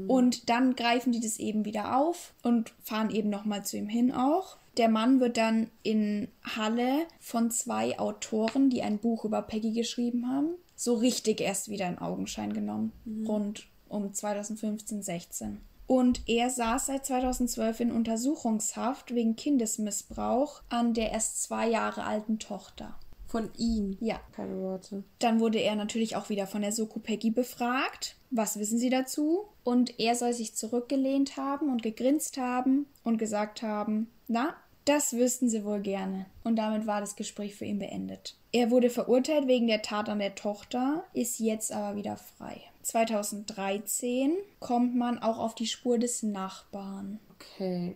Und dann greifen die das eben wieder auf und fahren eben nochmal zu ihm hin auch. Der Mann wird dann in Halle von zwei Autoren, die ein Buch über Peggy geschrieben haben, so richtig erst wieder in Augenschein genommen. Rund um 2015, 16. Und er saß seit 2012 in Untersuchungshaft wegen Kindesmissbrauch an der erst zwei Jahre alten Tochter. Von ihm. Ja. Keine Worte. Dann wurde er natürlich auch wieder von der Soko Peggy befragt. Was wissen Sie dazu? Und er soll sich zurückgelehnt haben und gegrinst haben und gesagt haben, na, das wüssten Sie wohl gerne. Und damit war das Gespräch für ihn beendet. Er wurde verurteilt wegen der Tat an der Tochter, ist jetzt aber wieder frei. 2013 kommt man auch auf die Spur des Nachbarn. Okay.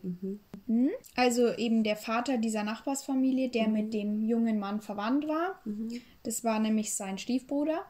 Mhm. Also eben der Vater dieser Nachbarsfamilie, der mit dem jungen Mann verwandt war. Das war nämlich sein Stiefbruder.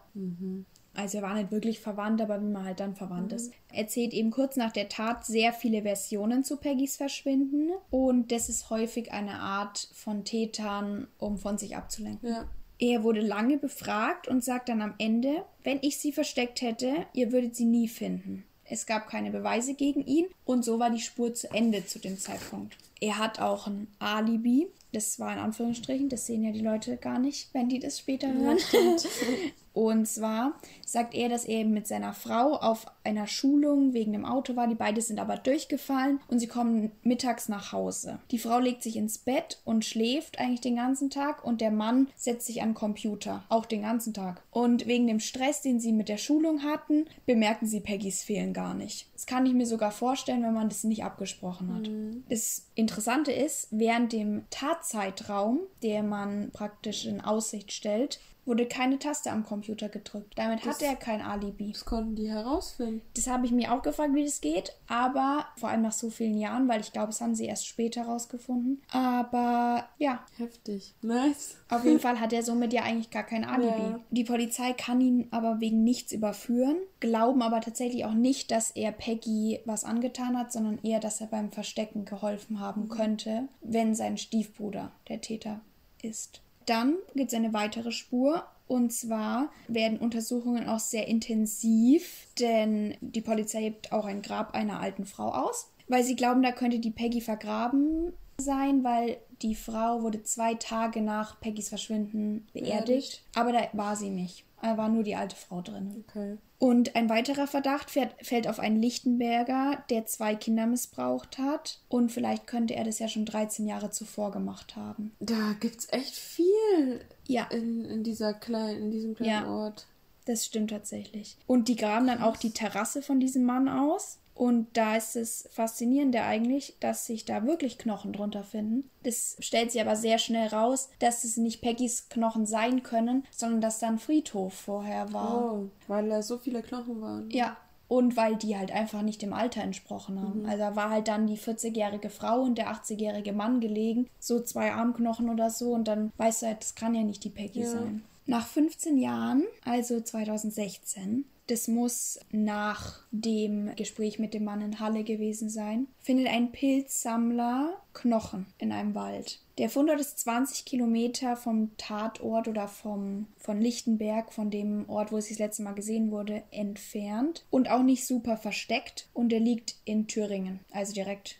Also er war nicht wirklich verwandt, aber wie man halt dann verwandt ist. Erzählt eben kurz nach der Tat sehr viele Versionen zu Peggys Verschwinden. Und das ist häufig eine Art von Tätern, um von sich abzulenken. Ja. Er wurde lange befragt und sagt dann am Ende, wenn ich sie versteckt hätte, ihr würdet sie nie finden. Es gab keine Beweise gegen ihn und so war die Spur zu Ende zu dem Zeitpunkt. Er hat auch ein Alibi. Das war in Anführungsstrichen, das sehen ja die Leute gar nicht, wenn die das später hören. Und zwar sagt er, dass er eben mit seiner Frau auf einer Schulung wegen dem Auto war. Die beide sind aber durchgefallen und sie kommen mittags nach Hause. Die Frau legt sich ins Bett und schläft eigentlich den ganzen Tag und der Mann setzt sich an den Computer, auch den ganzen Tag. Und wegen dem Stress, den sie mit der Schulung hatten, bemerken sie Peggys Fehlen gar nicht. Das kann ich mir sogar vorstellen, wenn man das nicht abgesprochen hat. Das Interessante ist, während dem Tatzeitraum, der man praktisch in Aussicht stellt, wurde keine Taste am Computer gedrückt. Damit Das- hatte er kein Alibi. Das konnten die herausfinden. Das habe ich mir auch gefragt, wie das geht, aber vor allem nach so vielen Jahren, weil ich glaube, das haben sie erst später rausgefunden. Aber ja, Heftig. Nice. auf jeden Fall hat er somit ja eigentlich gar kein Alibi. Ja. Die Polizei kann ihn aber wegen nichts überführen, glauben aber tatsächlich auch nicht, dass er Peggy was angetan hat, sondern eher, dass er beim Verstecken geholfen haben Mhm. könnte, wenn sein Stiefbruder der Täter ist. Dann gibt es eine weitere Spur. Und zwar werden Untersuchungen auch sehr intensiv, denn die Polizei hebt auch ein Grab einer alten Frau aus, weil sie glauben, da könnte die Peggy vergraben sein, weil die Frau wurde zwei Tage nach Peggys Verschwinden beerdigt. Beerdigt. Aber da war sie nicht. Da war nur die alte Frau drin. Okay. Und ein weiterer Verdacht fährt, fällt auf einen Lichtenberger, der zwei Kinder missbraucht hat. Und vielleicht könnte er das ja schon 13 Jahre zuvor gemacht haben. Da gibt's echt viel Ja, in, in dieser kleinen, in diesem kleinen Ja. Ort. das stimmt tatsächlich. Und die graben dann auch die Terrasse von diesem Mann aus. Und da ist es Faszinierende eigentlich, dass sich da wirklich Knochen drunter finden. Das stellt sich aber sehr schnell raus, dass es nicht Peggys Knochen sein können, sondern dass da ein Friedhof vorher war. Oh, weil da so viele Knochen waren. Ja, und weil die halt einfach nicht dem Alter entsprochen haben. Also da war halt dann die 40-jährige Frau und der 80-jährige Mann gelegen, so zwei Armknochen oder so, und dann weißt du halt, das kann ja nicht die Peggy Ja. sein. Nach 15 Jahren, also 2016, das muss nach dem Gespräch mit dem Mann in Halle gewesen sein, findet ein Pilzsammler Knochen in einem Wald. Der Fundort ist 20 Kilometer vom Tatort oder vom, von Lichtenberg, von dem Ort, wo es das letzte Mal gesehen wurde, entfernt und auch nicht super versteckt. Und er liegt in Thüringen, also direkt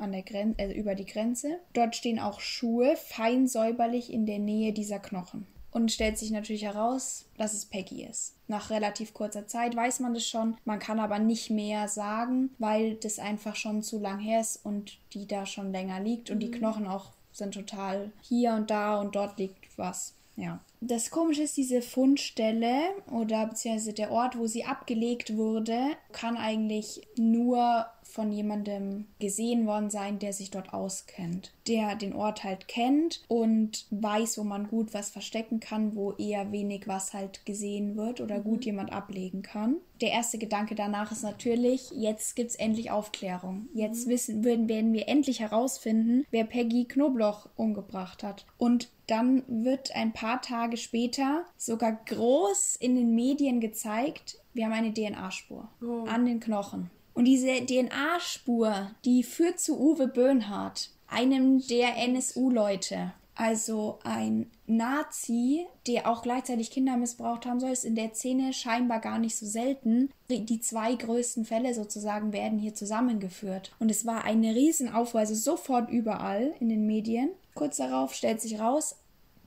an der Grenze, also über die Grenze. Dort stehen auch Schuhe, fein säuberlich in der Nähe dieser Knochen. Und stellt sich natürlich heraus, dass es Peggy ist. Nach relativ kurzer Zeit weiß man das schon, man kann aber nicht mehr sagen, weil das einfach schon zu lang her ist und die da schon länger liegt und die Knochen auch sind total hier und da und dort liegt was. Ja. Das Komische ist, diese Fundstelle oder beziehungsweise der Ort, wo sie abgelegt wurde, kann eigentlich nur von jemandem gesehen worden sein, der sich dort auskennt. Der den Ort halt kennt und weiß, wo man gut was verstecken kann, wo eher wenig was halt gesehen wird oder gut jemand ablegen kann. Der erste Gedanke danach ist natürlich, jetzt gibt's endlich Aufklärung. Jetzt wissen, würden, werden wir endlich herausfinden, wer Peggy Knobloch umgebracht hat. Und dann wird ein paar Tage später sogar groß in den Medien gezeigt, wir haben eine DNA-Spur Oh. an den Knochen. Und diese DNA-Spur, die führt zu Uwe Böhnhardt, einem der NSU-Leute. Also ein Nazi, der auch gleichzeitig Kinder missbraucht haben soll, ist in der Szene scheinbar gar nicht so selten. Die zwei größten Fälle sozusagen werden hier zusammengeführt. Und es war eine Riesenaufruhr, also sofort überall in den Medien. Kurz darauf stellt sich raus,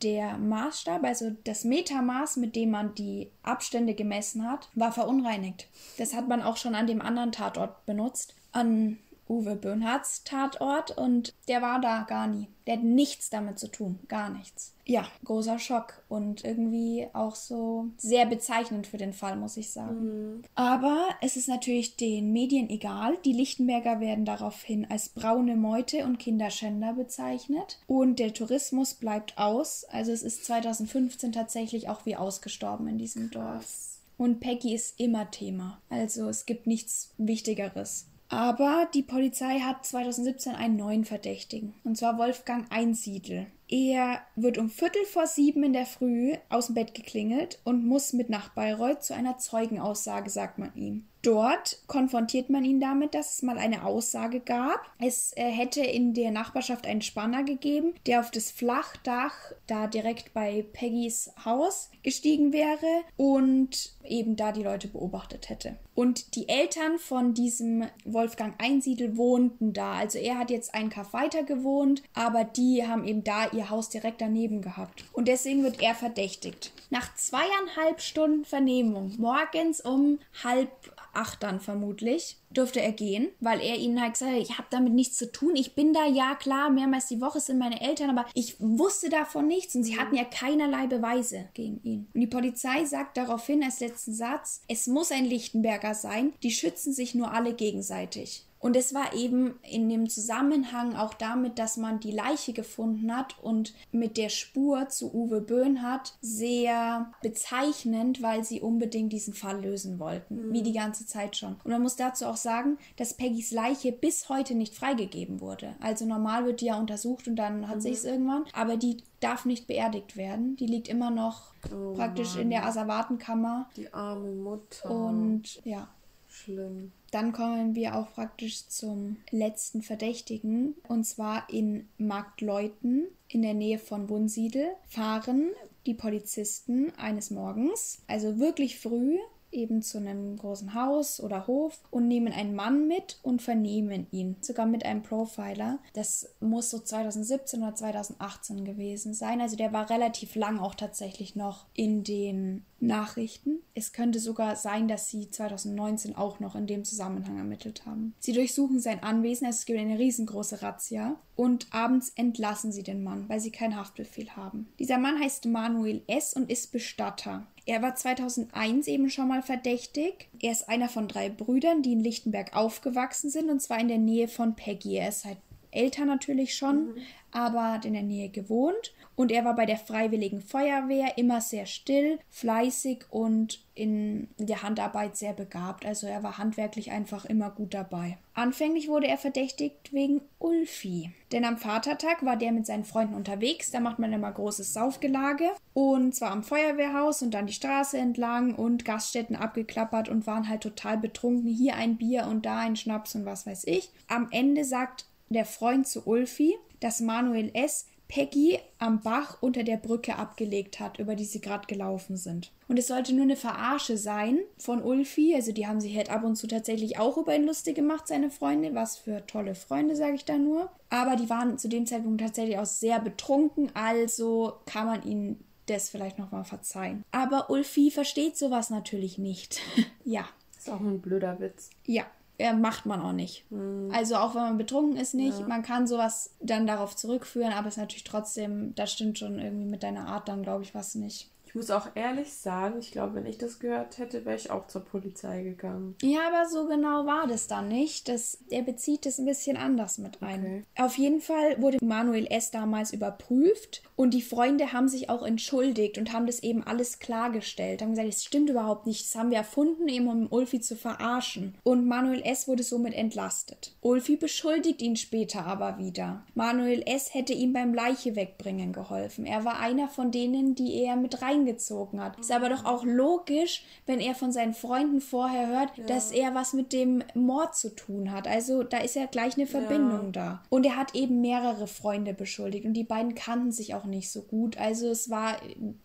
der Maßstab, also das Metermaß, mit dem man die Abstände gemessen hat, war verunreinigt. Das hat man auch schon an dem anderen Tatort benutzt, an Uwe Böhnhardts Tatort und der war da gar nie. Der hat nichts damit zu tun, gar nichts. Ja, großer Schock und irgendwie auch so sehr bezeichnend für den Fall, muss ich sagen. Aber es ist natürlich den Medien egal. Die Lichtenberger werden daraufhin als braune Meute und Kinderschänder bezeichnet. Und der Tourismus bleibt aus. Also es ist 2015 tatsächlich auch wie ausgestorben in diesem Dorf. Und Peggy ist immer Thema. Also es gibt nichts Wichtigeres. Aber die Polizei hat 2017 einen neuen Verdächtigen. Und zwar Wolfgang Einsiedel. Er wird um Viertel vor sieben in der Früh aus dem Bett geklingelt und muss mit nach Bayreuth zu einer Zeugenaussage, sagt man ihm. Dort konfrontiert man ihn damit, dass es mal eine Aussage gab. Es äh, hätte in der Nachbarschaft einen Spanner gegeben, der auf das Flachdach da direkt bei Peggys Haus gestiegen wäre und eben da die Leute beobachtet hätte. Und die Eltern von diesem Wolfgang Einsiedel wohnten da. Also er hat jetzt einen Kaff weiter gewohnt, aber die haben eben da ihr Haus direkt daneben gehabt. Und deswegen wird er verdächtigt. Nach zweieinhalb Stunden Vernehmung, morgens um halb acht dann vermutlich, durfte er gehen, weil er ihnen halt gesagt hat, ich habe damit nichts zu tun. Ich bin da, ja klar, mehrmals die Woche sind meine Eltern, aber ich wusste davon nichts und sie hatten ja keinerlei Beweise gegen ihn. Und die Polizei sagt daraufhin als letzten Satz, es muss ein Lichtenberger sein, die schützen sich nur alle gegenseitig. Und es war eben in dem Zusammenhang auch damit, dass man die Leiche gefunden hat und mit der Spur zu Uwe Böhnhardt sehr bezeichnend, weil sie unbedingt diesen Fall lösen wollten, mhm. wie die ganze Zeit schon. Und man muss dazu auch sagen, dass Peggys Leiche bis heute nicht freigegeben wurde. Also normal wird die ja untersucht und dann hat mhm. sich es irgendwann, aber die darf nicht beerdigt werden. Die liegt immer noch oh praktisch Mann. in der Asservatenkammer. Die arme Mutter. Und ja. Schlimm. Dann kommen wir auch praktisch zum letzten Verdächtigen. Und zwar in Marktleuten in der Nähe von Wunsiedel fahren die Polizisten eines Morgens, also wirklich früh, eben zu einem großen Haus oder Hof und nehmen einen Mann mit und vernehmen ihn, sogar mit einem Profiler. Das muss so 2017 oder 2018 gewesen sein. Also der war relativ lang auch tatsächlich noch in den Nachrichten. Es könnte sogar sein, dass sie 2019 auch noch in dem Zusammenhang ermittelt haben. Sie durchsuchen sein Anwesen, also es gibt eine riesengroße Razzia und abends entlassen sie den Mann, weil sie keinen Haftbefehl haben. Dieser Mann heißt Manuel S. und ist Bestatter. Er war 2001 eben schon mal verdächtig. Er ist einer von drei Brüdern, die in Lichtenberg aufgewachsen sind und zwar in der Nähe von Peggy. Er ist halt älter natürlich schon, mhm. aber hat in der Nähe gewohnt und er war bei der Freiwilligen Feuerwehr immer sehr still, fleißig und in der Handarbeit sehr begabt. Also er war handwerklich einfach immer gut dabei. Anfänglich wurde er verdächtigt wegen Ulfi. Denn am Vatertag war der mit seinen Freunden unterwegs. Da macht man immer großes Saufgelage. Und zwar am Feuerwehrhaus und dann die Straße entlang und Gaststätten abgeklappert und waren halt total betrunken. Hier ein Bier und da ein Schnaps und was weiß ich. Am Ende sagt der Freund zu Ulfi, dass Manuel S Peggy am Bach unter der Brücke abgelegt hat, über die sie gerade gelaufen sind. Und es sollte nur eine Verarsche sein von Ulfi. Also die haben sich halt ab und zu tatsächlich auch über ihn lustig gemacht, seine Freunde. Was für tolle Freunde, sage ich da nur. Aber die waren zu dem Zeitpunkt tatsächlich auch sehr betrunken, also kann man ihnen das vielleicht nochmal verzeihen. Aber Ulfi versteht sowas natürlich nicht. ja. Ist auch ein blöder Witz. Ja, äh, macht man auch nicht. Mhm. Also auch wenn man betrunken ist nicht, ja. man kann sowas dann darauf zurückführen, aber es ist natürlich trotzdem, das stimmt schon irgendwie mit deiner Art dann, glaube ich, was nicht. Ich muss auch ehrlich sagen, ich glaube, wenn ich das gehört hätte, wäre ich auch zur Polizei gegangen. Ja, aber so genau war das dann nicht. Das, er bezieht das ein bisschen anders mit ein. Okay. Auf jeden Fall wurde Manuel S. damals überprüft und die Freunde haben sich auch entschuldigt und haben das eben alles klargestellt. Haben gesagt, es stimmt überhaupt nicht. Das haben wir erfunden, eben um Ulfi zu verarschen. Und Manuel S. wurde somit entlastet. Ulfi beschuldigt ihn später aber wieder. Manuel S. hätte ihm beim Leiche wegbringen geholfen. Er war einer von denen, die er mit rein reingezogen hat. Ist aber doch auch logisch, wenn er von seinen Freunden vorher hört, ja. dass er was mit dem Mord zu tun hat. Also da ist ja gleich eine Verbindung ja. da. Und er hat eben mehrere Freunde beschuldigt und die beiden kannten sich auch nicht so gut. Also es war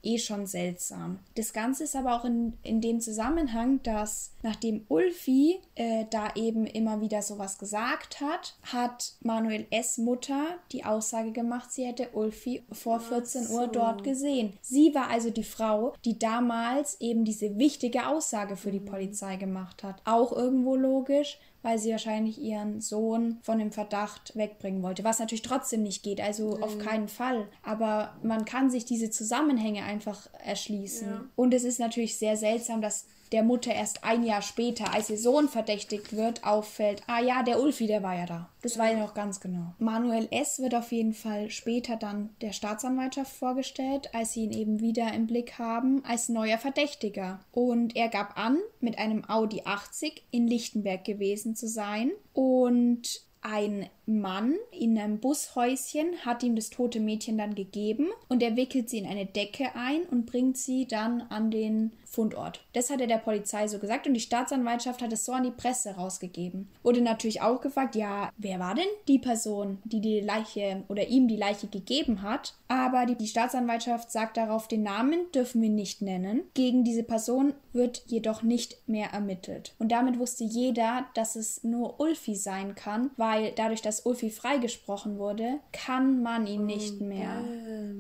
eh schon seltsam. Das Ganze ist aber auch in, in dem Zusammenhang, dass nachdem Ulfi äh, da eben immer wieder sowas gesagt hat, hat Manuel S. Mutter die Aussage gemacht, sie hätte Ulfi vor 14 so. Uhr dort gesehen. Sie war also die die Frau, die damals eben diese wichtige Aussage für die mhm. Polizei gemacht hat. Auch irgendwo logisch, weil sie wahrscheinlich ihren Sohn von dem Verdacht wegbringen wollte, was natürlich trotzdem nicht geht, also mhm. auf keinen Fall. Aber man kann sich diese Zusammenhänge einfach erschließen. Ja. Und es ist natürlich sehr seltsam, dass der Mutter erst ein Jahr später, als ihr Sohn verdächtigt wird, auffällt, ah ja, der Ulfi, der war ja da. Das war ja noch ganz genau. Manuel S. wird auf jeden Fall später dann der Staatsanwaltschaft vorgestellt, als sie ihn eben wieder im Blick haben, als neuer Verdächtiger. Und er gab an, mit einem Audi 80 in Lichtenberg gewesen zu sein und ein Mann in einem Bushäuschen hat ihm das tote Mädchen dann gegeben und er wickelt sie in eine Decke ein und bringt sie dann an den Fundort. Das hat er der Polizei so gesagt und die Staatsanwaltschaft hat es so an die Presse rausgegeben. Wurde natürlich auch gefragt, ja, wer war denn die Person, die die Leiche oder ihm die Leiche gegeben hat? Aber die, die Staatsanwaltschaft sagt darauf, den Namen dürfen wir nicht nennen. Gegen diese Person wird jedoch nicht mehr ermittelt. Und damit wusste jeder, dass es nur Ulfi sein kann, weil dadurch, dass Ulfi freigesprochen wurde, kann man ihn nicht mehr.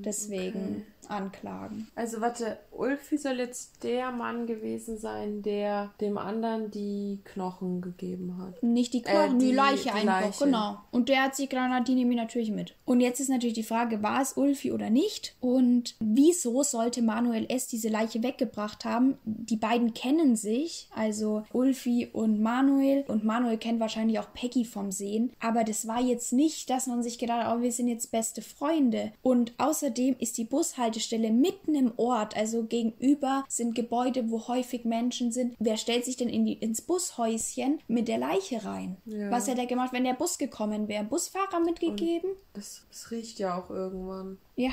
Deswegen. Okay. anklagen. Also warte, Ulfi soll jetzt der Mann gewesen sein, der dem anderen die Knochen gegeben hat. Nicht die Knochen, äh, die, die, Leiche die einfach, Leiche. genau. Und der hat sie Granat, die nehmen natürlich mit. Und jetzt ist natürlich die Frage, war es Ulfi oder nicht? Und wieso sollte Manuel S. diese Leiche weggebracht haben? Die beiden kennen sich, also Ulfi und Manuel. Und Manuel kennt wahrscheinlich auch Peggy vom Sehen. Aber das war jetzt nicht, dass man sich gedacht hat, oh, wir sind jetzt beste Freunde. Und außerdem ist die Bushaltestelle mitten im Ort, also gegenüber sind Gebäude, wo häufig Menschen sind. Wer stellt sich denn in die, ins Bushäuschen mit der Leiche rein? Ja. Was hätte er gemacht, wenn der Bus gekommen wäre? Busfahrer mitgegeben? Das, das, riecht ja auch irgendwann. Ja.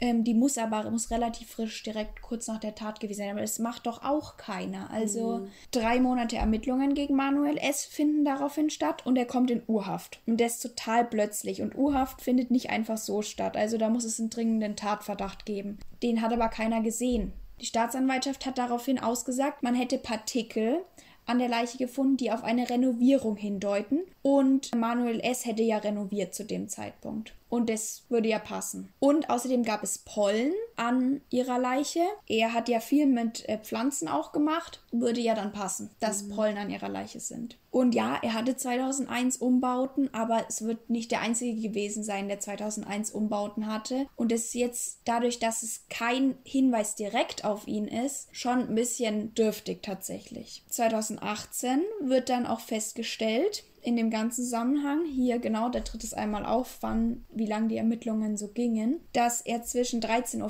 Ähm, die muss aber muss relativ frisch direkt kurz nach der Tat gewesen sein. Aber das macht doch auch keiner. Also mhm. drei Monate Ermittlungen gegen Manuel S. finden daraufhin statt und er kommt in Urhaft. Und das total plötzlich. Und Urhaft findet nicht einfach so statt. Also da muss es einen dringenden Tatverdacht geben. Den hat aber keiner gesehen. Die Staatsanwaltschaft hat daraufhin ausgesagt, man hätte Partikel an der Leiche gefunden, die auf eine Renovierung hindeuten. Und Manuel S. hätte ja renoviert zu dem Zeitpunkt. Und das würde ja passen. Und außerdem gab es Pollen an ihrer Leiche. Er hat ja viel mit äh, Pflanzen auch gemacht. Würde ja dann passen, dass mhm. Pollen an ihrer Leiche sind. Und ja, er hatte 2001 Umbauten, aber es wird nicht der einzige gewesen sein, der 2001 Umbauten hatte. Und es ist jetzt dadurch, dass es kein Hinweis direkt auf ihn ist, schon ein bisschen dürftig tatsächlich. 2018 wird dann auch festgestellt, in dem ganzen Zusammenhang, hier genau, da tritt es einmal auf, wann, wie lange die Ermittlungen so gingen, dass er zwischen 13.15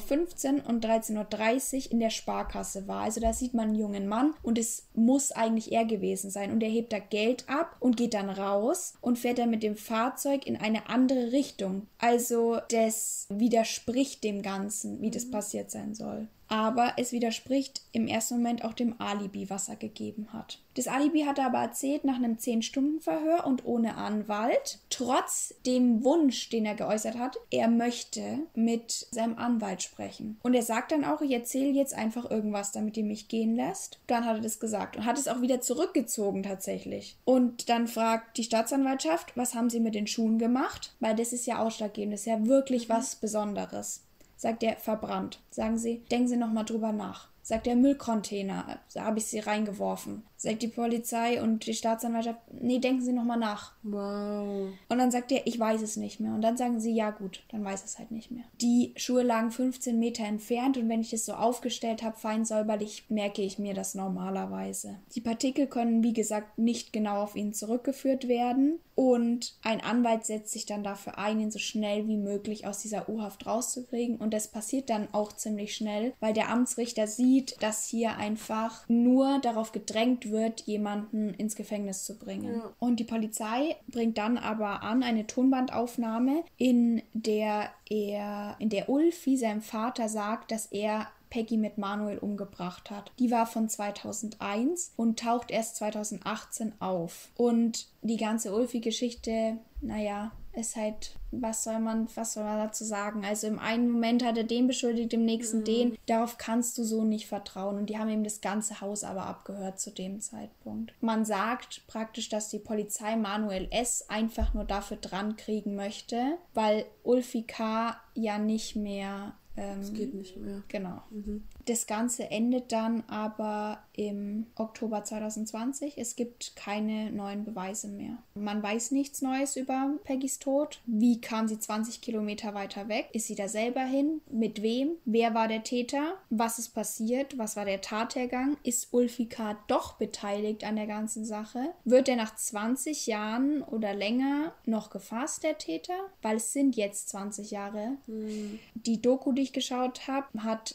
Uhr und 13.30 Uhr in der Sparkasse war. Also da sieht man einen jungen Mann und es muss eigentlich er gewesen sein. Und er hebt da Geld ab und geht dann raus und fährt dann mit dem Fahrzeug in eine andere Richtung. Also das widerspricht dem Ganzen, wie das mhm. passiert sein soll aber es widerspricht im ersten Moment auch dem Alibi, was er gegeben hat. Das Alibi hat er aber erzählt nach einem 10-Stunden-Verhör und ohne Anwalt, trotz dem Wunsch, den er geäußert hat, er möchte mit seinem Anwalt sprechen. Und er sagt dann auch, ich erzähle jetzt einfach irgendwas, damit ihr mich gehen lässt. Dann hat er das gesagt und hat es auch wieder zurückgezogen tatsächlich. Und dann fragt die Staatsanwaltschaft, was haben sie mit den Schuhen gemacht? Weil das ist ja ausschlaggebend, das ist ja wirklich was Besonderes. Sagt er, verbrannt. Sagen Sie, denken Sie nochmal drüber nach. Sagt der Müllcontainer, da habe ich sie reingeworfen. Sagt die Polizei und die Staatsanwaltschaft, nee, denken Sie nochmal nach. Wow. Und dann sagt er, ich weiß es nicht mehr. Und dann sagen sie, ja gut, dann weiß es halt nicht mehr. Die Schuhe lagen 15 Meter entfernt und wenn ich es so aufgestellt habe, fein säuberlich, merke ich mir das normalerweise. Die Partikel können, wie gesagt, nicht genau auf ihn zurückgeführt werden. Und ein Anwalt setzt sich dann dafür ein, ihn so schnell wie möglich aus dieser U-Haft rauszukriegen. Und das passiert dann auch ziemlich schnell, weil der Amtsrichter sieht, dass hier einfach nur darauf gedrängt wird, jemanden ins Gefängnis zu bringen. Ja. Und die Polizei bringt dann aber an eine Tonbandaufnahme, in der er, in der Ulfi seinem Vater sagt, dass er Peggy mit Manuel umgebracht hat. Die war von 2001 und taucht erst 2018 auf. Und die ganze Ulfi-Geschichte, naja, ist halt, was soll man, was soll man dazu sagen? Also im einen Moment hat er den beschuldigt, im nächsten mhm. den. Darauf kannst du so nicht vertrauen. Und die haben ihm das ganze Haus aber abgehört zu dem Zeitpunkt. Man sagt praktisch, dass die Polizei Manuel S. einfach nur dafür dran kriegen möchte, weil Ulfi K. ja nicht mehr ähm, geht nicht mehr. Genau. Mhm. Das Ganze endet dann aber im Oktober 2020. Es gibt keine neuen Beweise mehr. Man weiß nichts Neues über Peggys Tod. Wie kam sie 20 Kilometer weiter weg? Ist sie da selber hin? Mit wem? Wer war der Täter? Was ist passiert? Was war der Tathergang? Ist Ulfika doch beteiligt an der ganzen Sache? Wird er nach 20 Jahren oder länger noch gefasst, der Täter? Weil es sind jetzt 20 Jahre. Mhm. Die Doku, die ich geschaut habe, hat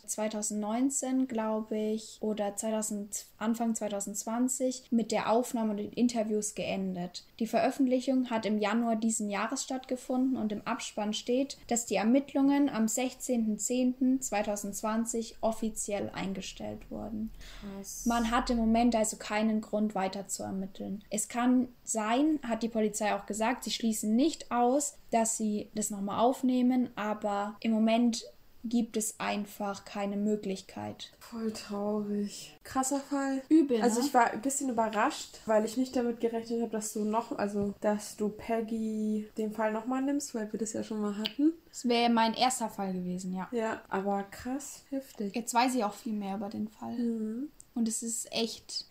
2019, glaube ich, oder 2000, Anfang 2020 mit der Aufnahme und den Interviews geendet. Die Veröffentlichung hat im Januar diesen Jahres stattgefunden und im Abspann steht, dass die Ermittlungen am 16.10.2020 offiziell eingestellt wurden. Krass. Man hat im Moment also keinen Grund weiter zu ermitteln. Es kann sein, hat die Polizei auch gesagt, sie schließen nicht aus, dass sie das nochmal aufnehmen, aber im Moment gibt es einfach keine Möglichkeit. Voll traurig. Krasser Fall. Übel, Also ne? ich war ein bisschen überrascht, weil ich nicht damit gerechnet habe, dass du noch, also dass du Peggy den Fall nochmal nimmst, weil wir das ja schon mal hatten. Das wäre mein erster Fall gewesen, ja. Ja, aber krass, heftig. Jetzt weiß ich auch viel mehr über den Fall. Mhm. Und es ist echt.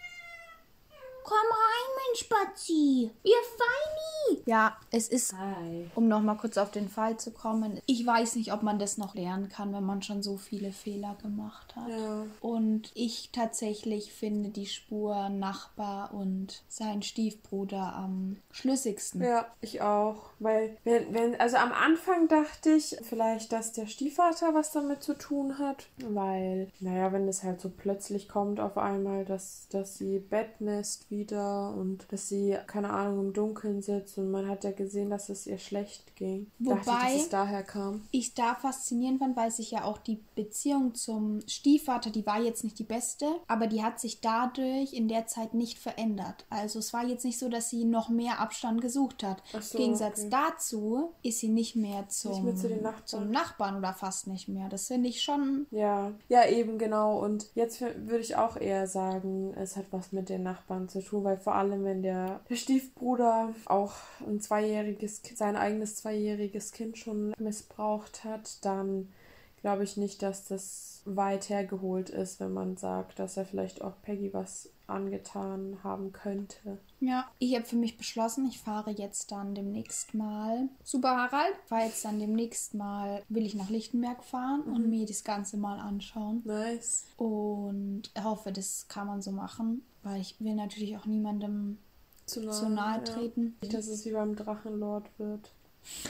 Komm rein, mein Spazi. Ihr Feini. Ja, es ist Hi. um nochmal kurz auf den Fall zu kommen, ich weiß nicht, ob man das noch lernen kann, wenn man schon so viele Fehler gemacht hat. Ja. Und ich tatsächlich finde die Spur Nachbar und sein Stiefbruder am schlüssigsten. Ja, ich auch. Weil, wenn, wenn, also am Anfang dachte ich vielleicht, dass der Stiefvater was damit zu tun hat. Weil, naja, wenn es halt so plötzlich kommt auf einmal, dass, dass sie Bettnest wieder und dass sie, keine Ahnung, im Dunkeln sitzt und man hat ja gesehen, dass es ihr schlecht ging. dachte ich, Wobei- dass es daher kam. ich da faszinierend fand, weil sich ja auch die Beziehung zum Stiefvater, die war jetzt nicht die beste, aber die hat sich dadurch in der Zeit nicht verändert. Also es war jetzt nicht so, dass sie noch mehr Abstand gesucht hat. So, Im Gegensatz okay. dazu ist sie nicht mehr zum, mehr zu den Nachbarn. zum Nachbarn oder fast nicht mehr. Das finde ich schon. Ja, ja, eben genau. Und jetzt wür- würde ich auch eher sagen, es hat was mit den Nachbarn zu tun, weil vor allem, wenn der, der Stiefbruder auch ein zweijähriges, sein eigenes zweijähriges Kind schon missbraucht hat, dann glaube ich nicht, dass das weit hergeholt ist, wenn man sagt, dass er vielleicht auch Peggy was angetan haben könnte. Ja, ich habe für mich beschlossen, ich fahre jetzt dann demnächst mal. Super Harald, fahre jetzt dann demnächst mal, will ich nach Lichtenberg fahren und mir das Ganze mal anschauen. Nice. Und hoffe, das kann man so machen, weil ich will natürlich auch niemandem Zu nahe, zu nahe ja. treten. Nicht, dass es wie beim Drachenlord wird.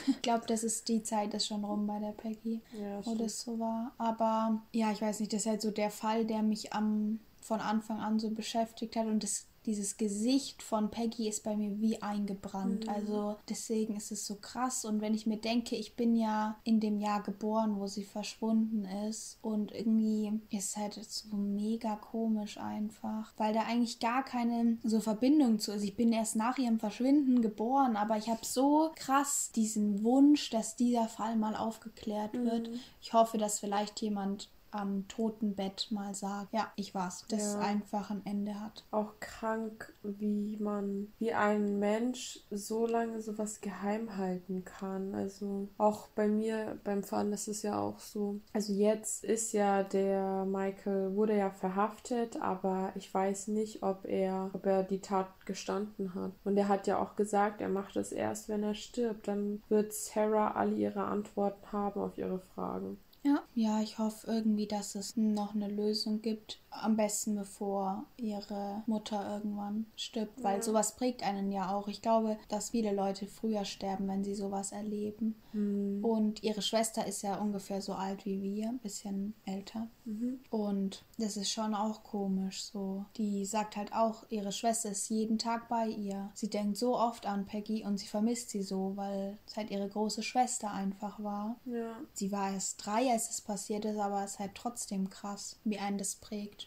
Ich glaube, das ist die Zeit ist schon rum bei der Peggy, Ja, wo stimmt. das so war. Aber ja, ich weiß nicht, das ist halt so der Fall, der mich am von Anfang an so beschäftigt hat und das dieses Gesicht von Peggy ist bei mir wie eingebrannt. Mhm. Also deswegen ist es so krass. Und wenn ich mir denke, ich bin ja in dem Jahr geboren, wo sie verschwunden ist. Und irgendwie ist es halt so mega komisch einfach. Weil da eigentlich gar keine so Verbindung zu ist. Ich bin erst nach ihrem Verschwinden geboren, aber ich habe so krass diesen Wunsch, dass dieser Fall mal aufgeklärt wird. Ich hoffe, dass vielleicht jemand am Totenbett mal sagt, ja, ich war's, dass es Ja. einfach ein Ende hat. auch krank, wie man, wie ein Mensch so lange sowas geheim halten kann. Also auch bei mir beim Fahren ist es ja auch so. Also jetzt ist ja der Michael wurde ja verhaftet, aber ich weiß nicht, ob er, ob er die Tat gestanden hat. Und er hat ja auch gesagt, er macht es erst, wenn er stirbt. Dann wird Sarah alle ihre Antworten haben auf ihre Fragen. Ja, ja, ich hoffe irgendwie, dass es noch eine Lösung gibt. Am besten bevor ihre Mutter irgendwann stirbt, weil sowas prägt einen ja auch. Ich glaube, dass viele Leute früher sterben, wenn sie sowas erleben. Und ihre Schwester ist ja ungefähr so alt wie wir, ein bisschen älter. Und das ist schon auch komisch so. Die sagt halt auch, ihre Schwester ist jeden Tag bei ihr. Sie denkt so oft an Peggy und sie vermisst sie so, weil es halt ihre große Schwester einfach war. Ja. Sie war erst drei, als es passiert ist, aber es ist halt trotzdem krass, wie einen das prägt.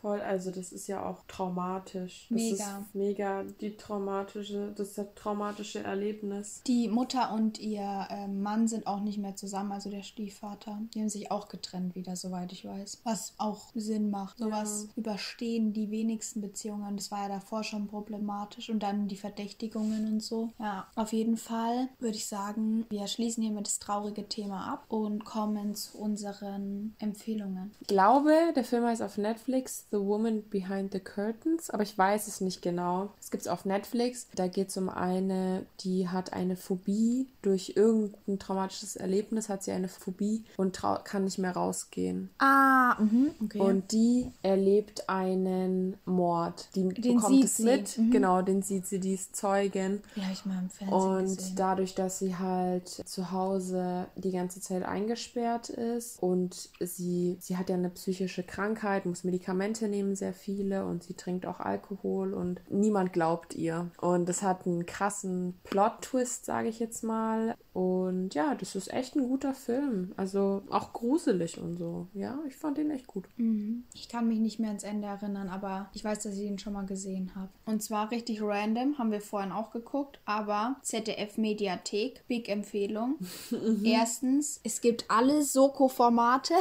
Voll, also das ist ja auch traumatisch. Das Mega. ist mega die traumatische, das ist das traumatische Erlebnis. Die Mutter und ihr ähm, Mann sind auch nicht mehr zusammen, also der Stiefvater. Die haben sich auch getrennt wieder, soweit ich weiß. Was auch Sinn macht. Sowas überstehen die wenigsten Beziehungen. Das war ja davor schon problematisch. Und dann die Verdächtigungen und so. Ja, auf jeden Fall würde ich sagen, wir schließen hiermit das traurige Thema ab und kommen zu unseren Empfehlungen. Ich glaube, der Film heißt auf Netflix The Woman Behind the Curtains, aber ich weiß es nicht genau. Es gibt es auf Netflix. Da geht es um eine, die hat eine Phobie. Durch irgendein traumatisches Erlebnis hat sie eine Phobie und kann nicht mehr rausgehen. Ah, mhm, okay. Und die erlebt einen Mord. Die Den bekommt sieht es sie. mit. Mhm. Genau, den sieht sie, die ist Zeugin. Habe ich mal im Fernsehen Und gesehen. dadurch, dass sie halt zu Hause die ganze Zeit eingesperrt ist und sie, sie hat ja eine psychische Krankheit, muss Medikamente nehmen sehr viele und sie trinkt auch Alkohol und niemand glaubt ihr. Und das hat einen krassen Plot-Twist, sage ich jetzt mal. Und ja, das ist echt ein guter Film. Also auch gruselig und so. Ja, ich fand den echt gut. Mhm. Ich kann mich nicht mehr ans Ende erinnern, aber ich weiß, dass ich ihn schon mal gesehen habe. Und zwar richtig random, haben wir vorhin auch geguckt, aber ZDF Mediathek, Big Empfehlung. Erstens, es gibt alle Soko-Formate.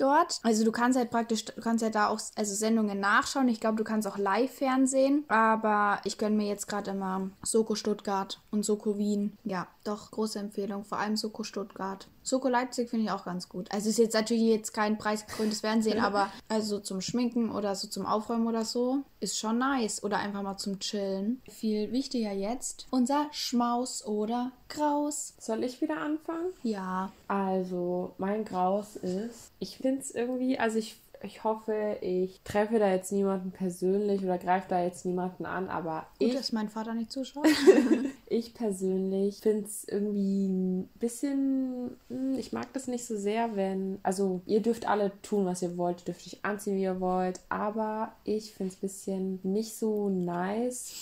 Dort. Also du kannst halt praktisch, du kannst ja da auch also Sendungen nachschauen. Ich glaube, du kannst auch Live-Fernsehen. Aber ich gönne mir jetzt gerade immer Soko Stuttgart und Soko Wien. Ja, doch, große Empfehlung. Vor allem Soko Stuttgart. Soko Leipzig finde ich auch ganz gut. Also ist jetzt natürlich jetzt kein preisgekröntes Fernsehen, aber also zum Schminken oder so zum Aufräumen oder so ist schon nice. Oder einfach mal zum Chillen. Viel wichtiger jetzt unser Schmaus oder Graus. Soll ich wieder anfangen? Ja. Also, mein Graus ist, ich finde es irgendwie, also ich ich hoffe, ich treffe da jetzt niemanden persönlich oder greife da jetzt niemanden an, aber Gut, ich, dass mein Vater nicht zuschaut. ich persönlich finde es irgendwie ein bisschen, hm, ich mag das nicht so sehr, wenn, also ihr dürft alle tun, was ihr wollt, ihr dürft euch anziehen, wie ihr wollt, aber ich finde es ein bisschen nicht so nice,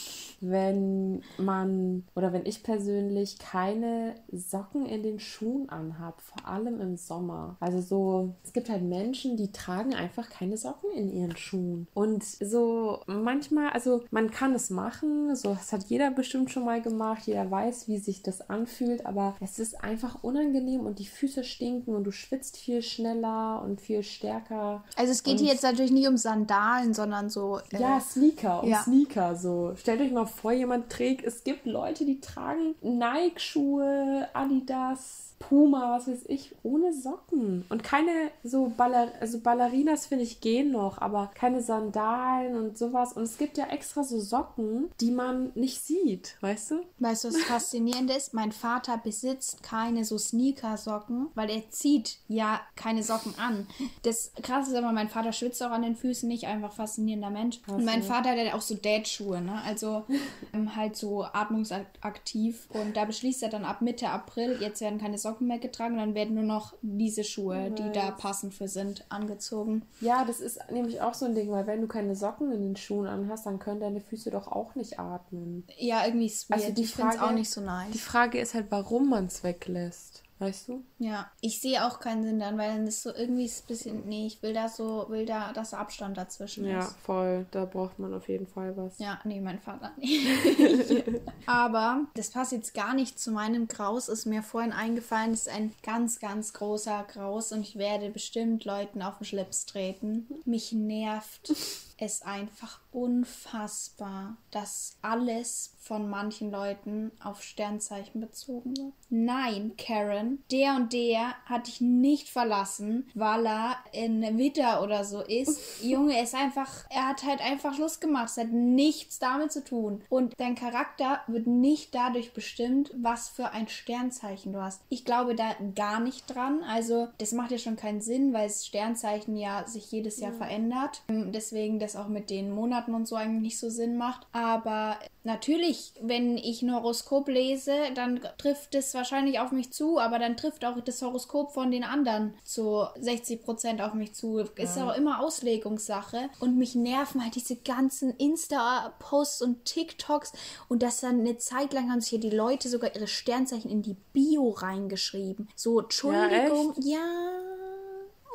wenn man oder wenn ich persönlich keine Socken in den Schuhen anhab, vor allem im Sommer. Also so, es gibt halt Menschen, die tragen einfach keine Socken in ihren Schuhen. Und so manchmal, also man kann es machen, so das hat jeder bestimmt schon mal gemacht, jeder weiß, wie sich das anfühlt, aber es ist einfach unangenehm und die Füße stinken und du schwitzt viel schneller und viel stärker. Also es geht und hier jetzt natürlich nicht um Sandalen, sondern so. Äh, ja, Sneaker, um ja. Sneaker so. Stellt euch mal vor, jemand trägt, es gibt Leute, die tragen Nike-Schuhe, Adidas, Puma, was weiß ich, ohne Socken. Und keine so Baller also Ballerinas, finde ich, gehen noch, aber keine Sandalen und sowas. Und es gibt ja extra so Socken, die man nicht sieht, weißt du? Weißt du, was faszinierend ist? Mein Vater besitzt keine so Sneaker-Socken, weil er zieht ja keine Socken an. Das krasse ist aber, mein Vater schwitzt auch an den Füßen nicht, einfach faszinierender Mensch. Und mein Vater hat ja auch so Date-Schuhe, ne? Also ähm, halt so atmungsaktiv. Und da beschließt er dann ab Mitte April, jetzt werden keine Socken mehr getragen, dann werden nur noch diese Schuhe, die da passend für sind, angezogen. Ja, das ist nämlich auch so ein Ding, weil wenn du keine Socken in den Schuhen anhast, dann können deine Füße doch auch nicht atmen. Ja, irgendwie ist Also die ich finde es Frage- auch nicht so nice. Die Frage ist halt, warum man es weglässt. Weißt du? Ja, ich sehe auch keinen Sinn dann, weil dann ist so irgendwie ist ein bisschen, nee, ich will da so, will da, dass Abstand dazwischen Ja, ist. voll. Da braucht man auf jeden Fall was. Ja, nee, mein Vater nicht. Aber das passt jetzt gar nicht zu meinem Graus, ist mir vorhin eingefallen, das ist ein ganz, ganz großer Graus und ich werde bestimmt Leuten auf den Schlips treten. Mich nervt es einfach unfassbar, dass alles von manchen Leuten auf Sternzeichen bezogen wird. Nein, Karen, der und der hat dich nicht verlassen, weil er in Witter oder so ist. Junge, er ist einfach, er hat halt einfach Schluss gemacht. Es hat nichts damit zu tun. Und dein Charakter wird nicht dadurch bestimmt, was für ein Sternzeichen du hast. Ich glaube da gar nicht dran. Also, das macht ja schon keinen Sinn, weil das Sternzeichen ja sich jedes Jahr verändert. Ähm, Deswegen das auch mit den Monaten und so eigentlich nicht so Sinn macht. Aber natürlich, wenn ich ein Horoskop lese, dann trifft es wahrscheinlich auf mich zu, aber dann trifft auch das Horoskop von den anderen zu 60 Prozent auf mich zu. Ist auch immer Auslegungssache. Und mich nerven halt diese ganzen Insta-Posts und TikToks und das dann eine Zeit lang haben sich hier die Leute sogar ihre Sternzeichen in die Bio reingeschrieben. So, Entschuldigung, ja.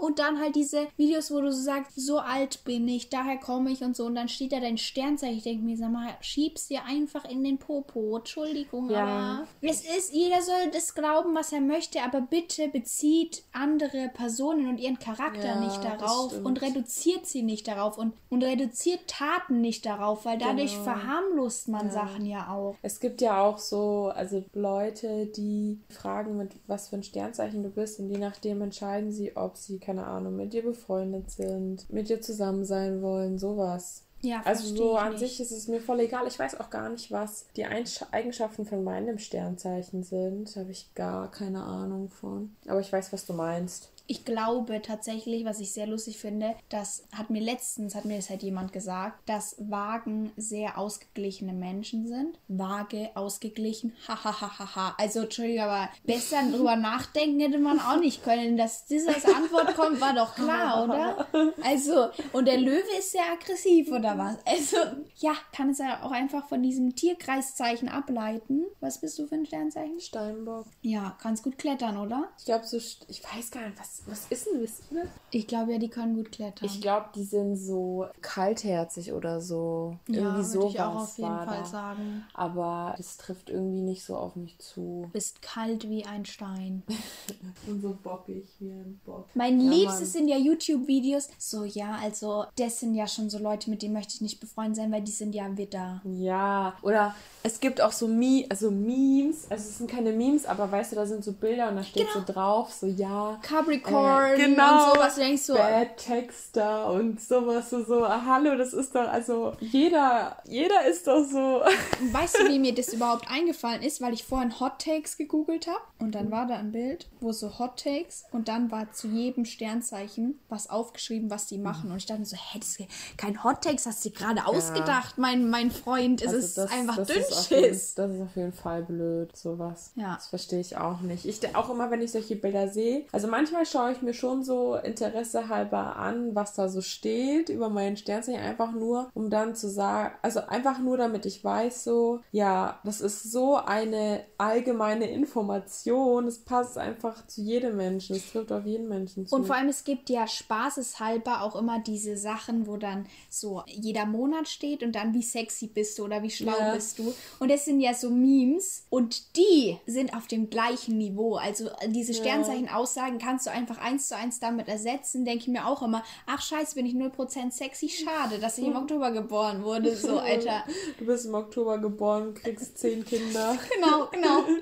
Und dann halt diese Videos, wo du so sagst, so alt bin ich, daher komme ich und so. Und dann steht da dein Sternzeichen. Ich denke mir, sag mal, schieb's dir einfach in den Popo. Entschuldigung, Ja. aber es ist, jeder soll das glauben, was er möchte, aber bitte bezieht andere Personen und ihren Charakter Ja, nicht darauf und reduziert sie nicht darauf und, und reduziert Taten nicht darauf, weil dadurch Genau. verharmlost man Sachen ja auch. Es gibt ja auch so, also Leute, die fragen, mit was für ein Sternzeichen du bist und je nachdem entscheiden sie, ob sie, keine Ahnung, mit dir befreundet sind, mit dir zusammen sein wollen, sowas. Ja, Also so an nicht. sich ist es mir voll egal. Ich weiß auch gar nicht, was die Eigenschaften von meinem Sternzeichen sind. Habe ich gar keine Ahnung von. Aber ich weiß, was du meinst. Ich glaube tatsächlich, was ich sehr lustig finde, das hat mir letztens, hat mir das halt jemand gesagt, dass Wagen sehr ausgeglichene Menschen sind. Vage, ausgeglichen, hahaha. also, Entschuldigung, aber besser drüber nachdenken hätte man auch nicht können. Dass das als Antwort kommt, war doch klar, oder? Also, und der Löwe ist sehr aggressiv, oder was? Also, ja, kann es ja auch einfach von diesem Tierkreiszeichen ableiten. Was bist du für ein Sternzeichen? Steinbock. Ja, kannst gut klettern, oder? Ich glaube, so, ich weiß gar nicht, was, was ist denn, wisst ihr? Ich glaube ja, die können gut klettern. Ich glaube, die sind so kaltherzig oder so. ja, irgendwie würde sowas ich auch auf jeden Fall da. sagen. Aber das trifft irgendwie nicht so auf mich zu. Du bist kalt wie ein Stein. Und so bockig wie ein Bock. Mein Ja, Liebstes Mann. sind ja YouTube-Videos. So, ja, also, das sind ja schon so Leute, mit denen möchte ich nicht befreundet sein, weil die sind ja Widder. Ja, oder es gibt auch so, Me also Memes, also es sind keine Memes, aber weißt du, da sind so Bilder und da steht Genau. so drauf, so ja. Capricorn Äh, genau. und sowas. Du denkst so, Bad Texter und sowas so, so, ah, hallo, das ist doch, also jeder, jeder ist doch so. Weißt du, wie mir das überhaupt eingefallen ist? Weil ich vorhin Hot Takes gegoogelt habe und dann war da ein Bild, wo so Hot Takes und dann war zu jedem Sternzeichen was aufgeschrieben, was die machen. Und ich dachte mir so, hä, das ist kein Hot Takes, hast du dir gerade ausgedacht, mein, mein Freund. Es Also ist einfach das ist jeden, das ist auf jeden Fall blöd, sowas. Ja. Das verstehe ich auch nicht. Ich auch immer, wenn ich solche Bilder sehe. Also manchmal schaue ich mir schon so Interesse halber an, was da so steht über meinen Sternzeichen, einfach nur, um dann zu sagen, also einfach nur, damit ich weiß, so, ja, das ist so eine allgemeine Information. Es passt einfach zu jedem Menschen. Es trifft auf jeden Menschen zu. Und vor allem, es gibt ja spaßeshalber auch immer diese Sachen, wo dann so jeder Monat steht und dann wie sexy bist du oder wie schlau Ja. bist du. Und das sind ja so Memes und die sind auf dem gleichen Niveau. Also äh, diese Sternzeichen-Aussagen kannst du einfach eins zu eins damit ersetzen. Denke ich mir auch immer, ach scheiße, bin ich 0% sexy. Schade, dass ich im Oktober geboren wurde. So, Alter. du bist im Oktober geboren, kriegst zehn Kinder. Genau, genau.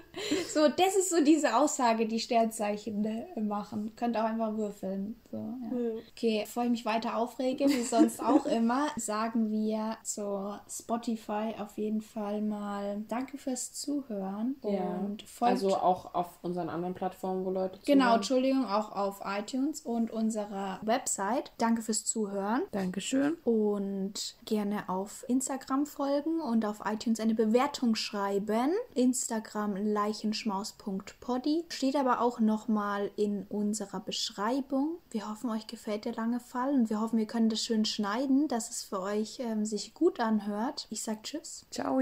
So, das ist so diese Aussage, die Sternzeichen äh, machen. Könnt auch einfach würfeln. So, ja. Okay, bevor ich mich weiter aufrege, wie sonst auch immer, sagen wir zu Spotify auf jeden Fall mal Danke fürs Zuhören. Ja. Und folgt Also auch auf unseren anderen Plattformen, wo Leute Genau, zuhören. Entschuldigung, auch auf iTunes und unserer Website. Danke fürs Zuhören. Dankeschön. Und gerne auf Instagram folgen und auf iTunes eine Bewertung schreiben. Instagram leichenschmaus.poddy. Steht aber auch nochmal in unserer Beschreibung. Wir hoffen, euch gefällt der lange Fall und wir hoffen, wir können das schön schneiden, dass es für euch ähm, sich gut anhört. Ich sag Tschüss. Ciao.